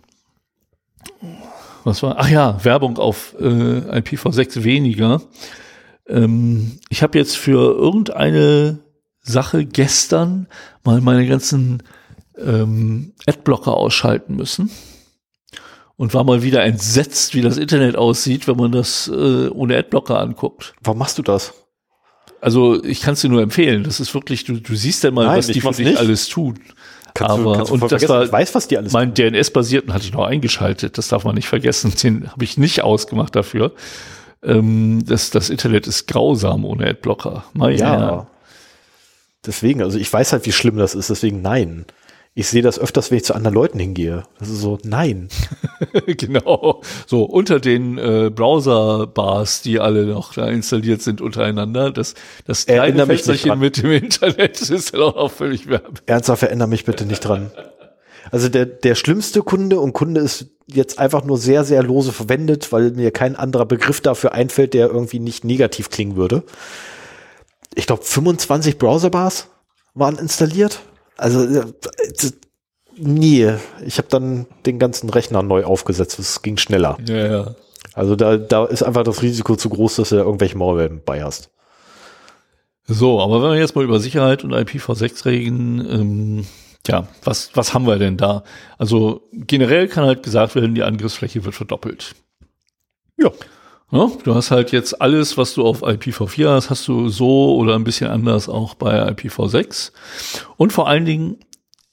was war? Ach ja, Werbung auf äh, IPv6 weniger. Ähm, ich habe jetzt für irgendeine Sache gestern mal meine ganzen ähm, Adblocker ausschalten müssen und war mal wieder entsetzt, wie das Internet aussieht, wenn man das äh, ohne Adblocker anguckt. Warum machst du das? Also ich kann es dir nur empfehlen. Das ist wirklich, du, du siehst ja mal, Nein, was die für dich alles tun. Kannst Aber- du, kannst du und das war ich weiß, was die alles Mein DNS-basierten hatte ich noch eingeschaltet. Das darf man nicht vergessen. Den habe ich nicht ausgemacht dafür. Ähm, das, das Internet ist grausam ohne Adblocker. Meine Ja. Herren. Deswegen, also ich weiß halt, wie schlimm das ist, deswegen nein. Ich sehe das öfters, wenn ich zu anderen Leuten hingehe. Das ist so, nein. genau. So unter den äh, Browser-Bars, die alle noch da installiert sind untereinander. Das, das kleine Fensterchen dran. mit dem Internet ist dann auch völlig werb. Ernsthaft, erinnere mich bitte nicht dran. Also der, der schlimmste Kunde, und Kunde ist jetzt einfach nur sehr, sehr lose verwendet, weil mir kein anderer Begriff dafür einfällt, der irgendwie nicht negativ klingen würde. ich glaube, 25 Browserbars waren installiert. Also äh, nie. Ich habe dann den ganzen Rechner neu aufgesetzt. Es ging schneller. Ja, ja. Also da, da ist einfach das Risiko zu groß, dass du da irgendwelche Malware bei hast. So, aber wenn wir jetzt mal über Sicherheit und IPv6 reden, ähm, ja, was, was haben wir denn da? Also generell kann halt gesagt werden, die Angriffsfläche wird verdoppelt. Ja. Ja, du hast halt jetzt alles, was du auf IPv4 hast, hast du so oder ein bisschen anders auch bei IPv6. Und vor allen Dingen,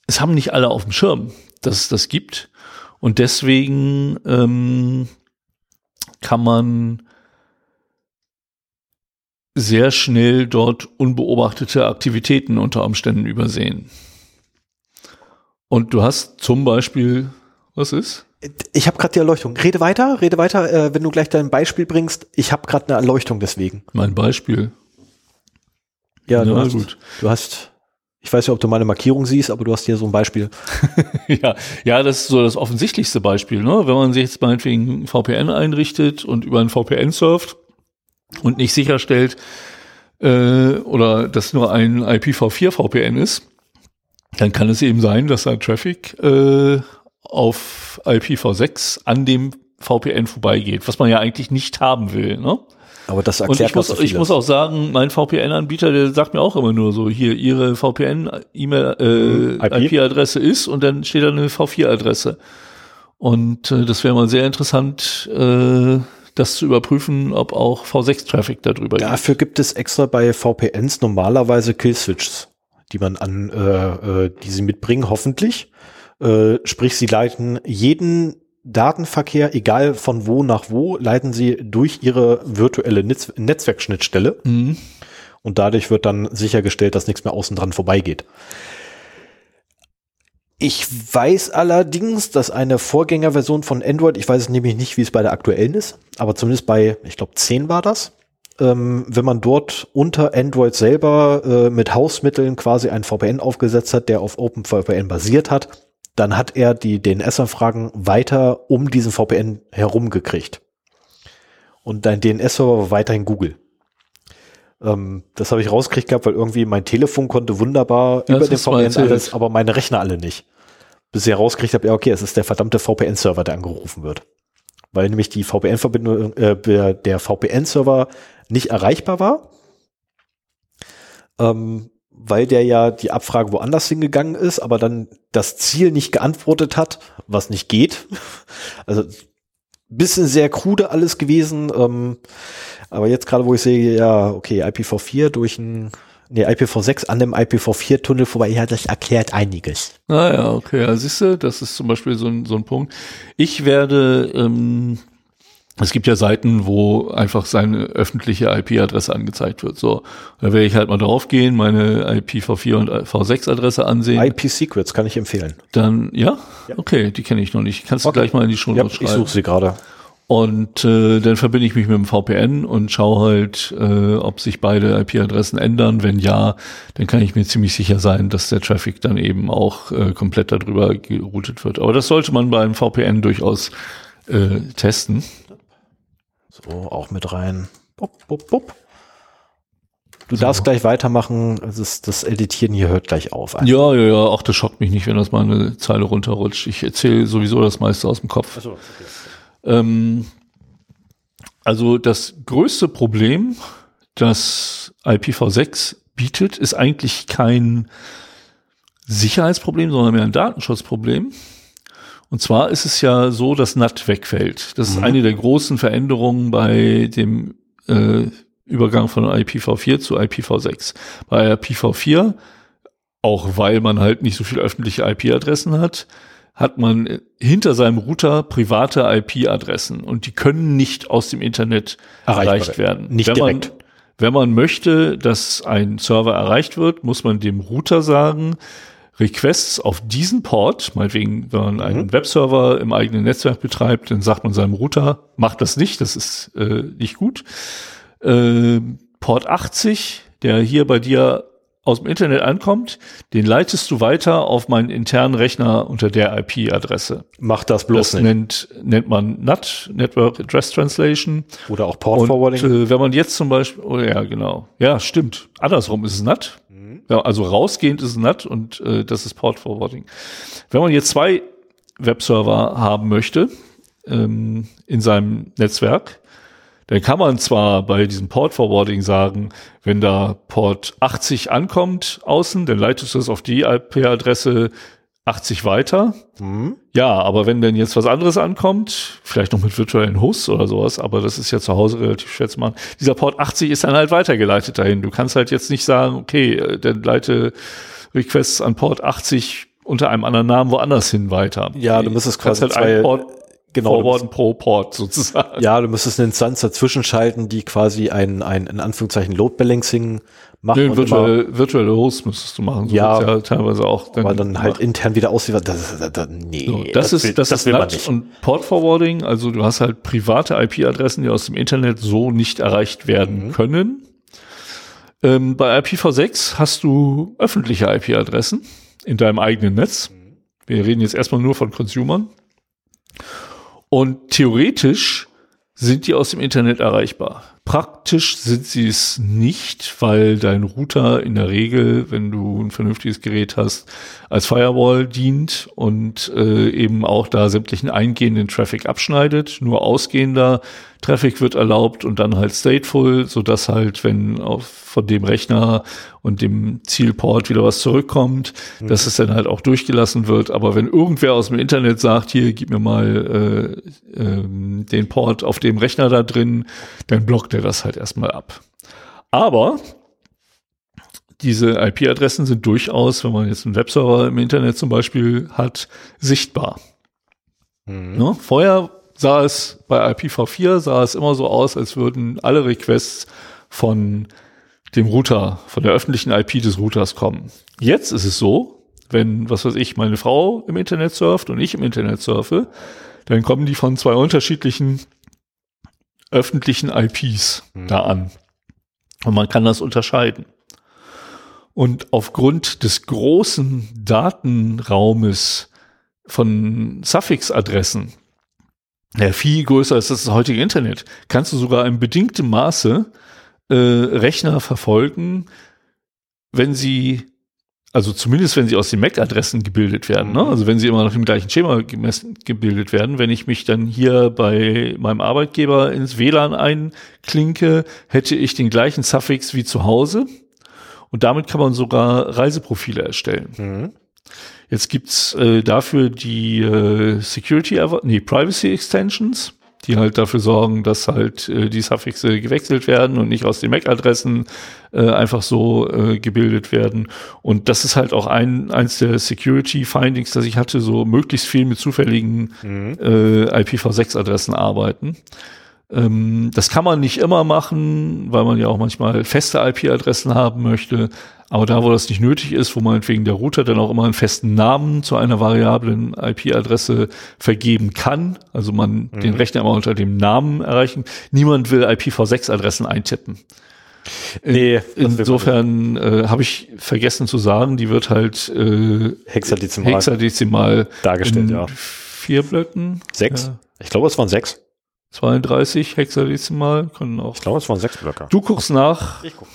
es haben nicht alle auf dem Schirm, dass es das gibt. Und deswegen ähm, kann man sehr schnell dort unbeobachtete Aktivitäten unter Umständen übersehen. Und du hast zum Beispiel, was ist? Ich habe gerade die Erleuchtung. Rede weiter, rede weiter, äh, wenn du gleich dein Beispiel bringst. Ich habe gerade eine Erleuchtung deswegen. Mein Beispiel. Ja, du hast, gut. du hast, ich weiß nicht, ob du meine Markierung siehst, aber du hast hier so ein Beispiel. ja, ja, das ist so das offensichtlichste Beispiel. Ne? Wenn man sich jetzt meinetwegen VPN einrichtet und über einen VPN surft und nicht sicherstellt, äh, oder das nur ein IPv4 VPN ist, dann kann es eben sein, dass da Traffic äh, auf IPv6 an dem VPN vorbeigeht, was man ja eigentlich nicht haben will. Ne? Aber das Und erklärt ich muss, so ich muss auch sagen, mein VPN-Anbieter, der sagt mir auch immer nur so, hier, ihre VPN-E-Mail, Mhm, äh, IP. IP-Adresse ist und dann steht da eine V4-Adresse. Und äh, das wäre mal sehr interessant, äh, das zu überprüfen, ob auch V6-Traffic darüber geht. Dafür gibt es extra bei VPNs normalerweise Killswitches, die man an, äh, äh, die sie mitbringen, hoffentlich. Äh, sprich, sie leiten jeden Datenverkehr, egal von wo nach wo, leiten sie durch ihre virtuelle Netz Netzwerkschnittstelle Mhm. und dadurch wird dann sichergestellt, dass nichts mehr außen dran vorbeigeht. Ich weiß allerdings, dass eine Vorgängerversion von Android, ich weiß es nämlich nicht, wie es bei der aktuellen ist, aber zumindest bei, ich glaube, 10 war das, ähm, wenn man dort unter Android selber äh, mit Hausmitteln quasi ein VPN aufgesetzt hat, der auf OpenVPN basiert hat, dann hat er die DNS-Anfragen weiter um diesen VPN herum gekriegt. Und dein DNS-Server war weiterhin Google. Ähm, das habe ich rausgekriegt gehabt, weil irgendwie mein Telefon konnte wunderbar Ja, über den VPN alles, aber meine Rechner alle nicht. Bis ich herausgekriegt habe, ja okay, es ist der verdammte VPN-Server, der angerufen wird. Weil nämlich die VPN-Verbindung, äh, der- der VPN-Server nicht erreichbar war. Ähm, weil der ja die Abfrage woanders hingegangen ist, aber dann das Ziel nicht geantwortet hat, was nicht geht. Also bisschen sehr krude alles gewesen. Ähm, aber jetzt gerade, wo ich sehe, ja, okay, IPv4 durch ein, nee, IPv6 an dem IPv4-Tunnel vorbei, ja, das erklärt einiges. Ah ja, okay. Ja, siehst du, das ist zum Beispiel so ein, so ein Punkt. Ich werde, ähm, es gibt ja Seiten, wo einfach seine öffentliche IP-Adresse angezeigt wird. So, da werde ich halt mal draufgehen, meine IPv4 und V6-Adresse ansehen. IP-Secrets kann ich empfehlen. Dann, ja? Okay, die kenne ich noch nicht. Kannst du Okay. gleich mal in die Show Ja, Notes ich schreiben. suche sie gerade. Und äh, dann verbinde ich mich mit dem VPN und schaue halt, äh, ob sich beide IP-Adressen ändern. Wenn ja, dann kann ich mir ziemlich sicher sein, dass der Traffic dann eben auch äh, komplett darüber geroutet wird. Aber das sollte man beim VPN durchaus äh, testen. So, auch mit rein. Bup, bup, bup. Du darfst gleich weitermachen. Das, ist, das Editieren hier hört gleich auf. Ja, ja, ja, auch das schockt mich nicht, wenn das mal eine Zeile runterrutscht. Ich erzähle sowieso das meiste aus dem Kopf. Achso, okay. Ähm, also das größte Problem, das IPv6 bietet, ist eigentlich kein Sicherheitsproblem, sondern mehr ein Datenschutzproblem. Und zwar ist es ja so, dass NAT wegfällt. Das ist eine der großen Veränderungen bei dem äh, Übergang von IPv4 zu IPv6. Bei IPv4, auch weil man halt nicht so viele öffentliche IP-Adressen hat, hat man hinter seinem Router private IP-Adressen und die können nicht aus dem Internet erreicht werden. Nicht wenn direkt. Man, wenn man möchte, dass ein Server erreicht wird, muss man dem Router sagen, Requests auf diesen Port, meinetwegen, wenn man einen Webserver im eigenen Netzwerk betreibt, dann sagt man seinem Router, macht das nicht, das ist äh, nicht gut. Äh, Port 80, der hier bei dir aus dem Internet ankommt, den leitest du weiter auf meinen internen Rechner unter der IP-Adresse. Macht das bloß Das nicht. nennt, nennt man NAT, Network Address Translation. Oder auch Port Und Forwarding. äh, wenn man jetzt zum Beispiel, oh ja, genau. Ja, stimmt. Andersrum ist es NAT. Also rausgehend ist NAT und äh, das ist Port Forwarding. Wenn man jetzt zwei Webserver haben möchte ähm, in seinem Netzwerk, dann kann man zwar bei diesem Port Forwarding sagen, wenn da Port 80 ankommt außen, dann leitest du es auf die IP-Adresse 80 weiter. Mhm. Ja, aber wenn denn jetzt was anderes ankommt, vielleicht noch mit virtuellen Hosts oder sowas, aber das ist ja zu Hause relativ schwer zu machen. Dieser Port 80 ist dann halt weitergeleitet dahin. Du kannst halt jetzt nicht sagen, okay, äh, dann leite Requests an Port 80 unter einem anderen Namen woanders hin weiter. Ja, du müsstest quasi halt zwei- Port genau, forwarden pro Port sozusagen. Ja, du müsstest eine Instanz dazwischen schalten, die quasi ein, ein in Anführungszeichen Load Balancing macht. Nee, und immer, virtuelle, virtuelle Hosts müsstest du machen. So Ja. ja teilweise auch. aber dann halt intern wieder aussieht. Das, das, das, nee, So, das, ist, will, das, ist will man nicht. und Port Forwarding. Also du hast halt private IP-Adressen, die aus dem Internet so nicht erreicht Mhm. werden können. Ähm, bei IPv6 hast du öffentliche IP-Adressen in deinem eigenen Netz. Mhm. Wir reden jetzt erstmal nur von Consumern. Und theoretisch sind die aus dem Internet erreichbar. Praktisch sind sie es nicht, weil dein Router in der Regel, wenn du ein vernünftiges Gerät hast, als Firewall dient und äh, eben auch da sämtlichen eingehenden Traffic abschneidet. Nur ausgehender Traffic wird erlaubt und dann halt stateful, so dass halt, wenn auf, von dem Rechner und dem Zielport wieder was zurückkommt, dass es dann halt auch durchgelassen wird. Aber wenn irgendwer aus dem Internet sagt, hier, gib mir mal äh, ähm, den Port auf dem Rechner da drin, dann blockt er das halt erstmal ab. Aber diese IP-Adressen sind durchaus, wenn man jetzt einen Webserver im Internet zum Beispiel hat, sichtbar. Mhm. Ne? Vorher sah es bei IPv4 sah es immer so aus, als würden alle Requests von dem Router, von der öffentlichen IP des Routers kommen. Jetzt ist es so, wenn, was weiß ich, meine Frau im Internet surft und ich im Internet surfe, dann kommen die von zwei unterschiedlichen öffentlichen IPs da an. Und man kann das unterscheiden. Und aufgrund des großen Datenraumes von Suffix-Adressen, der viel größer ist als das heutige Internet, kannst du sogar in bedingtem Maße äh, Rechner verfolgen, wenn sie, also zumindest wenn sie aus den MAC-Adressen gebildet werden, ne? also wenn sie immer nach dem gleichen Schema gemessen, gebildet werden. Wenn ich mich dann hier bei meinem Arbeitgeber ins WLAN einklinke, hätte ich den gleichen Suffix wie zu Hause. Und damit kann man sogar Reiseprofile erstellen. Mhm. Jetzt gibt's äh, dafür die äh, Security, nee, Privacy Extensions, die halt dafür sorgen, dass halt äh, die Suffixe gewechselt werden und nicht aus den MAC-Adressen äh, einfach so äh, gebildet werden. Und das ist halt auch ein eins der Security Findings, dass ich hatte, so möglichst viel mit zufälligen äh, IPv6-Adressen arbeiten. Ähm, das kann man nicht immer machen, weil man ja auch manchmal feste IP-Adressen haben möchte. Aber da, wo das nicht nötig ist, wo meinetwegen der Router dann auch immer einen festen Namen zu einer variablen IP-Adresse vergeben kann, also man den Rechner immer unter dem Namen erreichen. Niemand will IPv6-Adressen eintippen. Nee, Insofern äh, habe ich vergessen zu sagen, die wird halt äh, Hexadezimal. hexadezimal Dargestellt, ja. vier Blöcken. Sechs? Ja, Ich glaube, es waren sechs. 32 hexadezimal können auch Ich glaube, es waren sechs Blöcke. Du guckst nach. Ich guck.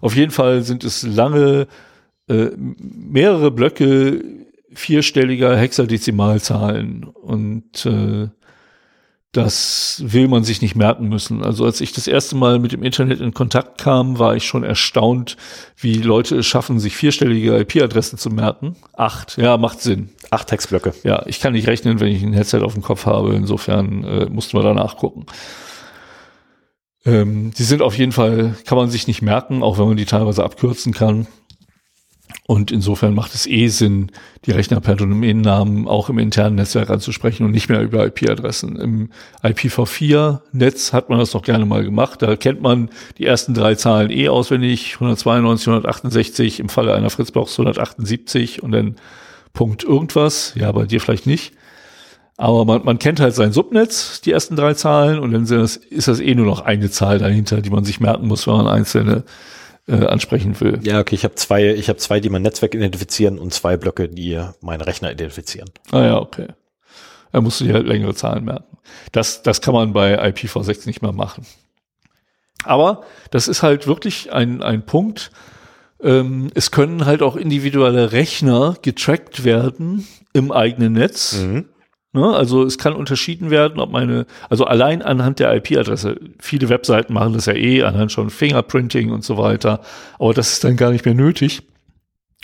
Auf jeden Fall sind es lange, äh, mehrere Blöcke vierstelliger Hexadezimalzahlen und äh, das will man sich nicht merken müssen. Also als ich das erste Mal mit dem Internet in Kontakt kam, war ich schon erstaunt, wie Leute es schaffen, sich vierstellige IP-Adressen zu merken. Acht, ja, macht Sinn. Acht Hexblöcke. Ja, ich kann nicht rechnen, wenn ich ein Headset auf dem Kopf habe. Insofern äh, mussten wir danach gucken. Ähm, die sind auf jeden Fall, kann man sich nicht merken, auch wenn man die teilweise abkürzen kann. Und insofern macht es eh Sinn, die Rechner per Domainnamen auch im internen Netzwerk anzusprechen und nicht mehr über IP-Adressen. Im IPv4-Netz hat man das noch gerne mal gemacht. Da kennt man die ersten drei Zahlen eh auswendig. 192, 168, im Falle einer Fritzbox 178 und dann Punkt irgendwas. Ja, bei dir vielleicht nicht. Aber man, man kennt halt sein Subnetz, die ersten drei Zahlen, und dann das, ist das eh nur noch eine Zahl dahinter, die man sich merken muss, wenn man einzelne äh, ansprechen will. Ja, okay, ich habe zwei, ich habe zwei, die mein Netzwerk identifizieren und zwei Blöcke, die meinen Rechner identifizieren. Ah ja, okay. Da musst du dir halt längere Zahlen merken. Das, das kann man bei IPv6 nicht mehr machen. Aber das ist halt wirklich ein, ein Punkt. Ähm, es können halt auch individuelle Rechner getrackt werden im eigenen Netz. Mhm. Ne? Also es kann unterschieden werden, ob meine, also allein anhand der IP-Adresse, viele Webseiten machen das ja eh anhand schon Fingerprinting und so weiter, aber das ist dann gar nicht mehr nötig,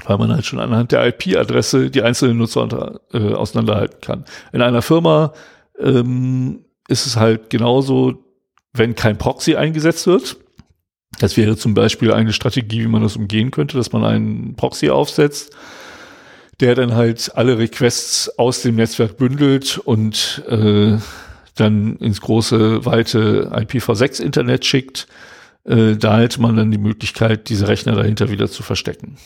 weil man halt schon anhand der IP-Adresse die einzelnen Nutzer unter, äh, auseinanderhalten kann. In einer Firma ähm, ist es halt genauso, wenn kein Proxy eingesetzt wird. Das wäre zum Beispiel eine Strategie, wie man das umgehen könnte, dass man einen Proxy aufsetzt der dann halt alle Requests aus dem Netzwerk bündelt und äh, dann ins große, weite IPv6-Internet schickt. Äh, da hätte man dann die Möglichkeit, diese Rechner dahinter wieder zu verstecken.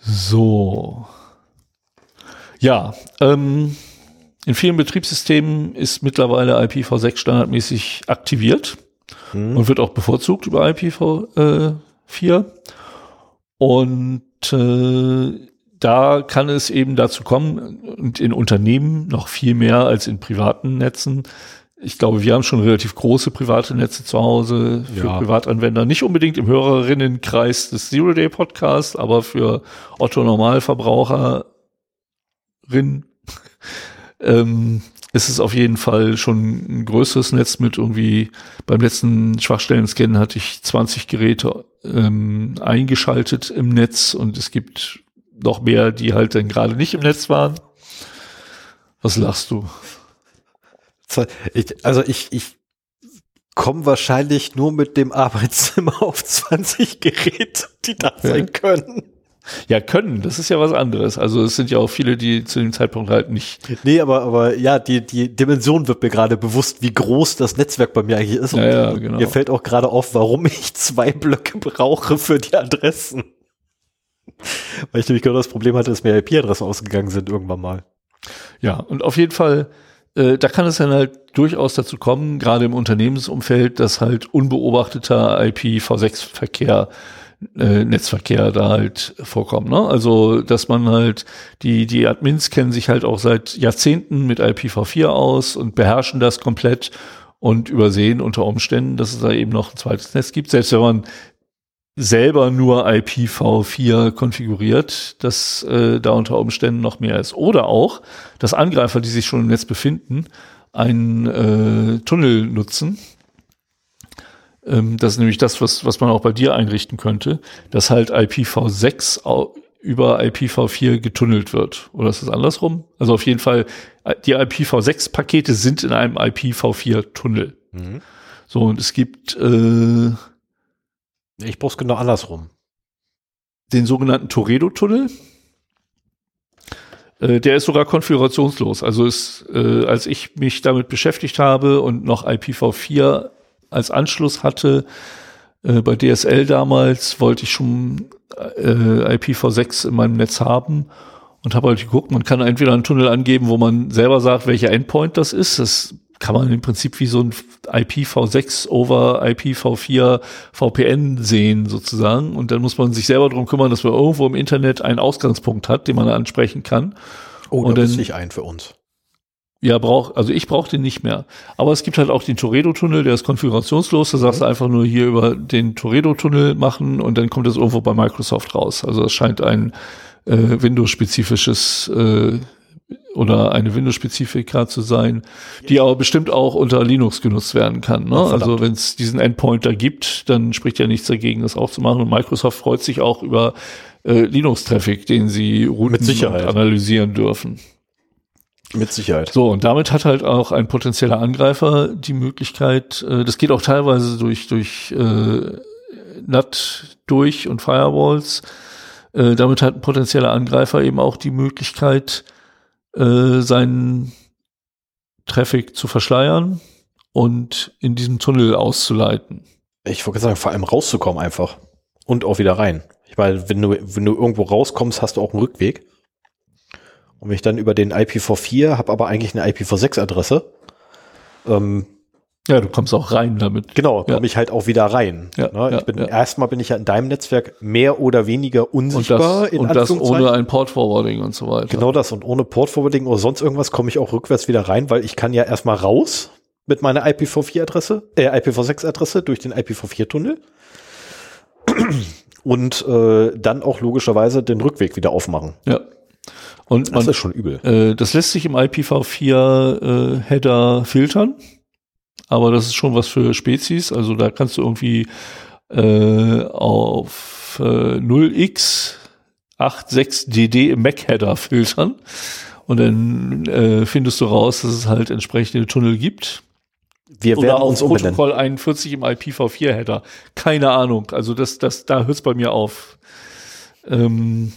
So. Ja, ähm, in vielen Betriebssystemen ist mittlerweile IPv6 standardmäßig aktiviert mhm. und wird auch bevorzugt über IPv4. Äh, und äh, da kann es eben dazu kommen, und in Unternehmen noch viel mehr als in privaten Netzen. Ich glaube, wir haben schon relativ große private Netze zu Hause für ja. Privatanwender. Nicht unbedingt im Hörerinnenkreis des Zero Day Podcasts, aber für Otto Normalverbraucherin ähm, ist es auf jeden Fall schon ein größeres Netz mit irgendwie, beim letzten Schwachstellen-Scan hatte ich 20 Geräte ähm, eingeschaltet im Netz und es gibt noch mehr, die halt dann gerade nicht im Netz waren. Was lachst du? Ich, also ich, ich komme wahrscheinlich nur mit dem Arbeitszimmer auf 20 Geräte, die da sein können. Ja, können, das ist ja was anderes. Also es sind ja auch viele, die zu dem Zeitpunkt halt nicht. Nee, aber, aber ja, die, die Dimension wird mir gerade bewusst, wie groß das Netzwerk bei mir eigentlich ist. Ja, ja, genau. Mir fällt auch gerade auf, warum ich zwei Blöcke brauche für die Adressen. Weil ich nämlich genau das Problem hatte, dass mir IP-Adressen ausgegangen sind irgendwann mal. Ja, und auf jeden Fall, äh, da kann es dann halt durchaus dazu kommen, gerade im Unternehmensumfeld, dass halt unbeobachteter IPv6-Verkehr äh, Netzverkehr da halt vorkommen. Ne? Also, dass man halt, die, die Admins kennen sich halt auch seit Jahrzehnten mit IPv4 aus und beherrschen das komplett und übersehen unter Umständen, dass es da eben noch ein zweites Netz gibt. Selbst wenn man selber nur IPv4 konfiguriert, dass äh, da unter Umständen noch mehr ist. Oder auch, dass Angreifer, die sich schon im Netz befinden, einen äh, Tunnel nutzen, ähm, das ist nämlich das, was, was man auch bei dir einrichten könnte, dass halt IPv6 über IPv4 getunnelt wird. Oder ist das andersrum? Also auf jeden Fall, äh, die IPv6-Pakete sind in einem IPv4-Tunnel. Mhm. So, und es gibt äh, Ich brauch's genau andersrum. Den sogenannten Toredo-Tunnel. Äh, der ist sogar konfigurationslos. Also ist, äh, als ich mich damit beschäftigt habe und noch IPv4 als Anschluss hatte. Äh, bei DSL damals wollte ich schon äh, IPv6 in meinem Netz haben und habe halt geguckt, man kann entweder einen Tunnel angeben, wo man selber sagt, welcher Endpoint das ist. Das kann man im Prinzip wie so ein IPv6 over IPv4 VPN sehen sozusagen. Und dann muss man sich selber darum kümmern, dass man irgendwo im Internet einen Ausgangspunkt hat, den man ansprechen kann. Oh, und da dann, ich ein für uns. Ja, brauch, also ich brauche den nicht mehr. Aber es gibt halt auch den Toredo-Tunnel, der ist konfigurationslos. Da sagst du einfach nur hier über den Toredo-Tunnel machen und dann kommt es irgendwo bei Microsoft raus. Also es scheint ein äh, Windows-spezifisches äh, oder eine Windows-Spezifika zu sein, die aber bestimmt auch unter Linux genutzt werden kann. Ne? also wenn es diesen Endpoint da gibt, dann spricht ja nichts dagegen, das auch zu machen. Und Microsoft freut sich auch über äh, Linux-Traffic, den sie routen und analysieren dürfen. Mit Sicherheit. So, und damit hat halt auch ein potenzieller Angreifer die Möglichkeit, äh, das geht auch teilweise durch, durch äh, NAT durch und Firewalls. Äh, damit hat ein potenzieller Angreifer eben auch die Möglichkeit, äh, seinen Traffic zu verschleiern und in diesem Tunnel auszuleiten. Ich wollte sagen, vor allem rauszukommen einfach. Und auch wieder rein. Ich meine, wenn du, wenn du irgendwo rauskommst, hast du auch einen Rückweg. Und wenn ich dann über den IPv4 habe aber eigentlich eine IPv6-Adresse, Ähm, ja, du kommst auch rein damit. Genau, Ja. komme ich halt auch wieder rein. Ja, ne? ja, ich bin, ja. Erstmal bin ich ja in deinem Netzwerk mehr oder weniger Und unsichtbar. das, und das ohne ein Port-Forwarding und so weiter. Genau das. Und ohne Port-Forwarding oder sonst irgendwas komme ich auch rückwärts wieder rein, weil ich kann ja erstmal raus mit meiner IPv4-Adresse, äh, IPv6-Adresse durch den IPv4-Tunnel. Und äh, dann auch logischerweise den Rückweg wieder aufmachen. Ja. Und Das man, ist schon übel. äh, das lässt sich im IPv4-Header äh, filtern, aber das ist schon was für Spezies. Also da kannst du irgendwie äh, auf äh, 0x 86dd im MAC-Header filtern und dann äh, findest du raus, dass es halt entsprechende Tunnel gibt. Wir Oder werden auf uns umbenennen. Protokoll 41 im IPv4-Header. Keine Ahnung. Also das, das, da hört es bei mir auf. Ähm,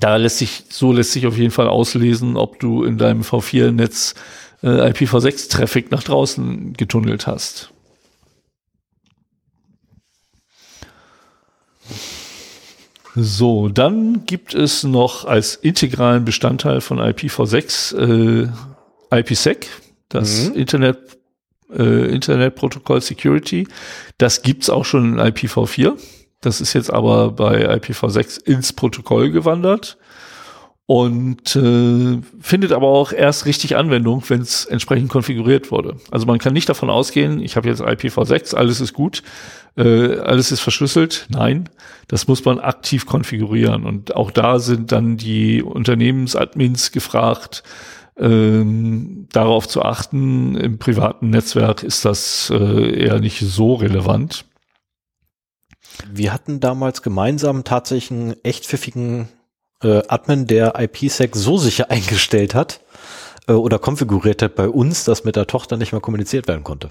da lässt sich, so lässt sich auf jeden Fall auslesen, ob du in deinem V4-Netz äh, IPv6-Traffic nach draußen getunnelt hast. So, dann gibt es noch als integralen Bestandteil von IPv6 äh, IPsec, das Mhm. Internet, äh, Internetprotokoll Security. Das gibt's auch schon in IPv4. Das ist jetzt aber bei IPv6 ins Protokoll gewandert und äh, findet aber auch erst richtig Anwendung, wenn es entsprechend konfiguriert wurde. Also man kann nicht davon ausgehen, ich habe jetzt IPv6, alles ist gut, äh, alles ist verschlüsselt. Nein, das muss man aktiv konfigurieren. Und auch da sind dann die Unternehmensadmins gefragt, ähm, darauf zu achten. Im privaten Netzwerk ist das äh, eher nicht so relevant. Wir hatten damals gemeinsam tatsächlich einen echt pfiffigen äh, Admin, der IPsec so sicher eingestellt hat äh, oder konfiguriert hat bei uns, dass mit der Tochter nicht mehr kommuniziert werden konnte.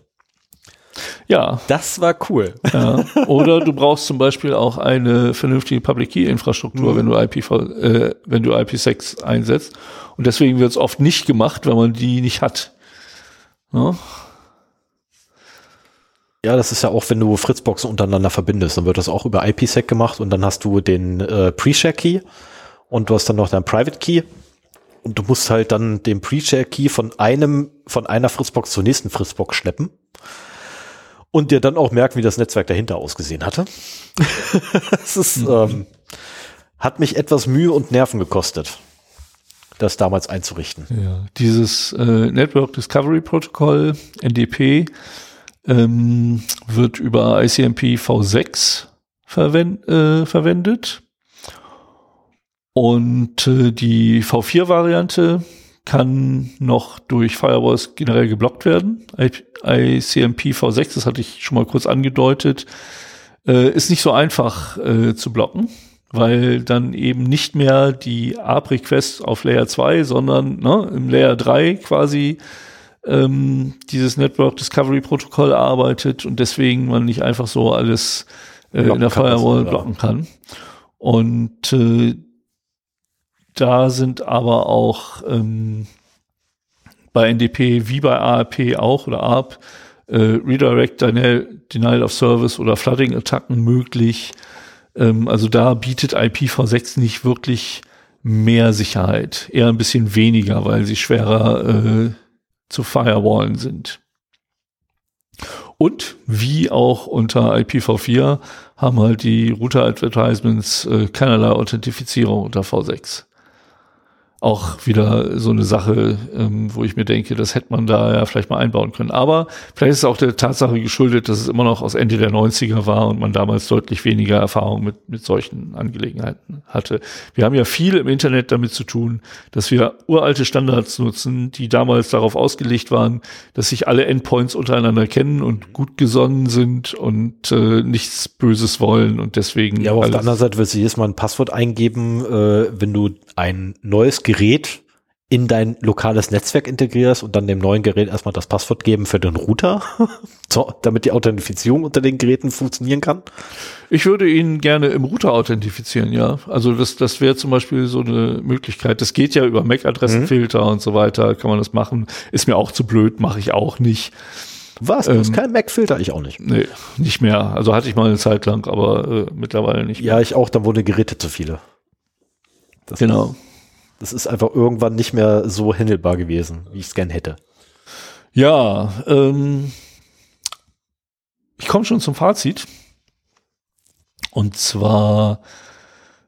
Ja, Das war cool. Ja. Oder du brauchst zum Beispiel auch eine vernünftige Public Key Infrastruktur, Mhm. wenn du IPv, äh, wenn du IPsec einsetzt. Und deswegen wird es oft nicht gemacht, wenn man die nicht hat. Ja? Ja, das ist ja auch, wenn du Fritzboxen untereinander verbindest, dann wird das auch über IPsec gemacht und dann hast du den äh, Pre-Share Key und du hast dann noch deinen Private Key und du musst halt dann den Pre-Share Key von einem, von einer Fritzbox zur nächsten Fritzbox schleppen und dir dann auch merken, wie das Netzwerk dahinter ausgesehen hatte. das ist, ähm, hat mich etwas Mühe und Nerven gekostet, das damals einzurichten. Ja. Dieses äh, Network Discovery Protocol, NDP, ähm, wird über ICMP V6 verwend, äh, verwendet. Und äh, die V4-Variante kann noch durch Firewalls generell geblockt werden. ICMP V6, das hatte ich schon mal kurz angedeutet, äh, ist nicht so einfach äh, zu blocken, weil dann eben nicht mehr die ARP-Requests auf Layer 2, sondern ne, im Layer 3 quasi ähm, dieses Network Discovery Protokoll arbeitet und deswegen man nicht einfach so alles äh, in der Firewall blocken kann. Und äh, da sind aber auch ähm, bei NDP wie bei ARP auch oder ARP äh, Redirect Denial, Denial of Service oder Flooding-Attacken möglich. Ähm, also da bietet IPv6 nicht wirklich mehr Sicherheit, eher ein bisschen weniger, weil sie schwerer äh, zu firewallen sind. Und wie auch unter IPv4 haben halt die Router-Advertisements äh, keinerlei Authentifizierung unter V6 auch wieder so eine Sache, ähm, wo ich mir denke, das hätte man da ja vielleicht mal einbauen können. Aber vielleicht ist es auch der Tatsache geschuldet, dass es immer noch aus Ende der 90er war und man damals deutlich weniger Erfahrung mit, mit solchen Angelegenheiten hatte. Wir haben ja viel im Internet damit zu tun, dass wir uralte Standards nutzen, die damals darauf ausgelegt waren, dass sich alle Endpoints untereinander kennen und gut gesonnen sind und äh, nichts Böses wollen und deswegen Ja, aber auf der anderen Seite willst du jedes Mal ein Passwort eingeben, äh, wenn du ein neues Gerät in dein lokales Netzwerk integrierst und dann dem neuen Gerät erstmal das Passwort geben für den Router, so, damit die Authentifizierung unter den Geräten funktionieren kann. Ich würde ihn gerne im Router authentifizieren, ja. Also das, das wäre zum Beispiel so eine Möglichkeit. Das geht ja über MAC-Adressenfilter und so weiter, kann man das machen. Ist mir auch zu blöd, mache ich auch nicht. Was? Du hast kein Mac-Filter? Ich auch nicht. Nee, nicht mehr. Also hatte ich mal eine Zeit lang, aber äh, mittlerweile nicht mehr. Ja, ich auch, dann wurden Geräte zu viele. Das Genau. Das ist einfach irgendwann nicht mehr so handelbar gewesen, wie ich es gern hätte. Ja, ähm, ich komme schon zum Fazit. Und zwar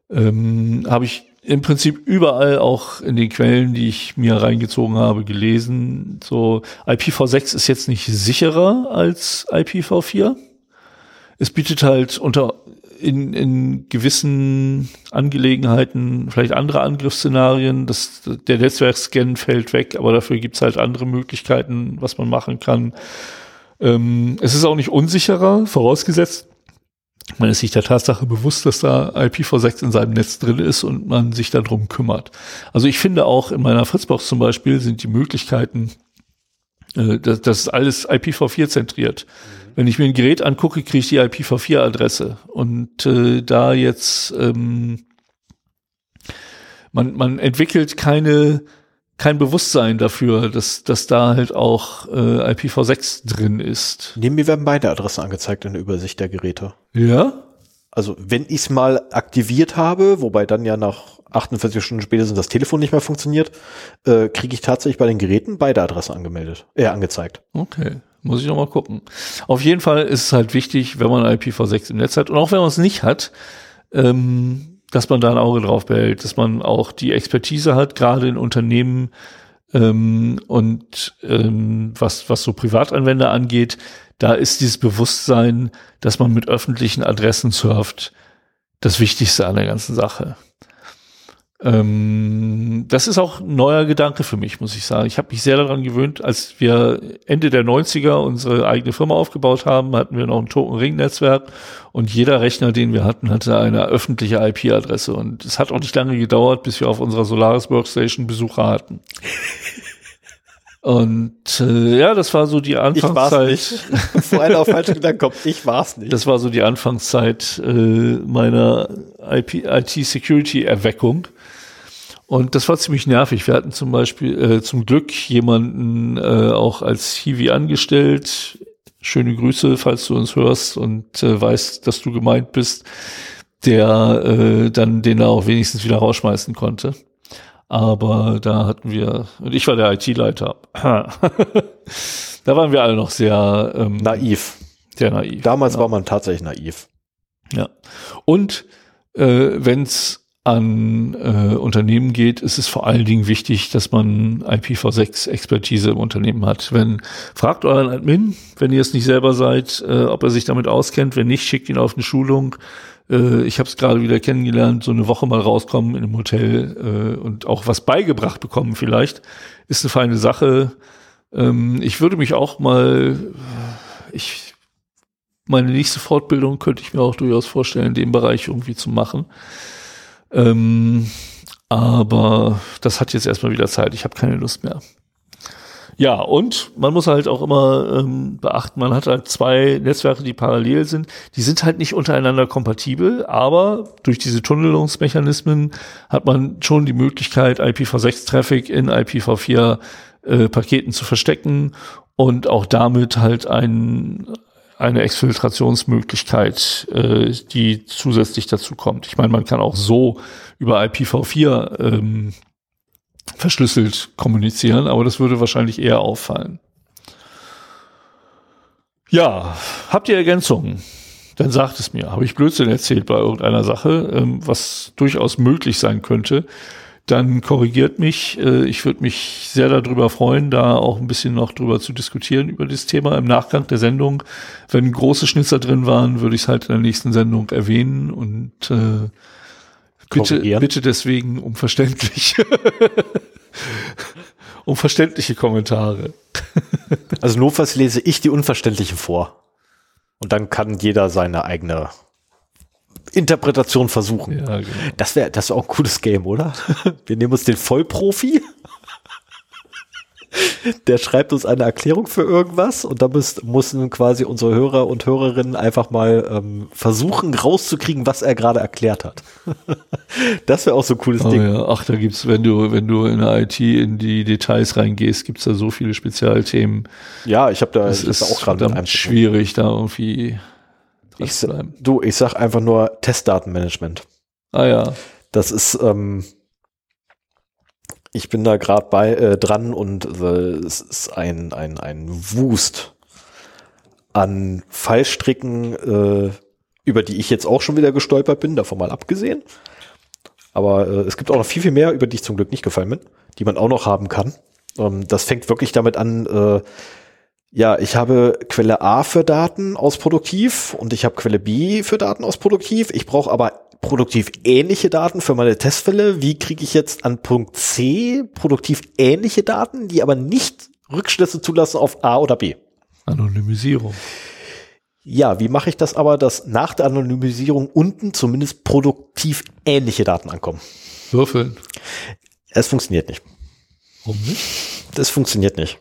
ähm, habe ich im Prinzip überall auch in den Quellen, die ich mir reingezogen habe, gelesen. So IPv6 ist jetzt nicht sicherer als IPv4. Es bietet halt unter in, in gewissen Angelegenheiten vielleicht andere Angriffsszenarien. Das, der Netzwerkscan fällt weg, aber dafür gibt's halt andere Möglichkeiten, was man machen kann. Ähm, es ist auch nicht unsicherer, vorausgesetzt, man ist sich der Tatsache bewusst, dass da IPv6 in seinem Netz drin ist und man sich darum kümmert. Also ich finde auch in meiner Fritzbox zum Beispiel sind die Möglichkeiten, äh, das, das ist alles IPv4 zentriert. Mhm. Wenn ich mir ein Gerät angucke, kriege ich die IPv4-Adresse. Und äh, da jetzt ähm, man, man entwickelt keine kein Bewusstsein dafür, dass, dass da halt auch äh, IPv6 drin ist. Neben mir werden beide Adressen angezeigt in der Übersicht der Geräte. Ja? Also wenn ich es mal aktiviert habe, wobei dann ja nach 48 Stunden spätestens das Telefon nicht mehr funktioniert, äh, kriege ich tatsächlich bei den Geräten beide Adressen angemeldet, äh, angezeigt. Okay. Muss ich noch mal gucken. Auf jeden Fall ist es halt wichtig, wenn man IPv6 im Netz hat und auch wenn man es nicht hat, ähm, dass man da ein Auge drauf behält, dass man auch die Expertise hat, gerade in Unternehmen ähm, und ähm, was, was so Privatanwender angeht, da ist dieses Bewusstsein, dass man mit öffentlichen Adressen surft, das Wichtigste an der ganzen Sache. Ähm, das ist auch ein neuer Gedanke für mich, muss ich sagen. Ich habe mich sehr daran gewöhnt, als wir Ende der 90er unsere eigene Firma aufgebaut haben, hatten wir noch ein Token-Ring-Netzwerk und jeder Rechner, den wir hatten, hatte eine öffentliche IP-Adresse. Und es hat auch nicht lange gedauert, bis wir auf unserer Solaris Workstation Besucher hatten. Und äh, ja, das war so die Anfangszeit. Ich war's nicht. Vor einer auf falsche Gedanken kommt, ich war's nicht. Das war so die Anfangszeit äh, meiner IT-Security-Erweckung. Und das war ziemlich nervig. Wir hatten zum Beispiel äh, zum Glück jemanden äh, auch als Hiwi angestellt. Schöne Grüße, falls du uns hörst und äh, weißt, dass du gemeint bist, der äh, dann den er auch wenigstens wieder rausschmeißen konnte. Aber da hatten wir, und ich war der IT-Leiter. da waren wir alle noch sehr ähm, naiv. Sehr naiv. Damals ja. war man tatsächlich naiv. Ja. Und äh, wenn es an äh, Unternehmen geht, ist es vor allen Dingen wichtig, dass man IPv6-Expertise im Unternehmen hat. Wenn fragt euren Admin, wenn ihr es nicht selber seid, äh, ob er sich damit auskennt. Wenn nicht, schickt ihn auf eine Schulung. Äh, ich habe es gerade wieder kennengelernt, so eine Woche mal rauskommen in einem Hotel äh, und auch was beigebracht bekommen vielleicht, ist eine feine Sache. Ähm, ich würde mich auch mal, ich meine nächste Fortbildung könnte ich mir auch durchaus vorstellen, in dem Bereich irgendwie zu machen. Ähm, aber das hat jetzt erstmal wieder Zeit. Ich habe keine Lust mehr. Ja, und man muss halt auch immer ähm, beachten, man hat halt zwei Netzwerke, die parallel sind. Die sind halt nicht untereinander kompatibel, aber durch diese Tunnelungsmechanismen hat man schon die Möglichkeit, IPv6-Traffic in IPv4 äh, zu verstecken und auch damit halt ein, eine Exfiltrationsmöglichkeit, äh, die zusätzlich dazu kommt. Ich meine, man kann auch so über IPv4 ähm, verschlüsselt kommunizieren, aber das würde wahrscheinlich eher auffallen. Ja, habt ihr Ergänzungen? Dann sagt es mir. Habe ich Blödsinn erzählt bei irgendeiner Sache, ähm, was durchaus möglich sein könnte? Dann korrigiert mich. Äh, ich würde mich sehr darüber freuen, da auch ein bisschen noch drüber zu diskutieren über das Thema im Nachgang der Sendung. Wenn große Schnitzer drin waren, würde ich es halt in der nächsten Sendung erwähnen und äh, bitte, bitte deswegen um verständlich. um verständliche Kommentare. also notfalls lese ich die unverständlichen vor. Und dann kann jeder seine eigene Interpretation versuchen. Ja, genau. Das wäre das wär auch ein cooles Game, oder? Wir nehmen uns den Vollprofi. Der schreibt uns eine Erklärung für irgendwas und da müssen, quasi unsere Hörer und Hörerinnen einfach mal ähm, versuchen rauszukriegen, was er gerade erklärt hat. das wäre auch so ein cooles oh, Ding. Ja. Ach, da gibt's, wenn du, wenn du in der IT in die Details reingehst, gibt's da so viele Spezialthemen. Ja, ich habe da, das ist auch gerade schwierig, da irgendwie ich, du, ich sag einfach nur Testdatenmanagement. Ah ja. Das ist, ähm, Ich bin da gerade bei äh, dran und äh, es ist ein, ein, ein Wust an Fallstricken, äh, über die ich jetzt auch schon wieder gestolpert bin, davon mal abgesehen. Aber äh, es gibt auch noch viel, viel mehr, über die ich zum Glück nicht gefallen bin, die man auch noch haben kann. Ähm, das fängt wirklich damit an, äh, ja, ich habe Quelle A für Daten aus Produktiv und ich habe Quelle B für Daten aus Produktiv. Ich brauche aber produktiv ähnliche Daten für meine Testfälle. Wie kriege ich jetzt an Punkt C produktiv ähnliche Daten, die aber nicht Rückschlüsse zulassen auf A oder B? Anonymisierung. Ja, wie mache ich das aber, dass nach der Anonymisierung unten zumindest produktiv ähnliche Daten ankommen? Würfeln. Es funktioniert nicht. Warum nicht? Das funktioniert nicht.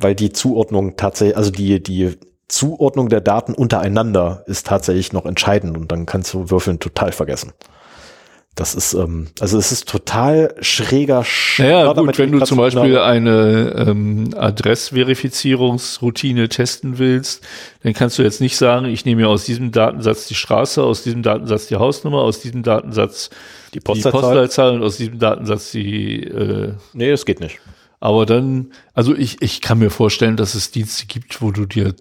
Weil die Zuordnung tatsächlich, also die, die Zuordnung der Daten untereinander ist tatsächlich noch entscheidend und dann kannst du Würfeln total vergessen. Das ist, ähm, also es ist total schräger Sch Naja, gut, wenn du zum Beispiel eine ähm, Adressverifizierungsroutine testen willst, dann kannst du jetzt nicht sagen, ich nehme mir aus diesem Datensatz die Straße, aus diesem Datensatz die Hausnummer, aus diesem Datensatz die Postleitzahl, die Postleitzahl und aus diesem Datensatz die äh, Nee, das geht nicht. Aber dann, also ich, ich kann mir vorstellen, dass es Dienste gibt, wo du dir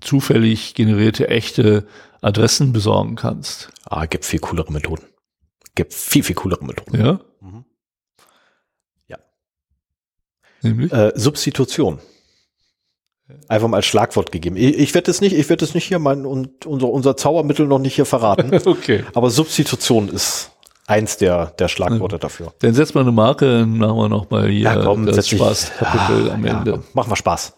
zufällig generierte echte Adressen besorgen kannst. Ah, gibt viel coolere Methoden. Gibt viel, viel coolere Methoden. Ja? Mhm. Ja. Nämlich? Äh, Substitution. Einfach mal als Schlagwort gegeben. Ich, ich werde es nicht, ich werde es nicht hier mein und unser, unser Zaubermittel noch nicht hier verraten. okay. Aber Substitution ist eins der, der Schlagworte ja. dafür. Dann setzt mal eine Marke, dann machen wir noch mal hier ja, komm, das Spaß ah, am Ende. Ja, machen wir Spaß.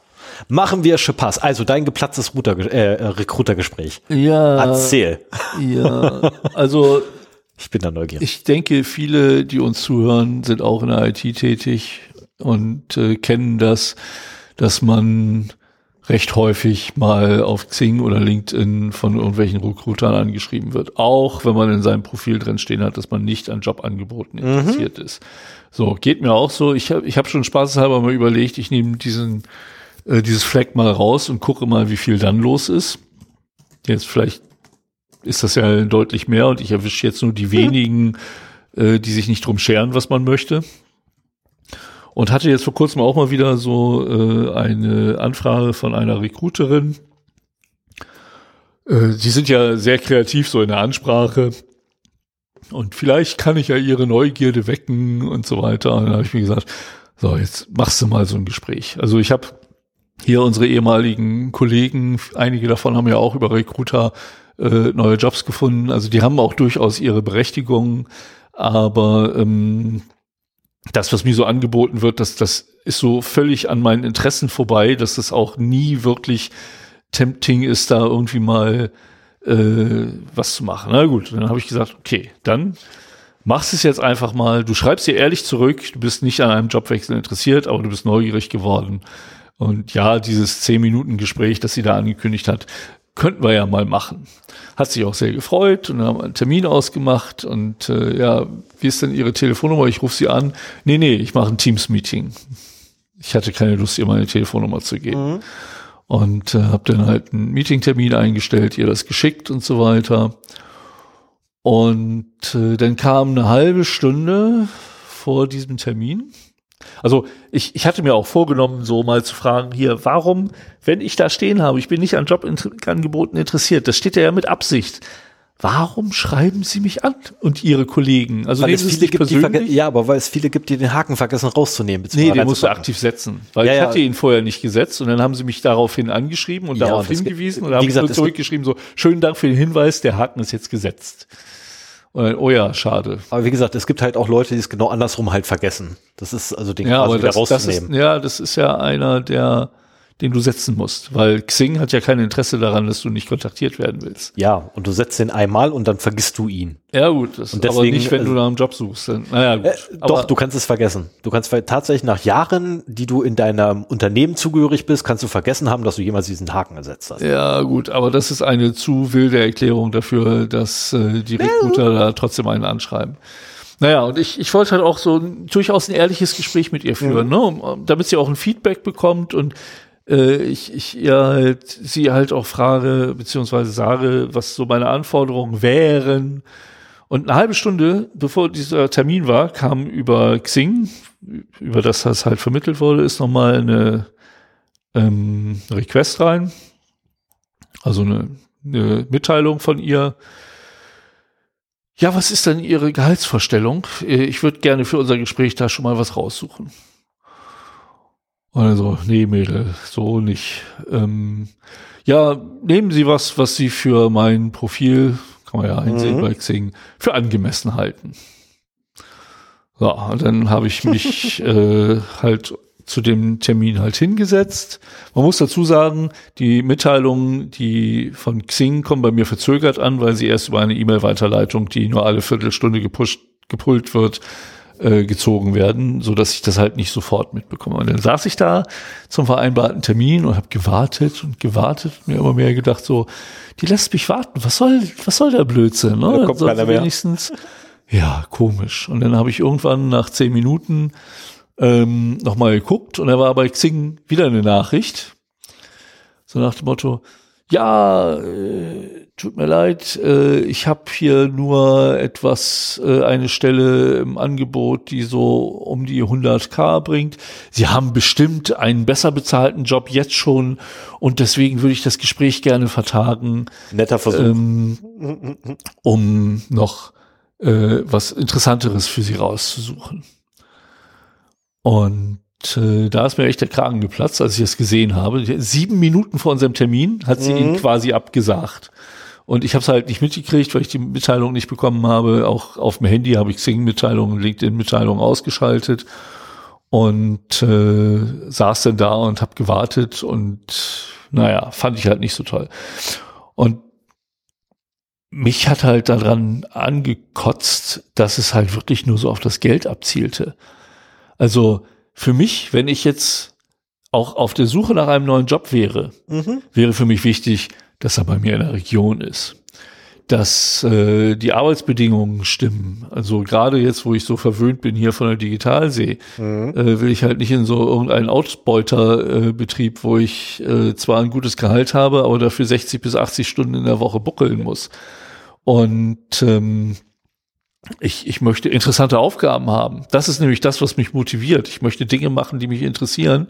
Machen wir Spaß. Also dein geplatztes Router, äh, Recruitergespräch. Ja. Erzähl. Ja. Also ich bin da neugierig. Ich denke, viele, die uns zuhören, sind auch in der IT tätig und äh, kennen das, dass man recht häufig mal auf Xing oder LinkedIn von irgendwelchen Recruitern angeschrieben wird. Auch wenn man in seinem Profil drin stehen hat, dass man nicht an Jobangeboten mhm. interessiert mhm. ist. So, geht mir auch so. Ich habe ich hab schon spaßeshalber mal überlegt, ich nehme diesen, äh, dieses Flag mal raus und gucke mal, wie viel dann los ist. Jetzt vielleicht ist das ja deutlich mehr und ich erwische jetzt nur die wenigen, äh, die sich nicht drum scheren, was man möchte. Und hatte jetzt vor kurzem auch mal wieder so äh, eine Anfrage von einer Recruiterin. Äh, sind ja sehr kreativ so in der Ansprache. Und vielleicht kann ich ja ihre Neugierde wecken und so weiter. Und dann habe ich mir gesagt, so, jetzt machst du mal so ein Gespräch. Also ich habe hier unsere ehemaligen Kollegen, einige davon haben ja auch über Recruiter äh, neue Jobs gefunden. Also die haben auch durchaus ihre Berechtigung, aber ähm, das, was mir so angeboten wird, das, das ist so völlig an meinen Interessen vorbei, dass das auch nie wirklich tempting ist, da irgendwie mal äh, was zu machen. Na gut, dann habe ich gesagt, okay, dann machst es jetzt einfach mal. Du schreibst dir ehrlich zurück, du bist nicht an einem Jobwechsel interessiert, aber du bist neugierig geworden. Und ja, dieses 10-Minuten-Gespräch, das sie da angekündigt hat, könnten wir ja mal machen. Hat sich auch sehr gefreut und haben einen Termin ausgemacht und äh, ja, wie ist denn Ihre Telefonnummer? Ich rufe Sie an. Nee, nee, ich mache ein Teams-Meeting. Ich hatte keine Lust, ihr meine Telefonnummer zu geben. Mhm. Und äh, habe dann halt einen Meetingtermin eingestellt, ihr das geschickt und so weiter. Und äh, dann kam eine halbe Stunde vor diesem Termin also ich, ich hatte mir auch vorgenommen, so mal zu fragen, hier, warum, wenn ich da stehen habe, ich bin nicht an Jobangeboten interessiert, das steht ja mit Absicht. Warum schreiben Sie mich an und Ihre Kollegen? Also weil es viele gibt, die ja, aber weil es viele gibt, die den Haken vergessen rauszunehmen. Nee, den musst du aktiv setzen. Weil ja, ich hatte ihn vorher nicht gesetzt und dann haben sie mich daraufhin angeschrieben und ja, darauf hingewiesen und haben gesagt, zurückgeschrieben so, schönen Dank für den Hinweis, der Haken ist jetzt gesetzt. Und, oh ja, schade. Aber wie gesagt, es gibt halt auch Leute, die es genau andersrum halt vergessen. Das ist also den ja, quasi wieder das, rauszunehmen. Das ist, ja, das ist ja einer, der den du setzen musst, weil Xing hat ja kein Interesse daran, dass du nicht kontaktiert werden willst. Ja, und du setzt den einmal und dann vergisst du ihn. Ja gut, das und deswegen, aber nicht, wenn du nach einem Job suchst. Dann, naja, gut. Äh, doch, du kannst es vergessen. Du kannst tatsächlich nach Jahren, die du in deinem Unternehmen zugehörig bist, kannst du vergessen haben, dass du jemals diesen Haken ersetzt hast. Ja gut, aber das ist eine zu wilde Erklärung dafür, dass äh, die Recruiter da trotzdem einen anschreiben. Naja, und ich, ich wollte halt auch so ein, durchaus ein ehrliches Gespräch mit ihr führen, mhm. ne, damit sie auch ein Feedback bekommt und äh, ich, ich ja halt sie halt auch frage, beziehungsweise sage, was so meine Anforderungen wären. Und eine halbe Stunde, bevor dieser Termin war, kam über Xing, über das das halt vermittelt wurde, ist nochmal eine ähm, Request rein. Also eine, eine Mitteilung von ihr. Ja, was ist denn Ihre Gehaltsvorstellung? Ich würde gerne für unser Gespräch da schon mal was raussuchen. Also, nee, Mädel, so nicht. Ähm, ja, nehmen Sie was, was Sie für mein Profil kann man ja einsehen mhm. bei Xing, für angemessen halten. So, und dann habe ich mich äh, halt zu dem Termin halt hingesetzt. Man muss dazu sagen, die Mitteilungen, die von Xing kommen bei mir verzögert an, weil sie erst über eine E-Mail-Weiterleitung, die nur alle Viertelstunde gepusht, gepult wird, äh, gezogen werden, so dass ich das halt nicht sofort mitbekomme. Und dann saß ich da zum vereinbarten Termin und habe gewartet und gewartet und mir immer mehr gedacht so, die lässt mich warten. Was soll, was soll der Blödsinn? Ne? Da kommt keiner wenigstens. Ja, komisch. Und dann habe ich irgendwann nach zehn Minuten ähm, nochmal geguckt und da war bei Xing wieder eine Nachricht. So nach dem Motto, ja, äh, tut mir leid, äh, ich habe hier nur etwas, äh, eine Stelle im Angebot, die so um die 100k bringt. Sie haben bestimmt einen besser bezahlten Job jetzt schon und deswegen würde ich das Gespräch gerne vertagen. Netter Versuch. Ähm, um noch äh, was Interessanteres für Sie rauszusuchen. Und äh, da ist mir echt der Kragen geplatzt, als ich es gesehen habe. Sieben Minuten vor unserem Termin hat sie mhm. ihn quasi abgesagt. Und ich habe es halt nicht mitgekriegt, weil ich die Mitteilung nicht bekommen habe. Auch auf dem Handy habe ich Xing-Mitteilungen, LinkedIn-Mitteilungen ausgeschaltet und äh, saß dann da und habe gewartet und naja, fand ich halt nicht so toll. Und mich hat halt daran angekotzt, dass es halt wirklich nur so auf das Geld abzielte. Also für mich, wenn ich jetzt auch auf der Suche nach einem neuen Job wäre, mhm. wäre für mich wichtig, dass er bei mir in der Region ist. Dass äh, die Arbeitsbedingungen stimmen. Also gerade jetzt, wo ich so verwöhnt bin hier von der Digitalsee, mhm. äh, will ich halt nicht in so irgendeinen Ausbeuterbetrieb, äh, wo ich äh, zwar ein gutes Gehalt habe, aber dafür 60 bis 80 Stunden in der Woche buckeln muss. Und ähm, ich, ich möchte interessante Aufgaben haben. Das ist nämlich das, was mich motiviert. Ich möchte Dinge machen, die mich interessieren.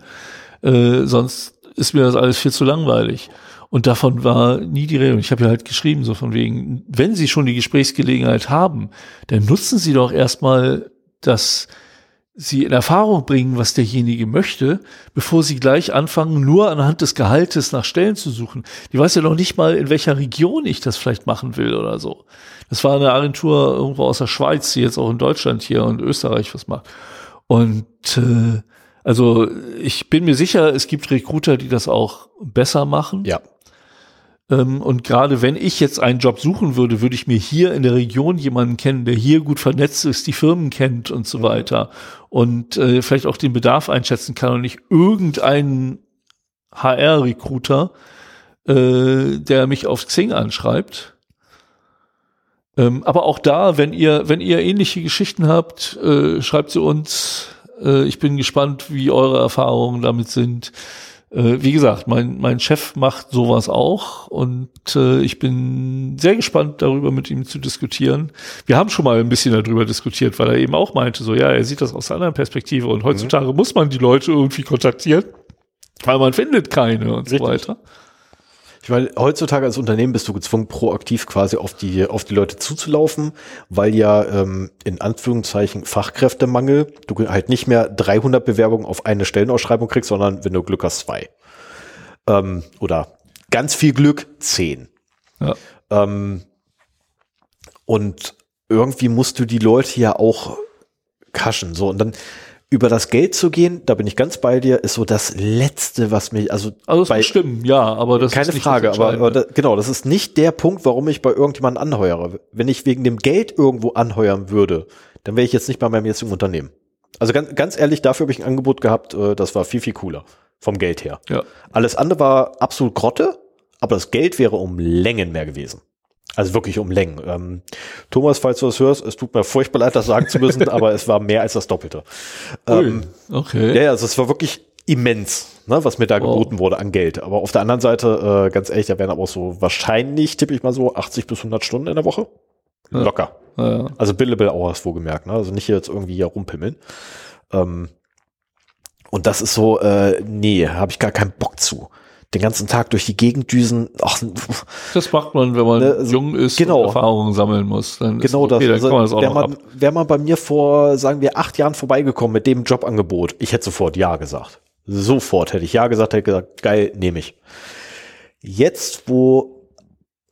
Äh, sonst ist mir das alles viel zu langweilig. Und davon war nie die Rede. Und ich habe ja halt geschrieben, so von wegen, wenn Sie schon die Gesprächsgelegenheit haben, dann nutzen Sie doch erstmal das sie in Erfahrung bringen, was derjenige möchte, bevor sie gleich anfangen, nur anhand des Gehaltes nach Stellen zu suchen. Die weiß ja noch nicht mal, in welcher Region ich das vielleicht machen will oder so. Das war eine Agentur irgendwo aus der Schweiz, die jetzt auch in Deutschland hier und Österreich was macht. Und äh, also ich bin mir sicher, es gibt Recruiter, die das auch besser machen. Ja. Ähm, und gerade wenn ich jetzt einen Job suchen würde, würde ich mir hier in der Region jemanden kennen, der hier gut vernetzt ist, die Firmen kennt und so mhm. weiter und äh, vielleicht auch den Bedarf einschätzen kann und nicht irgendeinen HR-Recruiter, äh, der mich auf Xing anschreibt. Ähm, aber auch da, wenn ihr, wenn ihr ähnliche Geschichten habt, äh, schreibt sie uns. Äh, ich bin gespannt, wie eure Erfahrungen damit sind. Äh, wie gesagt, mein, mein Chef macht sowas auch und äh, ich bin sehr gespannt darüber mit ihm zu diskutieren. Wir haben schon mal ein bisschen darüber diskutiert, weil er eben auch meinte, so ja, er sieht das aus einer anderen Perspektive und heutzutage mhm. muss man die Leute irgendwie kontaktieren, weil man findet keine und Richtig. so weiter. Ich meine, heutzutage als Unternehmen bist du gezwungen, proaktiv quasi auf die, auf die Leute zuzulaufen, weil ja ähm, in Anführungszeichen Fachkräftemangel, du halt nicht mehr 300 Bewerbungen auf eine Stellenausschreibung kriegst, sondern wenn du Glück hast, zwei. Ähm, oder ganz viel Glück, zehn. Ja. Ähm, und irgendwie musst du die Leute ja auch kaschen. So, und dann über das Geld zu gehen, da bin ich ganz bei dir, ist so das Letzte, was mich, also, also bei, stimmen, ja, aber das keine ist Frage, aber, aber da, genau, das ist nicht der Punkt, warum ich bei irgendjemandem anheuere. Wenn ich wegen dem Geld irgendwo anheuern würde, dann wäre ich jetzt nicht bei meinem jetzigen Unternehmen. Also ganz, ganz ehrlich, dafür habe ich ein Angebot gehabt, äh, das war viel, viel cooler vom Geld her. Ja. Alles andere war absolut Grotte, aber das Geld wäre um Längen mehr gewesen. Also wirklich um Längen. Ähm, Thomas, falls du das hörst, es tut mir furchtbar leid, das sagen zu müssen, aber es war mehr als das Doppelte. Ähm, okay. Ja, also es war wirklich immens, ne, was mir da wow. geboten wurde an Geld. Aber auf der anderen Seite, äh, ganz ehrlich, da wären aber auch so wahrscheinlich, tippe ich mal so, 80 bis 100 Stunden in der Woche. Locker. Ja, ja. Also billable hours wohlgemerkt, ne? Also nicht jetzt irgendwie hier rumpimmeln. Ähm, und das ist so, äh, nee, habe ich gar keinen Bock zu. Den ganzen Tag durch die Gegend düsen. Ach, Das macht man, wenn man Ne, jung ist genau. und Erfahrungen sammeln muss. Dann genau okay, das. Dann kann man das Also, auch wäre man, wär man bei mir vor, sagen wir, acht Jahren vorbeigekommen mit dem Jobangebot, ich hätte sofort Ja gesagt. Sofort hätte ich Ja gesagt, hätte gesagt, geil, nehme ich. Jetzt, wo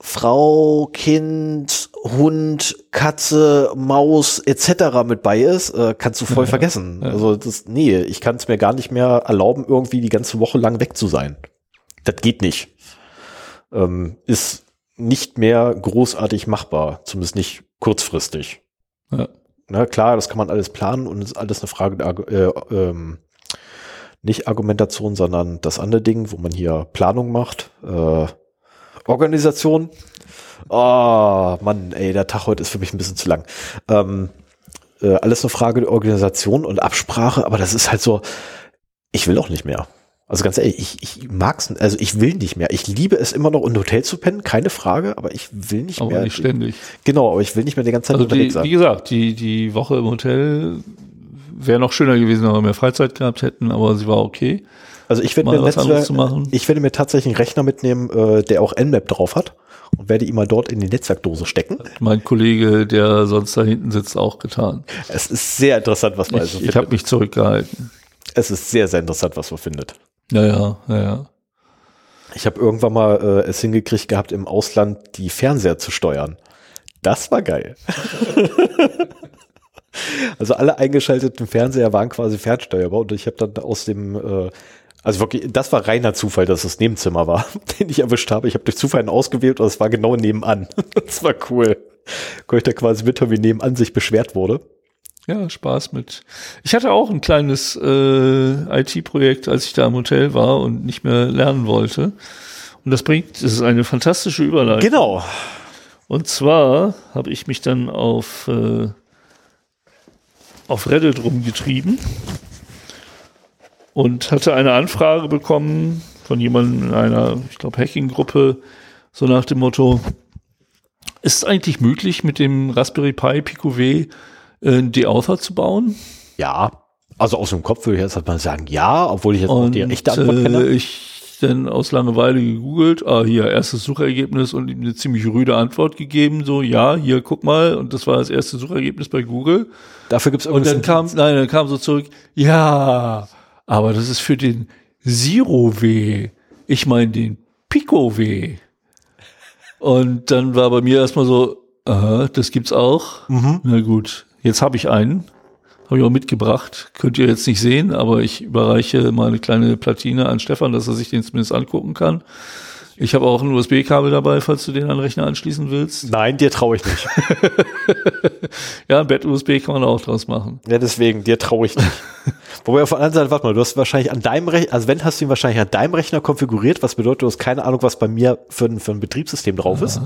Frau, Kind, Hund, Katze, Maus etc. mit bei ist, äh, kannst du voll Ja, vergessen. ja. Also das, nee, ich kann es mir gar nicht mehr erlauben, irgendwie die ganze Woche lang weg zu sein. Das geht nicht. Ähm, ist nicht mehr großartig machbar, zumindest nicht kurzfristig. Ja. Na klar, das kann man alles planen und ist alles eine Frage der, äh, ähm, nicht Argumentation, sondern das andere Ding, wo man hier Planung macht. Äh, Organisation. Oh, Mann, ey, der Tag heute ist für mich ein bisschen zu lang. Ähm, äh, alles eine Frage der Organisation und Absprache, aber das ist halt so, ich will auch nicht mehr. Also ganz ehrlich, ich, ich mag's, also ich will nicht mehr. Ich liebe es immer noch, in Hotel zu pennen, keine Frage, aber ich will nicht Aber mehr. nicht ständig. Genau, aber ich will nicht mehr die ganze Zeit Also die, unterwegs sein. wie gesagt, die, die Woche im Hotel wäre noch schöner gewesen, wenn wir mehr Freizeit gehabt hätten, aber sie war okay. Also ich werde mir, Netzwerk, ich werde mir tatsächlich einen Rechner mitnehmen, äh, der auch Nmap drauf hat und werde ihn mal dort in die Netzwerkdose stecken. Mein Kollege, der sonst da hinten sitzt, auch getan. Es ist sehr interessant, was man also Ich, ich habe findet. mich zurückgehalten. Es ist sehr, sehr interessant, was man findet. Ja, ja, ja, ja. Ich habe irgendwann mal äh, es hingekriegt gehabt, im Ausland die Fernseher zu steuern. Das war geil. also alle eingeschalteten Fernseher waren quasi fernsteuerbar und ich habe dann aus dem, äh, also wirklich, das war reiner Zufall, dass es Nebenzimmer war, den ich erwischt habe. Ich habe durch Zufall einen ausgewählt und es war genau nebenan. das war cool. Konnte ich da quasi mithören, wie nebenan sich beschwert wurde. Ja, Spaß mit. Ich hatte auch ein kleines äh, IT-Projekt, als ich da im Hotel war und nicht mehr lernen wollte. Und das bringt, das ist eine fantastische Überleitung. Genau. Und zwar habe ich mich dann auf, äh, auf Reddit rumgetrieben und hatte eine Anfrage bekommen von jemandem in einer, ich glaube, Hacking-Gruppe, so nach dem Motto, ist es eigentlich möglich, mit dem Raspberry Pi Pico W äh, einen Deauthor zu bauen? Ja. Also aus dem Kopf würde ich jetzt mal sagen, ja, obwohl ich jetzt auch Und die echte Antwort kenne. äh, ich dann aus Langeweile gegoogelt, ah, hier, erstes Suchergebnis und ihm eine ziemlich rüde Antwort gegeben, so, ja, hier, guck mal, und das war das erste Suchergebnis bei Google. Dafür gibt es Und dann kam, nein, dann kam so zurück, ja, aber das ist für den Zero W. Ich meine den Pico W. Und dann war bei mir erstmal so, aha, das gibt's auch. Mhm. Na gut, jetzt habe ich einen. Habe ich auch mitgebracht. Könnt ihr jetzt nicht sehen, aber ich überreiche mal eine kleine Platine an Stefan, dass er sich den zumindest angucken kann. Ich habe auch ein USB-Kabel dabei, falls du den an den Rechner anschließen willst. Nein, dir traue ich nicht. Ja, ein Bett-USB kann man auch draus machen. Ja, deswegen, dir traue ich nicht. Wobei auf der anderen Seite, warte mal, du hast wahrscheinlich an deinem Rechner, also wenn hast du ihn wahrscheinlich an deinem Rechner konfiguriert, was bedeutet, du hast keine Ahnung, was bei mir für ein, für ein Betriebssystem drauf ist.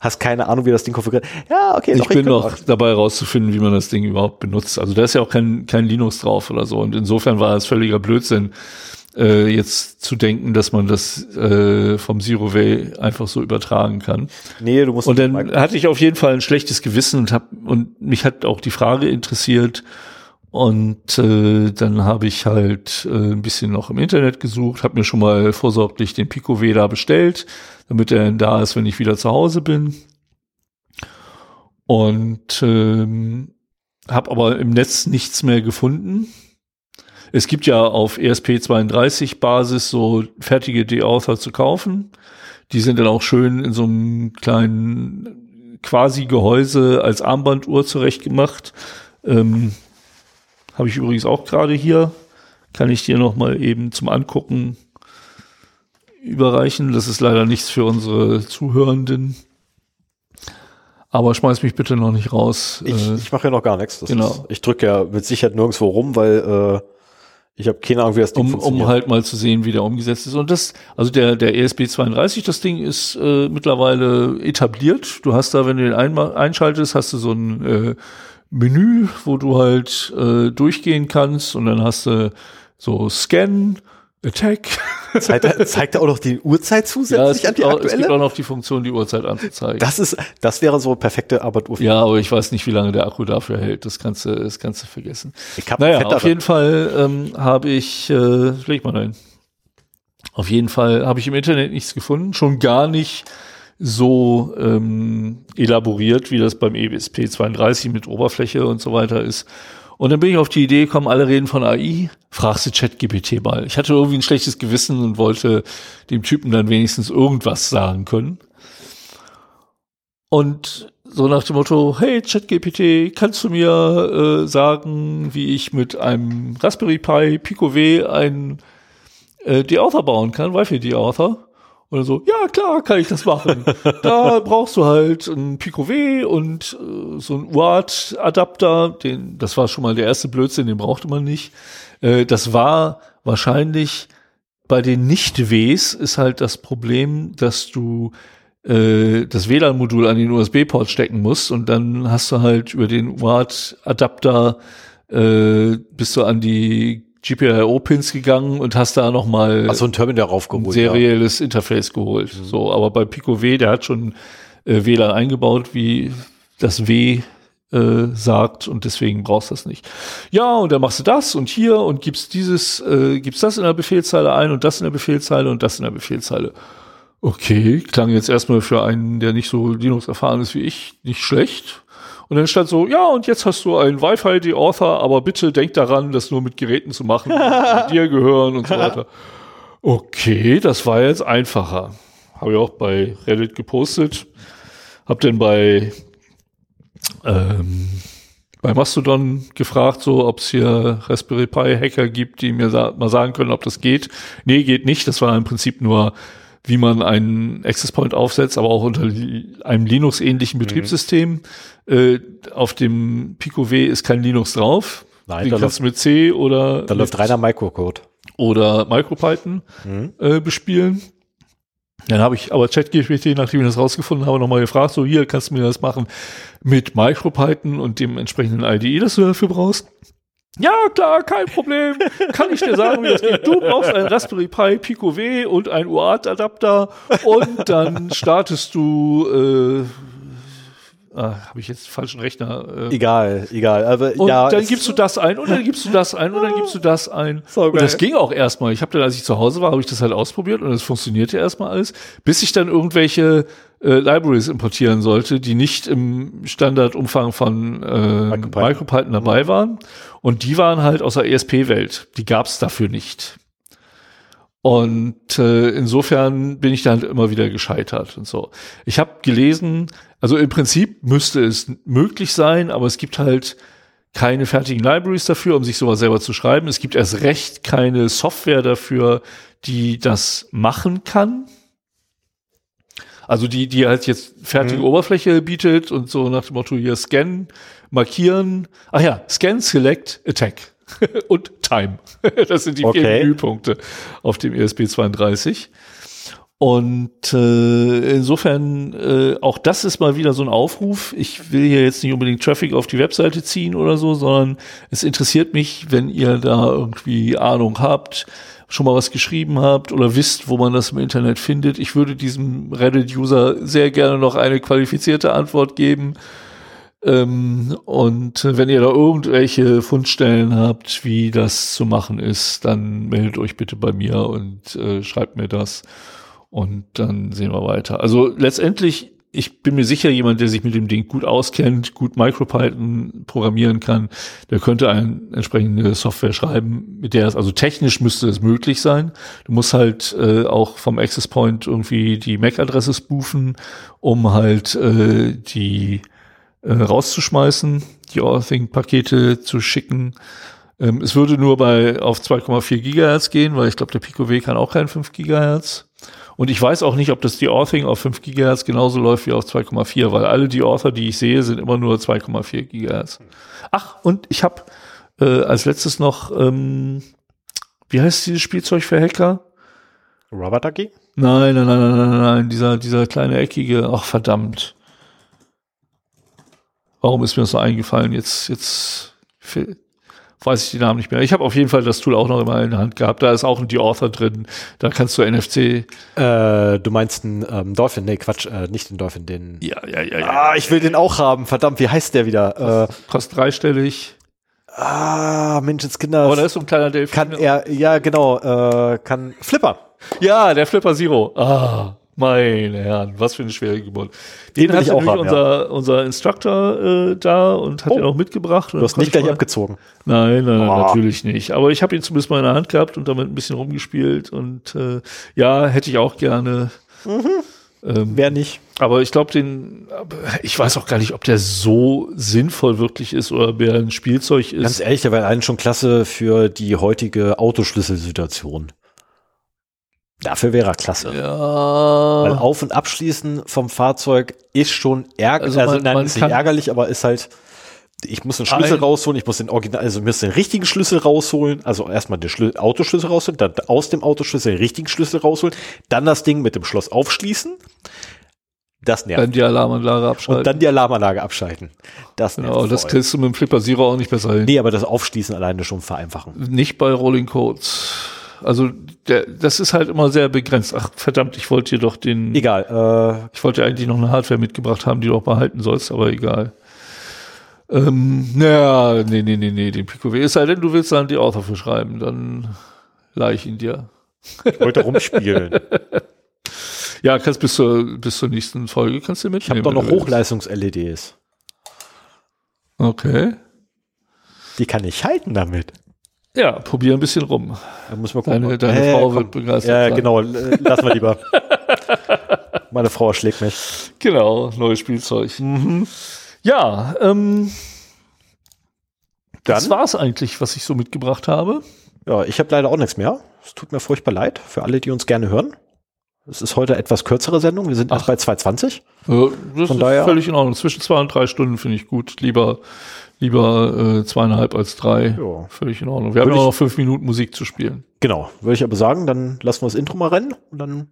Hast keine Ahnung, wie das Ding konfiguriert. Ja, okay, Ich doch, bin kann noch auch. dabei herauszufinden, wie man das Ding überhaupt benutzt. Also da ist ja auch kein, kein Linux drauf oder so. Und insofern war es völliger Blödsinn, äh, jetzt zu denken, dass man das äh, vom Zero Way einfach so übertragen kann. Nee, du musst. Und dann hatte ich auf jeden Fall ein schlechtes Gewissen und hab, und mich hat auch die Frage interessiert. Und äh, dann habe ich halt äh, ein bisschen noch im Internet gesucht, habe mir schon mal vorsorglich den Pico W da bestellt, damit er da ist, wenn ich wieder zu Hause bin. Und ähm, habe aber im Netz nichts mehr gefunden. Es gibt ja auf E ESP32 Basis so fertige D-Author zu kaufen. Die sind dann auch schön in so einem kleinen quasi Gehäuse als Armbanduhr zurechtgemacht. Ähm, Habe ich übrigens auch gerade hier. Kann ich dir noch mal eben zum Angucken überreichen. Das ist leider nichts für unsere Zuhörenden. Aber schmeiß mich bitte noch nicht raus. ich, Äh, ich mache ja noch gar nichts. Das genau. Ist, ich drücke ja mit Sicherheit nirgendwo rum, weil äh, ich habe keine Ahnung, wie das Ding um, um funktioniert. halt mal zu sehen, wie der umgesetzt ist. Und das, also der, der ESP32, das Ding ist äh, mittlerweile etabliert. Du hast da, wenn du den einschaltest, hast du so ein äh, Menü, wo du halt äh, durchgehen kannst und dann hast du so Scan, Attack Zeigt er, zeigt er auch noch die Uhrzeit Ja, zusätzlich an gibt, die auch, es gibt aktuelle? auch noch die Funktion, die Uhrzeit anzuzeigen. Das ist, das wäre so perfekte Arbeituhr. ja, aber ich weiß nicht, wie lange der Akku dafür hält. Das kannst du, das kannst du vergessen. Ich hab Naja, auf jeden Fall ähm, habe ich, äh, leg mal ein. Auf jeden Fall habe ich im Internet nichts gefunden, schon gar nicht so ähm, elaboriert, wie das beim E ESP32 mit Oberfläche und so weiter ist. Und dann bin ich auf die Idee gekommen, alle reden von AI, fragst du ChatGPT mal. Ich hatte irgendwie ein schlechtes Gewissen und wollte dem Typen dann wenigstens irgendwas sagen können. Und so nach dem Motto, hey ChatGPT, kannst du mir äh, sagen, wie ich mit einem Raspberry Pi Pico W ein äh, De-Author bauen kann, Wi-Fi De-Author? Oder so, ja klar, kann ich das machen. da brauchst du halt ein Pico W und äh, so ein UART-Adapter, den, das war schon mal der erste Blödsinn, den brauchte man nicht. Äh, das war wahrscheinlich bei den Nicht-Ws ist halt das Problem, dass du äh, das WLAN-Modul an den USB-Port stecken musst und dann hast du halt über den UART-Adapter äh, bist du an die GPIO-Pins gegangen und hast da nochmal so ein Terminal ein raufgeholt. ja. serielles Interface geholt. So, aber bei Pico W, der hat schon äh, WLAN eingebaut, wie das W äh, sagt und deswegen brauchst du das nicht. Ja, und dann machst du das und hier und gibst dieses, äh, gibst das in der Befehlszeile ein und das in der Befehlszeile und das in der Befehlszeile. Okay, klang jetzt erstmal für einen, der nicht so Linux erfahren ist wie ich, nicht schlecht. Und dann stand so, ja, und jetzt hast du einen Wi-Fi-De-Author, aber bitte denk daran, das nur mit Geräten zu machen, die dir gehören und so weiter. Okay, das war jetzt einfacher. Habe ich auch bei Reddit gepostet. Hab dann bei, ähm, bei Mastodon gefragt, so, ob es hier Raspberry Pi Hacker gibt, die mir sa mal sagen können, ob das geht. Nee, geht nicht. Das war im Prinzip nur, wie man einen Access Point aufsetzt, aber auch unter einem Linux-ähnlichen Betriebssystem. Äh, auf dem Pico W ist kein Linux drauf. Nein, Den da kannst du mit C oder Da läuft reiner Microcode. oder MicroPython äh, bespielen. Dann habe ich aber ChatGPT, nachdem ich das rausgefunden habe, nochmal gefragt, so hier kannst du mir das machen mit MicroPython und dem entsprechenden IDE, das du dafür brauchst. Ja, klar, kein Problem. Kann ich dir sagen, wie das geht. Du brauchst ein Raspberry Pi Pico W und ein UART-Adapter und dann startest du, äh, ah, habe ich jetzt falschen Rechner? Äh, Egal, egal. Aber und ja, dann gibst du das ein und dann gibst du das ein und dann gibst du das ein. So und das ging auch erstmal. Ich habe dann, als ich zu Hause war, habe ich das halt ausprobiert und es funktionierte erstmal alles, bis ich dann irgendwelche äh, Libraries importieren sollte, die nicht im Standardumfang von äh, MicroPython. MicroPython dabei waren. Und die waren halt aus der ESP-Welt. Die gab es dafür nicht. Und äh, insofern bin ich da halt immer wieder gescheitert und so. Ich habe gelesen, also im Prinzip müsste es möglich sein, aber es gibt halt keine fertigen Libraries dafür, um sich sowas selber zu schreiben. Es gibt erst recht keine Software dafür, die das machen kann. Also die, die halt jetzt fertige Oberfläche bietet und so nach dem Motto hier scan, markieren. Ach ja, scan, select, attack und time. Das sind die Okay. vier Menüpunkte auf dem E ESP32. Und äh, insofern, äh, auch das ist mal wieder so ein Aufruf. Ich will hier jetzt nicht unbedingt Traffic auf die Webseite ziehen oder so, sondern es interessiert mich, wenn ihr da irgendwie Ahnung habt, schon mal was geschrieben habt oder wisst, wo man das im Internet findet. Ich würde diesem Reddit-User sehr gerne noch eine qualifizierte Antwort geben. Ähm, und wenn ihr da irgendwelche Fundstellen habt, wie das zu machen ist, dann meldet euch bitte bei mir und äh, schreibt mir das. Und dann sehen wir weiter. Also letztendlich, ich bin mir sicher, jemand, der sich mit dem Ding gut auskennt, gut MicroPython programmieren kann, der könnte eine entsprechende Software schreiben, mit der es, also technisch müsste es möglich sein. Du musst halt äh, auch vom Access Point irgendwie die MAC-Adresse spoofen, um halt äh, die äh, rauszuschmeißen, die Orthing-Pakete zu schicken. Ähm, es würde nur bei auf 2,4 Gigahertz gehen, weil ich glaube, der Pico W kann auch kein 5 Gigahertz. Und ich weiß auch nicht, ob das die Orthing auf 5 Gigahertz genauso läuft wie auf 2,4, weil alle die Author, die ich sehe, sind immer nur 2,4 Gigahertz. Ach, und ich habe äh, als letztes noch, ähm, wie heißt dieses Spielzeug für Hacker? Rubber Ducky? Nein, nein, nein, nein, nein, nein, dieser, dieser kleine eckige, ach verdammt. Warum ist mir das so eingefallen? Jetzt, jetzt, weiß ich die Namen nicht mehr. Ich habe auf jeden Fall das Tool auch noch immer in der Hand gehabt. Da ist auch ein Author drin. Da kannst du NFC. Äh, du meinst einen ähm, Dolphin? Nee, Quatsch, äh, nicht den Dolphin, den. Ja, ja, ja, ja. Ah, ich will den auch haben. Verdammt, wie heißt der wieder? Äh, Kostet dreistellig. ah, Menschenskinder. Aber da ist so ein kleiner Delfin. kann er, ja, genau, äh, kann Flipper. Ja, der Flipper Zero. Ah, meine Herren, was für eine schwere Geburt. Den, hat ich auch haben, unser, unser Instructor äh, da und hat Oh. ihn auch mitgebracht. Du hast nicht gleich abgezogen. Nein, nein, Oh. natürlich nicht. Aber ich habe ihn zumindest mal in der Hand gehabt und damit ein bisschen rumgespielt und äh, ja, hätte ich auch gerne. Ähm, Wer nicht? aber ich glaube, den, ich weiß auch gar nicht, ob der so sinnvoll wirklich ist oder wer ein Spielzeug ist. Ganz ehrlich, der wäre einen schon klasse für die heutige Autoschlüsselsituation. Dafür wäre er klasse. Weil ja. auf- und abschließen vom Fahrzeug ist schon ärgerlich. Also Also, man- nein, man ist nicht ärgerlich, aber ist halt, ich muss den Schlüssel Ein- rausholen, ich muss den Original, also ich muss den richtigen Schlüssel rausholen, also erstmal den Schlü Autoschlüssel rausholen, dann aus dem Autoschlüssel den richtigen Schlüssel rausholen, dann das Ding mit dem Schloss aufschließen. Das nervt. Dann die Alarmanlage abschalten. und dann die Alarmanlage abschalten. Das nervt. genau, das kriegst du mit dem Flipper Zero auch nicht besser hin. Nee, aber das Aufschließen alleine schon vereinfachen. Nicht bei Rolling Codes. Also der, das ist halt immer sehr begrenzt. Ach verdammt, ich wollte dir doch den, Egal, ich wollte eigentlich noch eine Hardware mitgebracht haben, die du auch behalten sollst, aber egal. Ähm, naja, nee, nee, nee, nee, den PQW. Es sei denn, du willst dann die Author für schreiben, dann leih ich ihn dir. äh, ich wollte rumspielen. Ja, kannst bis zur, bis zur nächsten Folge kannst du Ich mitnehmen. habe doch noch. Hochleistungs-LEDs. Okay. Die kann ich halten damit. Ja, probier ein bisschen rum. Da muss man gucken. Deine, deine Äh, Frau komm. wird begeistert Ja, sein. genau. Lassen wir lieber. Meine Frau schlägt mich. Genau, neues Spielzeug. Mhm. Ja, ähm, das Dann? war's eigentlich, was ich so mitgebracht habe. Ja, ich habe leider auch nichts mehr. Es tut mir furchtbar leid für alle, die uns gerne hören. Es ist heute etwas kürzere Sendung. Wir sind erst Ach. bei 220. Ja, das Von ist daher- völlig in Ordnung. Zwischen zwei und drei Stunden finde ich gut. Lieber, lieber äh, zweieinhalb als drei. Ja. Völlig in Ordnung. Wir haben Würde ja ich- noch fünf Minuten Musik zu spielen. Genau, würde ich aber sagen, dann lassen wir das Intro mal rennen und dann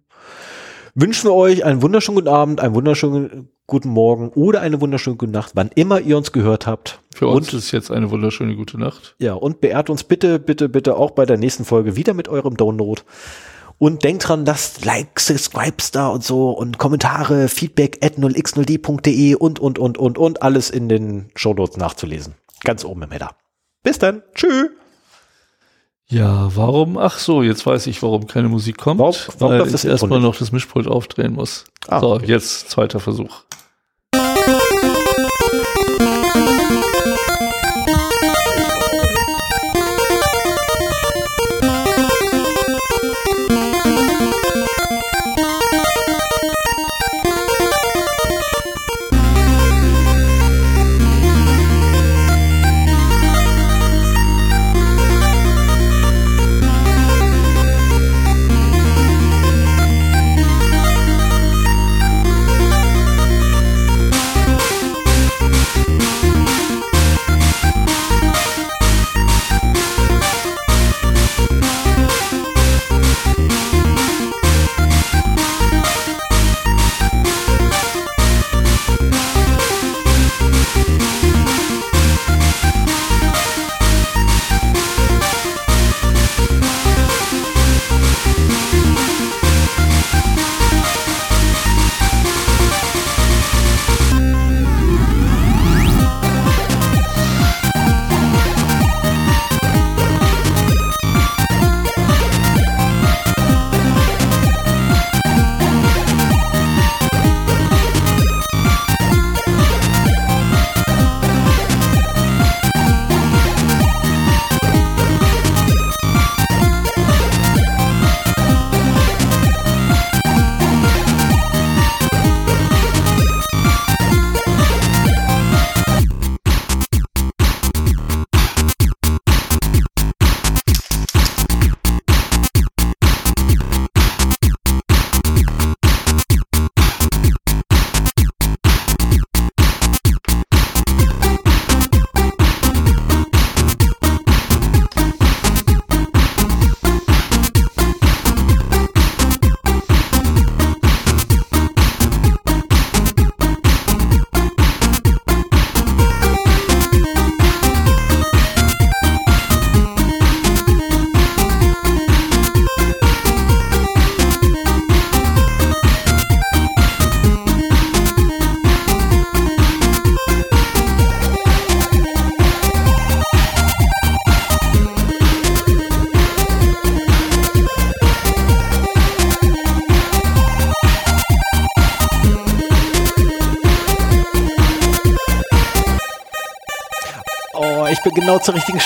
wünschen wir euch einen wunderschönen guten Abend, einen wunderschönen guten Morgen oder eine wunderschöne gute Nacht, wann immer ihr uns gehört habt. Für und, uns ist jetzt eine wunderschöne gute Nacht. Ja, und beehrt uns bitte, bitte, bitte auch bei der nächsten Folge wieder mit eurem Download. Und denkt dran, lasst Likes, Subscribes da und so und Kommentare, Feedback at 0x0d.de und, und, und, und, und alles in den Shownotes nachzulesen. Ganz oben im Header. Bis dann. Tschüss. Ja, warum? Ach so, jetzt weiß ich, warum keine Musik kommt. Warum- warum weil ich erstmal noch das Mischpult aufdrehen muss. Ah, so, okay. jetzt zweiter Versuch.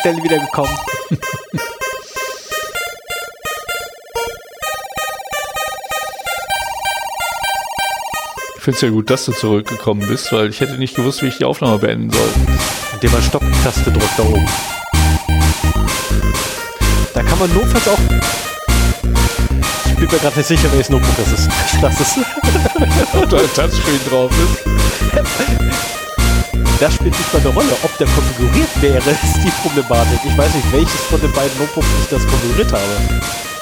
Stelle wiedergekommen. Ich finde es ja gut, dass du zurückgekommen bist, weil ich hätte nicht gewusst, wie ich die Aufnahme beenden soll. Indem man Stopptaste drückt da oben. Da kann man notfalls auch. Ich bin mir gerade nicht sicher, welches Notebook das ist. Das ist. Ob da ein Touchscreen drauf ist. Das spielt nicht mal eine Rolle. Ob der konfiguriert wäre, ist die Problematik. Ich weiß nicht, welches von den beiden Notebooks ich das konfiguriert habe.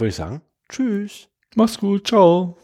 Würde ich sagen, tschüss. Mach's gut, ciao.